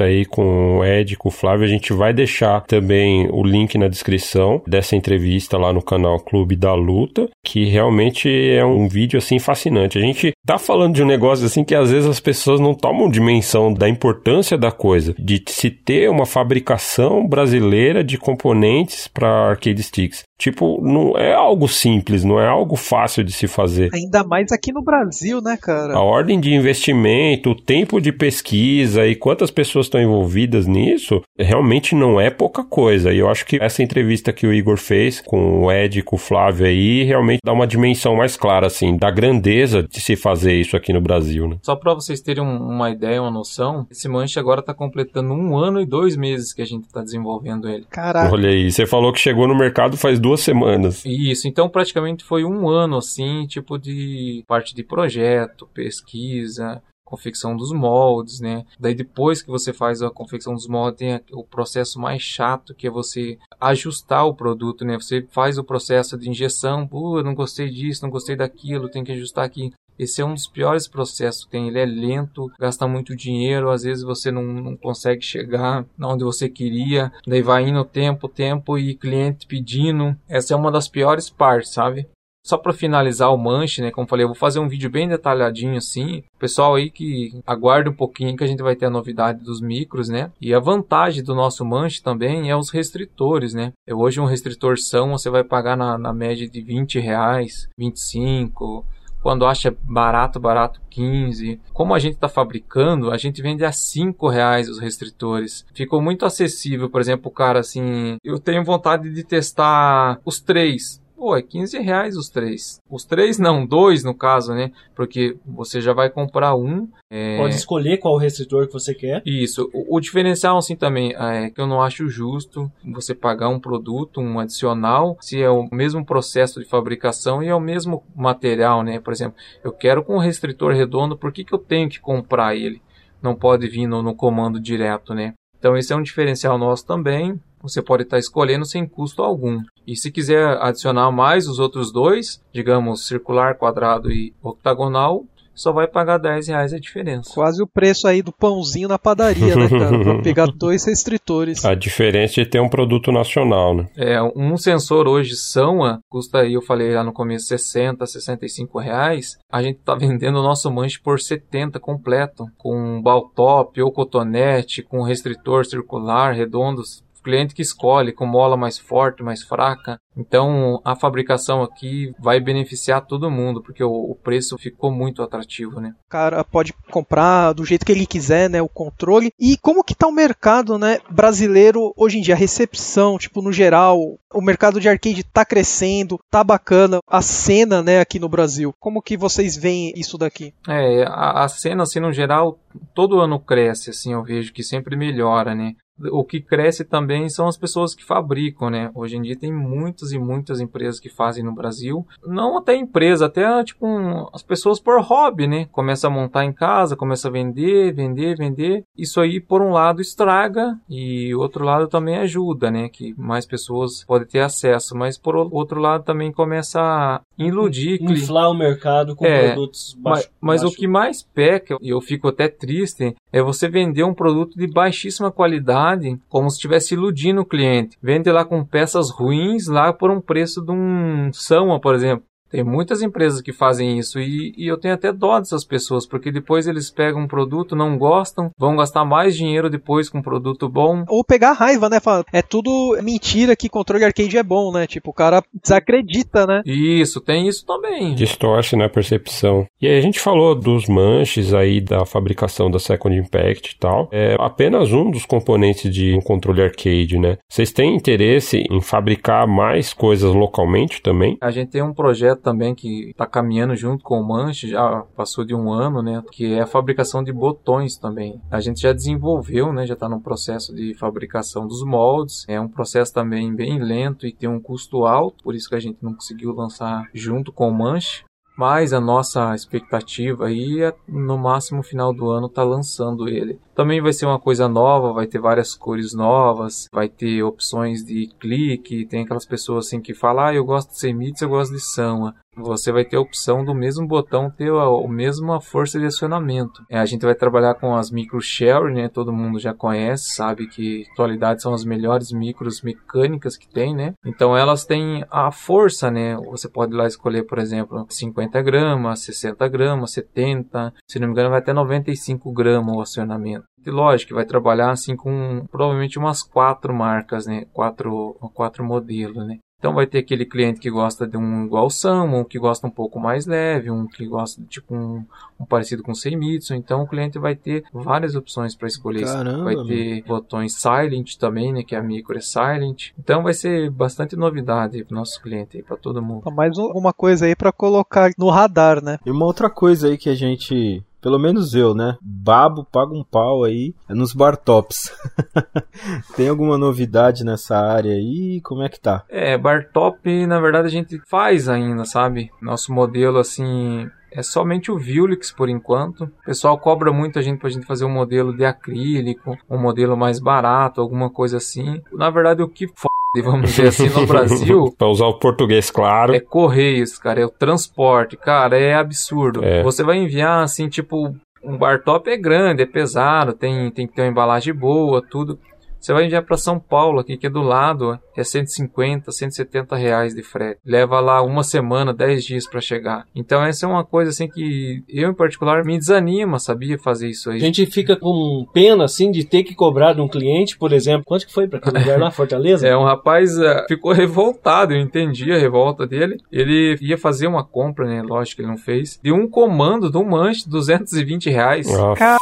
aí com o Ed, com o Flávio. A gente vai deixar também o link na descrição dessa entrevista lá no canal Clube da Luta, que realmente é um vídeo assim fascinante. A gente tá falando de um negócio assim que às vezes as pessoas não tomam dimensão da importância da coisa, de se ter uma fabricação brasileira de componentes para arcade sticks. Tipo, não é algo simples, não é algo fácil de se fazer. Ainda mais aqui no Brasil, né, cara? A ordem de investimento, o tempo de pesquisa e quantas pessoas estão envolvidas nisso, realmente não é pouca coisa. E eu acho que essa entrevista que o Igor fez com o Ed e com o Flávio aí, realmente dá uma dimensão mais clara, assim, da grandeza de se fazer isso aqui no Brasil, né? Só para vocês terem uma ideia, uma noção, esse manche agora tá completando um ano e dois meses que a gente tá desenvolvendo ele. Caraca. Olha aí, você falou que chegou no mercado faz duas semanas. Isso, então praticamente foi um ano assim, tipo de parte de projeto, pesquisa, confecção dos moldes, né? Daí depois que você faz a confecção dos moldes, tem o processo mais chato que é você ajustar o produto, né? Você faz o processo de injeção, pô, não gostei disso, não gostei daquilo, tem que ajustar aqui. Esse é um dos piores processos que tem. Ele é lento, gasta muito dinheiro, às vezes você não, não consegue chegar onde você queria, daí vai indo tempo, tempo e cliente pedindo. Essa é uma das piores partes, sabe? Só para finalizar o manche, né? Como falei, eu vou fazer um vídeo bem detalhadinho assim. Pessoal aí que aguarde um pouquinho que a gente vai ter a novidade dos micros, né? E a vantagem do nosso manche também é os restritores, né? Hoje um restritor são você vai pagar na, na média de 20 reais, 25 quando acha barato, barato 15. Como a gente está fabricando, a gente vende a 5 reais os restritores. Ficou muito acessível, por exemplo, o cara assim, eu tenho vontade de testar os três. Pô, é 15 reais os três. Os três não, dois no caso, né? Porque você já vai comprar um. É... Pode escolher qual restritor que você quer. Isso. O, o, diferencial, assim, também, é que eu não acho justo você pagar um produto, um adicional, se é o mesmo processo de fabricação e é o mesmo material, né? Por exemplo, eu quero com um restritor redondo, por que, que eu tenho que comprar ele? Não pode vir no, no comando direto, né? Então, esse é um diferencial nosso também você pode estar escolhendo sem custo algum. E se quiser adicionar mais os outros dois, digamos circular, quadrado e octagonal, só vai pagar 10 reais a diferença. Quase o preço aí do pãozinho na padaria, né, cara? pra pegar dois restritores. A diferença de ter um produto nacional, né? É, um sensor hoje SAMA custa aí, eu falei lá no começo, 60, 65 reais. A gente tá vendendo o nosso manche por 70 completo, com baltop ou cotonete, com restritor circular, redondos cliente que escolhe com mola mais forte, mais fraca. Então a fabricação aqui vai beneficiar todo mundo, porque o, o, preço ficou muito atrativo, né? O cara pode comprar do jeito que ele quiser, né? O controle. E como que tá o mercado, né, brasileiro hoje em dia? A recepção, tipo, no geral, o mercado de arcade tá crescendo, tá bacana. A cena, né, aqui no Brasil. Como que vocês veem isso daqui? É, a, a cena, assim, no geral, todo ano cresce, assim, eu vejo que sempre melhora, né? O que cresce também são as pessoas que fabricam, né? Hoje em dia tem muitas e muitas empresas que fazem no Brasil. Não até empresa, até tipo um, as pessoas por hobby, né? Começa a montar em casa, começa a vender, vender, vender. Isso aí por um lado estraga e outro lado também ajuda, né? Que mais pessoas podem ter acesso, mas por outro lado também começa a iludir, inflar o mercado com é, produtos baixos. Mas, mas o que mais peca e eu fico até triste é você vender um produto de baixíssima qualidade, como se estivesse iludindo o cliente. Vende lá com peças ruins lá por um preço de um Sama, por exemplo. Tem muitas empresas que fazem isso e, e, eu tenho até dó dessas pessoas, porque depois eles pegam um produto, não gostam, vão gastar mais dinheiro depois com um produto bom. Ou pegar raiva, né? Fala, é tudo mentira que controle arcade é bom, né? Tipo, o cara desacredita, né? Isso, tem isso também. Distorce na percepção. E aí a gente falou dos manches aí da fabricação da Second Impact e tal. É apenas um dos componentes de um controle arcade, né? Vocês têm interesse em fabricar mais coisas localmente também? A gente tem um projeto também que está caminhando junto com o Manche, já passou de um ano, né? Que é a fabricação de botões também. A gente já desenvolveu, né? Já está no processo de fabricação dos moldes. É um processo também bem lento e tem um custo alto, por isso que a gente não conseguiu lançar junto com o Manche. Mas a nossa expectativa aí é no máximo final do ano tá lançando ele. Também vai ser uma coisa nova, vai ter várias cores novas, vai ter opções de clique, tem aquelas pessoas assim que falam, ah, eu gosto de Semits, eu gosto de Sama você vai ter a opção do mesmo botão ter a, a mesma força de acionamento. É, a gente vai trabalhar com as micro share, né? Todo mundo já conhece, sabe que atualidade são as melhores micros mecânicas que tem, né? Então elas têm a força, né? Você pode lá escolher, por exemplo, 50 gramas, 60 gramas, 70, se não me engano vai até 95 gramas o acionamento. E lógico, vai trabalhar assim com provavelmente umas quatro marcas, né? Quatro, quatro modelos, né? Então vai ter aquele cliente que gosta de um igual Sam, um que gosta um pouco mais leve, um que gosta de tipo um, um parecido com Seimitsu. Então o cliente vai ter várias opções para escolher. Caramba, vai ter meu. botões Silent também, né? Que a micro é Silent. Então vai ser bastante novidade para nosso cliente, para todo mundo. Mais uma coisa aí para colocar no radar, né? E uma outra coisa aí que a gente pelo menos eu, né? Babo, paga um pau aí nos bar tops. Tem alguma novidade nessa área aí? Como é que tá? É, bar top, na verdade a gente faz ainda, sabe? Nosso modelo assim é somente o Vulix por enquanto. O pessoal cobra muito a gente pra gente fazer um modelo de acrílico, um modelo mais barato, alguma coisa assim. Na verdade, o que f vamos dizer assim, no Brasil. pra usar o português claro. É correios, cara, é o transporte, cara, é absurdo. É. Você vai enviar, assim, tipo, um bar top é grande, é pesado, tem, tem que ter uma embalagem boa, tudo. Você vai enviar para São Paulo, aqui que é do lado, é 150, 170 reais de frete. Leva lá uma semana, 10 dias para chegar. Então essa é uma coisa assim que eu em particular me desanima, sabia fazer isso aí. A gente fica com pena assim de ter que cobrar de um cliente, por exemplo. Quanto que foi para aquele lugar lá, Fortaleza? é, um rapaz uh, ficou revoltado, eu entendi a revolta dele. Ele ia fazer uma compra, né? Lógico que ele não fez. De um comando de um manche, 220 reais. Nossa.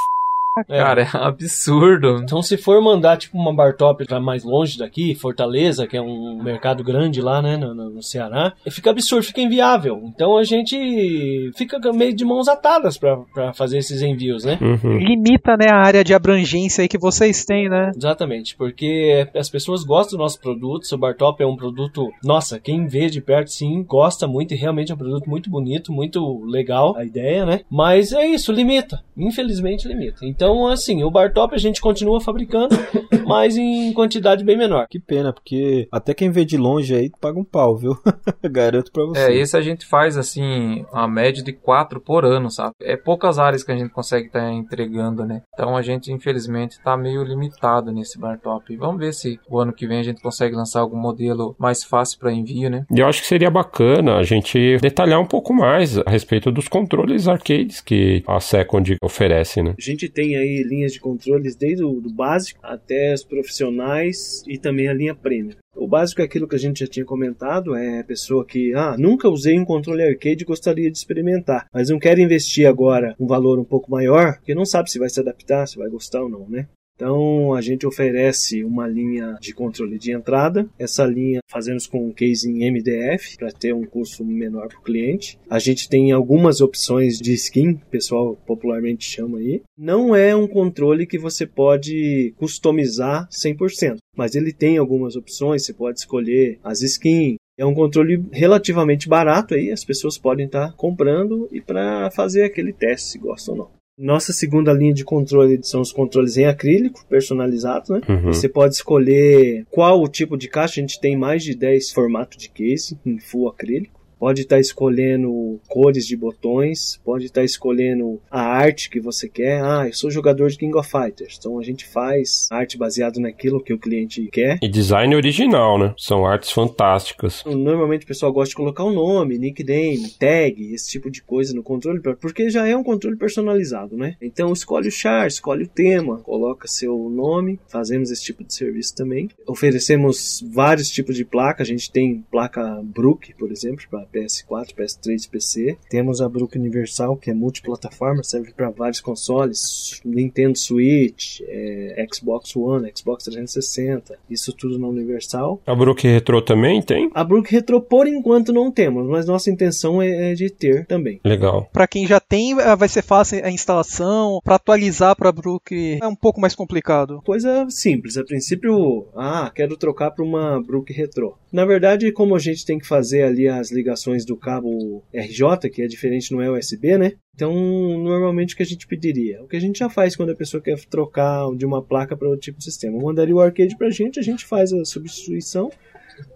É. Cara, é absurdo. Então, se for mandar, tipo, uma bar top pra mais longe daqui, Fortaleza, que é um mercado grande lá, né, no, no Ceará, fica absurdo, fica inviável. Então, a gente fica meio de mãos atadas pra, pra fazer esses envios, né? Uhum. Limita, né, a área de abrangência aí que vocês têm, né? Exatamente, porque as pessoas gostam do nosso produto, o bar top é um produto, nossa, quem vê de perto, sim, gosta muito e realmente é um produto muito bonito, muito legal, a ideia, né? Mas é isso, limita. Infelizmente, limita. Então, então, assim, o bar top a gente continua fabricando, mas em quantidade bem menor. Que pena, porque até quem vê de longe aí paga um pau, viu? Garanto pra você. É, esse a gente faz, assim, a média de quatro por ano, sabe? É poucas áreas que a gente consegue estar tá entregando, né? Então a gente, infelizmente, tá meio limitado nesse bar top. Vamos ver se o ano que vem a gente consegue lançar algum modelo mais fácil para envio, né? E eu acho que seria bacana a gente detalhar um pouco mais a respeito dos controles arcades que a Second oferece, né? A gente tem aí linhas de controles desde o do básico até os profissionais e também a linha premium. O básico é aquilo que a gente já tinha comentado, é pessoa que, ah, nunca usei um controle arcade e gostaria de experimentar, mas não quer investir agora um valor um pouco maior, porque não sabe se vai se adaptar, se vai gostar ou não, né? Então a gente oferece uma linha de controle de entrada. Essa linha fazemos com um case em MDF para ter um custo menor para o cliente. A gente tem algumas opções de skin, o pessoal popularmente chama aí. Não é um controle que você pode customizar 100%, mas ele tem algumas opções. Você pode escolher as skins, é um controle relativamente barato aí, as pessoas podem estar tá comprando e para fazer aquele teste se gostam ou não. Nossa segunda linha de controle são os controles em acrílico, personalizados, né? Uhum. Você pode escolher qual o tipo de caixa. A gente tem mais de 10 formatos de case em full acrílico pode estar tá escolhendo cores de botões, pode estar tá escolhendo a arte que você quer. Ah, eu sou jogador de King of Fighters, então a gente faz arte baseado naquilo que o cliente quer. E design original, né? São artes fantásticas. Normalmente o pessoal gosta de colocar o um nome, nickname, tag, esse tipo de coisa no controle, porque já é um controle personalizado, né? Então escolhe o char, escolhe o tema, coloca seu nome, fazemos esse tipo de serviço também. Oferecemos vários tipos de placa, a gente tem placa Brook, por exemplo, para PS4, PS3 PC. Temos a Brook Universal, que é multiplataforma, serve para vários consoles, Nintendo Switch, é, Xbox One, Xbox 360, isso tudo na Universal. A Brook Retro também tem? A Brook Retro por enquanto não temos, mas nossa intenção é, é de ter também. Legal. Para quem já tem, eh, vai ser fácil a instalação, para atualizar para Brook é um pouco mais complicado. Coisa simples, a princípio, ah, quero trocar para uma Brook Retro. Na verdade, como a gente tem que fazer ali as ligações do cabo RJ, que é diferente não é USB, né? Então, normalmente o que a gente pediria? O que a gente já faz quando a pessoa quer trocar de uma placa para outro tipo de sistema. Mandaria o arcade para a gente, a gente faz a substituição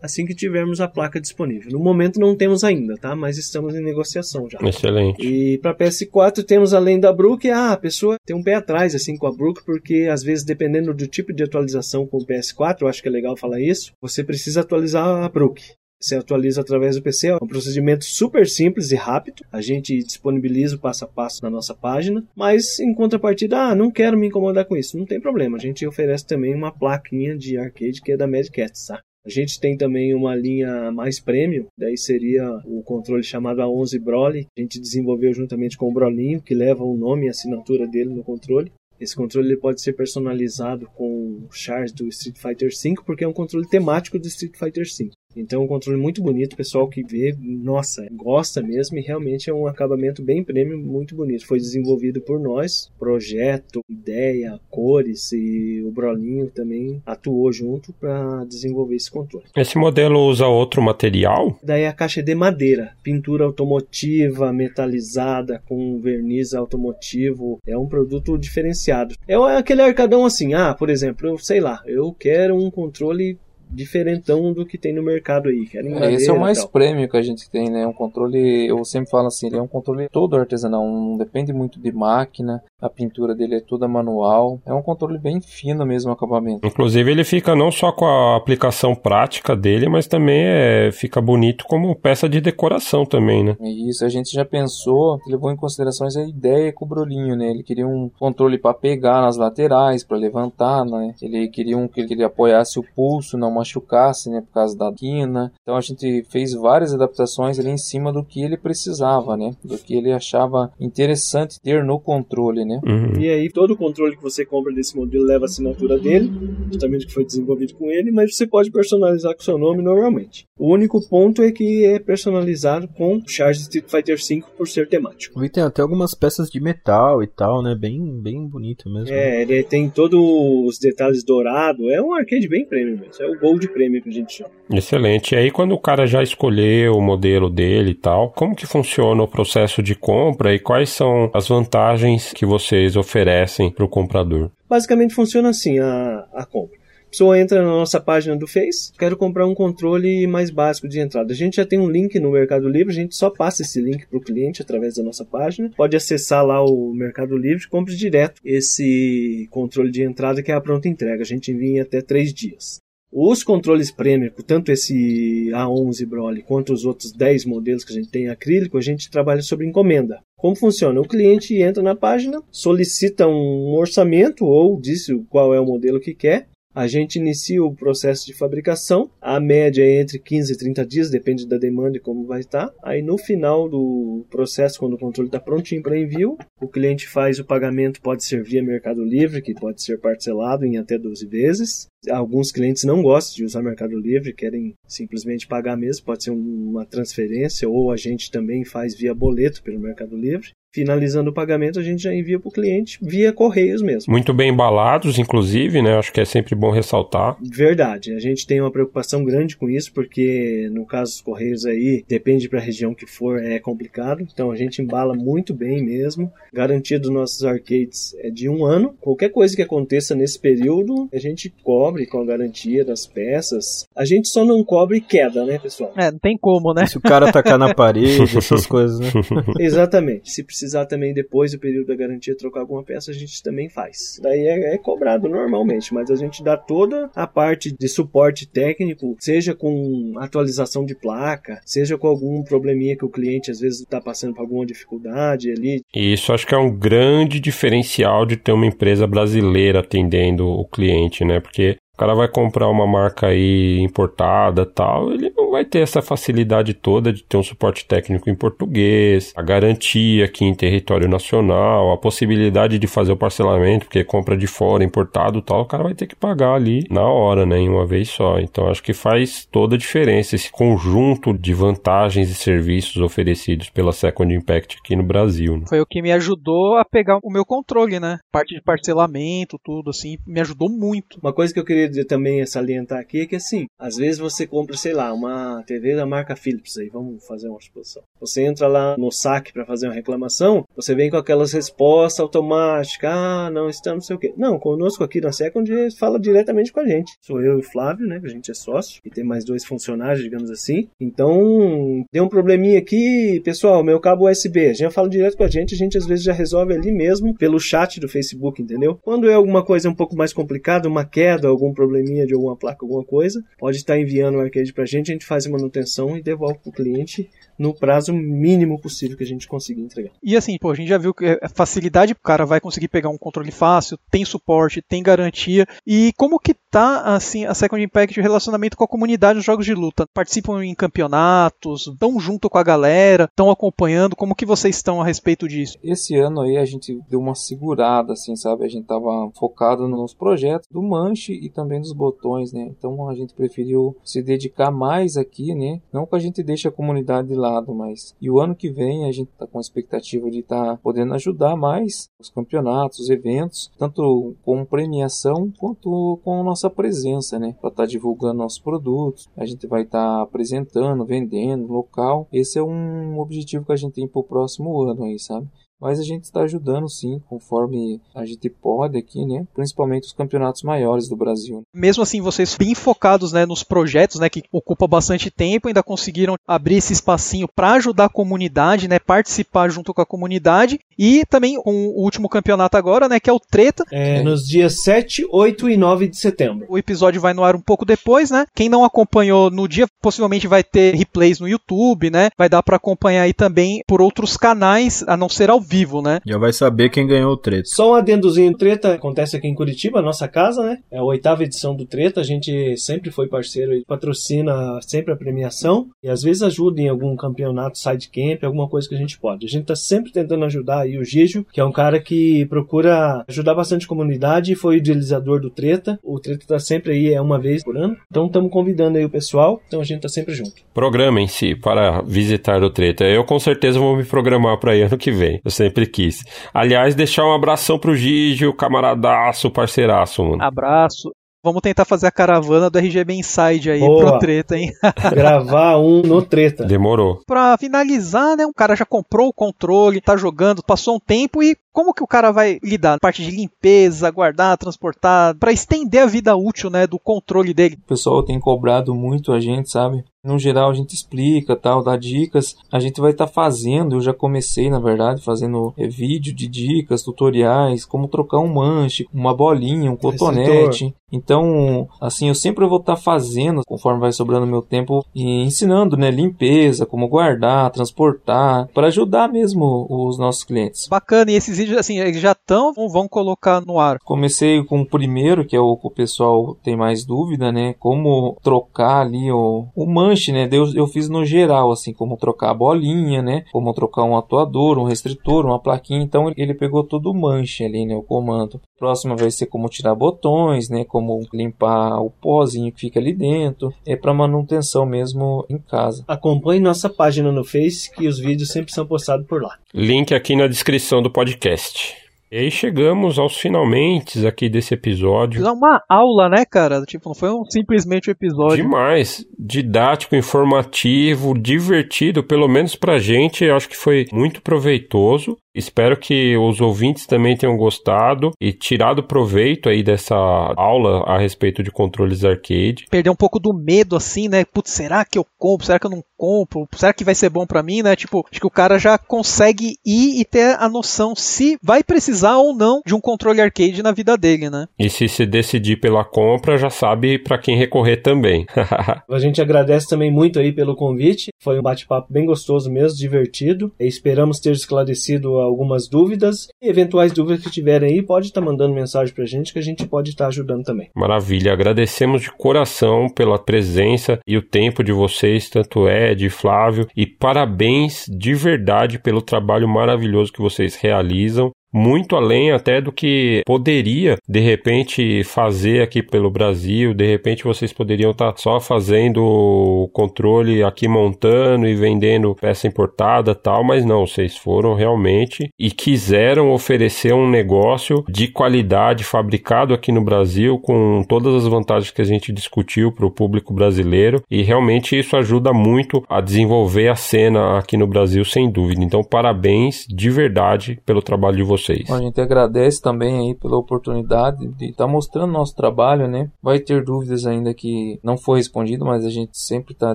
assim que tivermos a placa disponível. No momento não temos ainda, tá? Mas estamos em negociação já. Excelente. E para PS4 temos além da Brook, ah, a pessoa tem um pé atrás assim com a Brook, porque às vezes dependendo do tipo de atualização com o PS4, eu acho que é legal falar isso, você precisa atualizar a Brook. Você atualiza através do PC, é um procedimento super simples e rápido. A gente disponibiliza o passo a passo na nossa página, mas em contrapartida, ah, não quero me incomodar com isso. Não tem problema, a gente oferece também uma plaquinha de arcade que é da Medcat, tá? A gente tem também uma linha mais premium, daí seria o controle chamado A11 Broly. A gente desenvolveu juntamente com o Brolinho, que leva o nome e a assinatura dele no controle. Esse controle ele pode ser personalizado com chars do Street Fighter V, porque é um controle temático do Street Fighter V. Então é um controle muito bonito, o pessoal que vê, nossa, gosta mesmo e realmente é um acabamento bem premium, muito bonito. Foi desenvolvido por nós, projeto, ideia, cores e o Brolinho também atuou junto para desenvolver esse controle. Esse modelo usa outro material? Daí a caixa é de madeira, pintura automotiva, metalizada com verniz automotivo, é um produto diferenciado. É aquele arcadão assim, ah, por exemplo, eu sei lá, eu quero um controle diferentão do que tem no mercado aí. É, esse é o mais prêmio que a gente tem, né? Um controle, eu sempre falo assim, ele é um controle todo artesanal, não depende muito de máquina, a pintura dele é toda manual, é um controle bem fino mesmo o acabamento. Inclusive ele fica não só com a aplicação prática dele, mas também é, fica bonito como peça de decoração também, né? Isso, a gente já pensou, levou em consideração a ideia com o Brolinho, né? Ele queria um controle para pegar nas laterais, para levantar, né? Ele queria um que ele apoiasse o pulso, não machucasse, né, por causa da quina. Então a gente fez várias adaptações ali em cima do que ele precisava, né, do que ele achava interessante ter no controle, né. Uhum. E aí todo o controle que você compra desse modelo leva a assinatura dele, justamente que foi desenvolvido com ele, mas você pode personalizar com seu nome normalmente. O único ponto é que é personalizado com Charge Street Fighter V por ser temático. E tem até algumas peças de metal e tal, né, bem, bem bonito mesmo. É, ele tem todos os detalhes dourados, é um arcade bem premium mesmo, é o Gold Premium que a gente chama. Excelente. E aí quando o cara já escolheu o modelo dele e tal, como que funciona o processo de compra e quais são as vantagens que vocês oferecem para o comprador? Basicamente funciona assim a, a compra. A pessoa entra na nossa página do Face, quero comprar um controle mais básico de entrada. A gente já tem um link no Mercado Livre, a gente só passa esse link para o cliente através da nossa página. Pode acessar lá o Mercado Livre compre direto esse controle de entrada que é a pronta entrega. A gente envia em até três dias. Os controles premium, tanto esse A11 Broly quanto os outros 10 modelos que a gente tem acrílico, a gente trabalha sobre encomenda. Como funciona? O cliente entra na página, solicita um orçamento ou diz qual é o modelo que quer. A gente inicia o processo de fabricação, a média é entre 15 e 30 dias, depende da demanda e como vai estar. Aí no final do processo, quando o controle está prontinho para envio, o cliente faz o pagamento, pode ser via Mercado Livre, que pode ser parcelado em até 12 vezes. Alguns clientes não gostam de usar Mercado Livre, querem simplesmente pagar mesmo, pode ser uma transferência ou a gente também faz via boleto pelo Mercado Livre. Finalizando o pagamento, a gente já envia para o cliente via correios mesmo. Muito bem embalados, inclusive, né? Acho que é sempre bom ressaltar. Verdade. A gente tem uma preocupação grande com isso, porque no caso dos correios aí, depende para a região que for, é complicado. Então a gente embala muito bem mesmo. Garantia dos nossos arcades é de um ano. Qualquer coisa que aconteça nesse período, a gente cobre com a garantia das peças. A gente só não cobre queda, né, pessoal? É, não tem como, né? Se o cara tacar na parede, essas coisas, né? Exatamente. Se precisar também depois do período da garantia trocar alguma peça, a gente também faz. Daí é, é, cobrado normalmente, mas a gente dá toda a parte de suporte técnico, seja com atualização de placa, seja com algum probleminha que o cliente às vezes está passando por alguma dificuldade ali. E isso acho que é um grande diferencial de ter uma empresa brasileira atendendo o cliente, né? Porque cara vai comprar uma marca aí importada tal, ele não vai ter essa facilidade toda de ter um suporte técnico em português, a garantia aqui em território nacional, a possibilidade de fazer o parcelamento, porque compra de fora, importado tal, o cara vai ter que pagar ali na hora, né, em uma vez só. Então acho que faz toda a diferença esse conjunto de vantagens e serviços oferecidos pela Second Impact aqui no Brasil. Né? Foi o que me ajudou a pegar o meu controle, né? Parte de parcelamento, tudo assim, me ajudou muito. Uma coisa que eu queria dizer também salientar aqui é que assim, às vezes você compra, sei lá, uma TV da marca Philips aí, vamos fazer uma exposição. Você entra lá no saque para fazer uma reclamação, você vem com aquelas respostas automáticas, ah, não está não sei o quê. Não, conosco aqui na Second fala diretamente com a gente. Sou eu e o Flávio, né, que a gente é sócio, e tem mais dois funcionários, digamos assim. Então, deu um probleminha aqui, pessoal, meu cabo USB, a gente já fala direto com a gente, a gente às vezes já resolve ali mesmo pelo chat do Facebook, entendeu? Quando é alguma coisa um pouco mais complicada, uma queda, algum probleminha de alguma placa, alguma coisa, pode estar enviando o arcade pra gente, a gente faz a manutenção e devolve pro cliente no prazo mínimo possível que a gente consiga entregar. E assim, pô, a gente já viu que a é facilidade, o cara vai conseguir pegar um controle fácil, tem suporte, tem garantia. E como que tá assim a Second Impact de relacionamento com a comunidade dos jogos de luta? Participam em campeonatos, estão junto com a galera, estão acompanhando, como que vocês estão a respeito disso? Esse ano aí a gente deu uma segurada assim, sabe? A gente tava focado nos projetos do Manche e também dos botões, né? Então a gente preferiu se dedicar mais aqui, né? Não que a gente deixe a comunidade de lado, mas e o ano que vem a gente está com a expectativa de estar tá podendo ajudar mais os campeonatos, os eventos, tanto com premiação quanto com a nossa presença, né? Para estar tá divulgando nossos produtos, a gente vai estar tá apresentando, vendendo, local. Esse é um objetivo que a gente tem para o próximo ano aí, sabe? Mas a gente está ajudando sim, conforme a gente pode aqui, né? Principalmente os campeonatos maiores do Brasil. Mesmo assim, vocês bem focados, né, nos projetos, né, que ocupa bastante tempo, ainda conseguiram abrir esse espacinho para ajudar a comunidade, né, participar junto com a comunidade e também com o último campeonato agora, né, que é o Treta. É, nos dias 7, 8 e 9 de setembro. O episódio vai no ar um pouco depois, né? Quem não acompanhou no dia, possivelmente vai ter replays no YouTube, né? Vai dar para acompanhar aí também por outros canais, a não ser ao vivo, né? Já vai saber quem ganhou o Treta. Só um adendozinho, Treta acontece aqui em Curitiba, nossa casa, né? É a oitava edição do Treta, a gente sempre foi parceiro e patrocina sempre a premiação e às vezes ajuda em algum campeonato side camp, alguma coisa que a gente pode. A gente tá sempre tentando ajudar aí o Gijo, que é um cara que procura ajudar bastante a comunidade e foi o idealizador do Treta. O Treta tá sempre aí, é uma vez por ano. Então estamos convidando aí o pessoal, então a gente tá sempre junto. Programem-se para visitar o Treta. Eu com certeza vou me programar para ir ano que vem. Eu sempre quis. Aliás, deixar um abração pro Gigio, camaradaço, parceiraço, mano. Abraço. Vamos tentar fazer a caravana do RGB Inside aí Boa. pro treta, hein? Gravar um no treta. Demorou. Pra finalizar, né? O cara já comprou o controle, tá jogando, passou um tempo e como que o cara vai lidar? Parte de limpeza, guardar, transportar, para estender a vida útil, né, do controle dele. O pessoal tem cobrado muito a gente, sabe? No geral a gente explica, tal, dá dicas. A gente vai estar tá fazendo, eu já comecei, na verdade, fazendo é, vídeo de dicas, tutoriais, como trocar um manche, uma bolinha, um cotonete. Então, assim, eu sempre vou estar tá fazendo, conforme vai sobrando meu tempo, e ensinando, né, limpeza, como guardar, transportar, para ajudar mesmo os nossos clientes. Bacana, e esses vídeos, assim, eles já estão vão colocar no ar? Comecei com o primeiro, que é o que o pessoal tem mais dúvida, né? Como trocar ali o, o manche, né? Eu, eu fiz no geral, assim, como trocar a bolinha, né? Como trocar um atuador, um restritor, uma plaquinha. Então ele pegou todo o manche ali, né? O comando. Próxima vai ser como tirar botões, né? Como limpar o pozinho que fica ali dentro. É para manutenção mesmo em casa. Acompanhe nossa página no Face, que os vídeos sempre são postados por lá. Link aqui na descrição do podcast podcast. E aí chegamos aos finalmente aqui desse episódio. É uma aula, né, cara? Tipo, não foi um, simplesmente um episódio. Demais. Didático, informativo, divertido, pelo menos pra gente, eu acho que foi muito proveitoso. Espero que os ouvintes também tenham gostado e tirado proveito aí dessa aula a respeito de controles arcade. Perder um pouco do medo assim, né? Putz, será que eu compro? Será que eu não compro? Será que vai ser bom para mim, né? Tipo, acho que o cara já consegue ir e ter a noção se vai precisar ou não de um controle arcade na vida dele, né? E se se decidir pela compra, já sabe para quem recorrer também. a gente agradece também muito aí pelo convite. Foi um bate-papo bem gostoso mesmo, divertido. E esperamos ter esclarecido algumas dúvidas. E eventuais dúvidas que tiverem aí, pode estar tá mandando mensagem pra gente que a gente pode estar tá ajudando também. Maravilha, agradecemos de coração pela presença e o tempo de vocês, tanto Ed, Flávio, e parabéns de verdade pelo trabalho maravilhoso que vocês realizam muito além até do que poderia de repente fazer aqui pelo Brasil. De repente vocês poderiam estar tá só fazendo o controle aqui montando e vendendo peça importada tal, mas não, vocês foram realmente e quiseram oferecer um negócio de qualidade fabricado aqui no Brasil com todas as vantagens que a gente discutiu para o público brasileiro e realmente isso ajuda muito a desenvolver a cena aqui no Brasil sem dúvida. Então parabéns de verdade pelo trabalho de vocês vocês. A gente agradece também aí pela oportunidade de estar tá mostrando nosso trabalho, né? Vai ter dúvidas ainda que não foi respondido, mas a gente sempre está à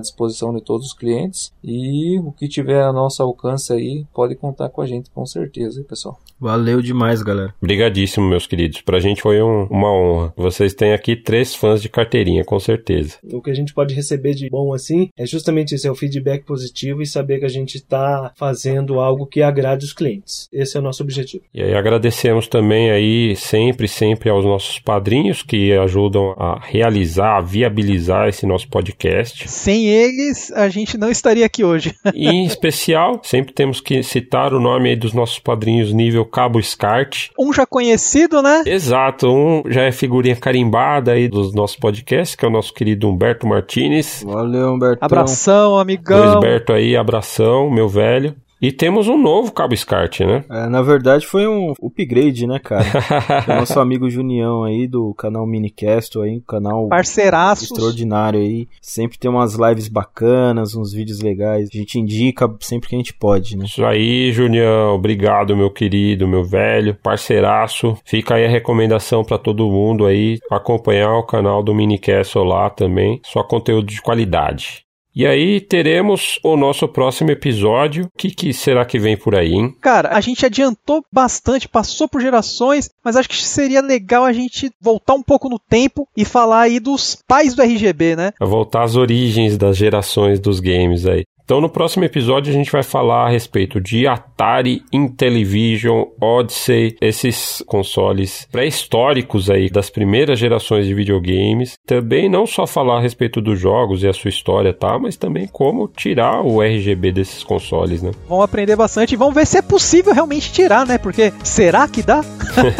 disposição de todos os clientes e o que tiver a nosso alcance aí pode contar com a gente com certeza, pessoal. Valeu demais, galera. Obrigadíssimo, meus queridos. Pra gente foi um, uma honra. Vocês têm aqui três fãs de carteirinha, com certeza. O que a gente pode receber de bom assim é justamente esse é o feedback positivo e saber que a gente está fazendo algo que agrade os clientes. Esse é o nosso objetivo. E aí agradecemos também aí sempre, sempre aos nossos padrinhos que ajudam a realizar, a viabilizar esse nosso podcast. Sem eles, a gente não estaria aqui hoje. E em especial, sempre temos que citar o nome aí dos nossos padrinhos nível Cabo Scart. Um já conhecido, né? Exato, um já é figurinha carimbada aí dos nossos podcasts, que é o nosso querido Humberto Martinez. Valeu, Humberto. Abração, amigão. Humberto aí, abração, meu velho. E temos um novo cabo SCART, né? É, na verdade foi um upgrade, né, cara? o nosso amigo Junião aí do canal Minicast aí, um canal Parceiraços. extraordinário aí. Sempre tem umas lives bacanas, uns vídeos legais. A gente indica sempre que a gente pode, né? Isso aí, Junião. Obrigado, meu querido, meu velho, parceiraço. Fica aí a recomendação para todo mundo aí acompanhar o canal do Minicast lá também. Só conteúdo de qualidade. E aí teremos o nosso próximo episódio. O que, que, será que vem por aí, hein? Cara, a gente adiantou bastante, passou por gerações, mas acho que seria legal a gente voltar um pouco no tempo e falar aí dos pais do RGB, né? Voltar às origens das gerações dos games aí. Então, no próximo episódio, a gente vai falar a respeito de Atari, Intellivision, Odyssey, esses consoles pré-históricos aí das primeiras gerações de videogames. Também não só falar a respeito dos jogos e a sua história, tá? Mas também como tirar o RGB desses consoles, né? Vamos aprender bastante e vamos ver se é possível realmente tirar, né? Porque será que dá?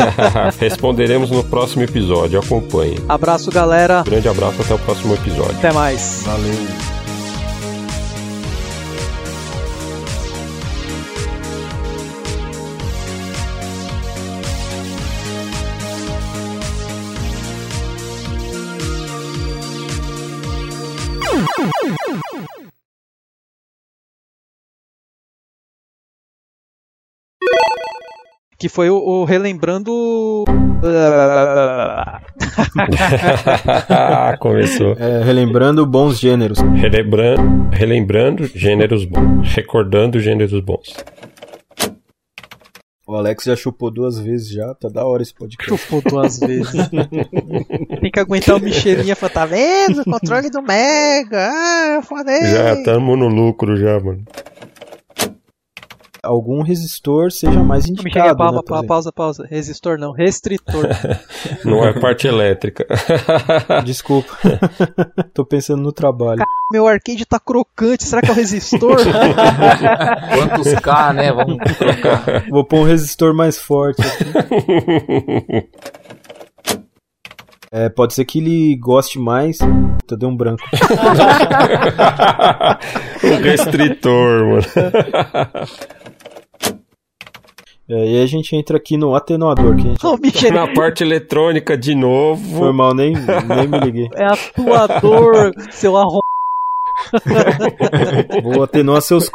Responderemos no próximo episódio. Acompanhe. Abraço, galera. Grande abraço, até o próximo episódio. Até mais. Valeu. Que foi o, o relembrando. Começou. É, relembrando bons gêneros. Relembrando, relembrando gêneros bons. Recordando gêneros bons. O Alex já chupou duas vezes já, tá da hora esse podcast. Chupou duas vezes. Tem que aguentar o Michelinha falar, tá vendo? Controle do Mega. Ah, eu falei. Já tamo no lucro já, mano. Algum resistor seja mais indicado. Michelinha, né, pausa, pausa, pausa. Resistor não, restritor. Não é parte elétrica. Desculpa. Tô pensando no trabalho. Meu arcade tá crocante, será que é o resistor? Quantos K, né? Vamos trocar. Vou pôr um resistor mais forte aqui. É, pode ser que ele goste mais. Puta, deu um branco. o restritor, mano. É, e aí a gente entra aqui no atenuador. Que a gente... Na parte eletrônica de novo. Foi mal, nem, nem me liguei. é atuador, seu arrombado. Vou atenuar seus.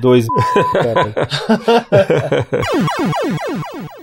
Dois. Cara.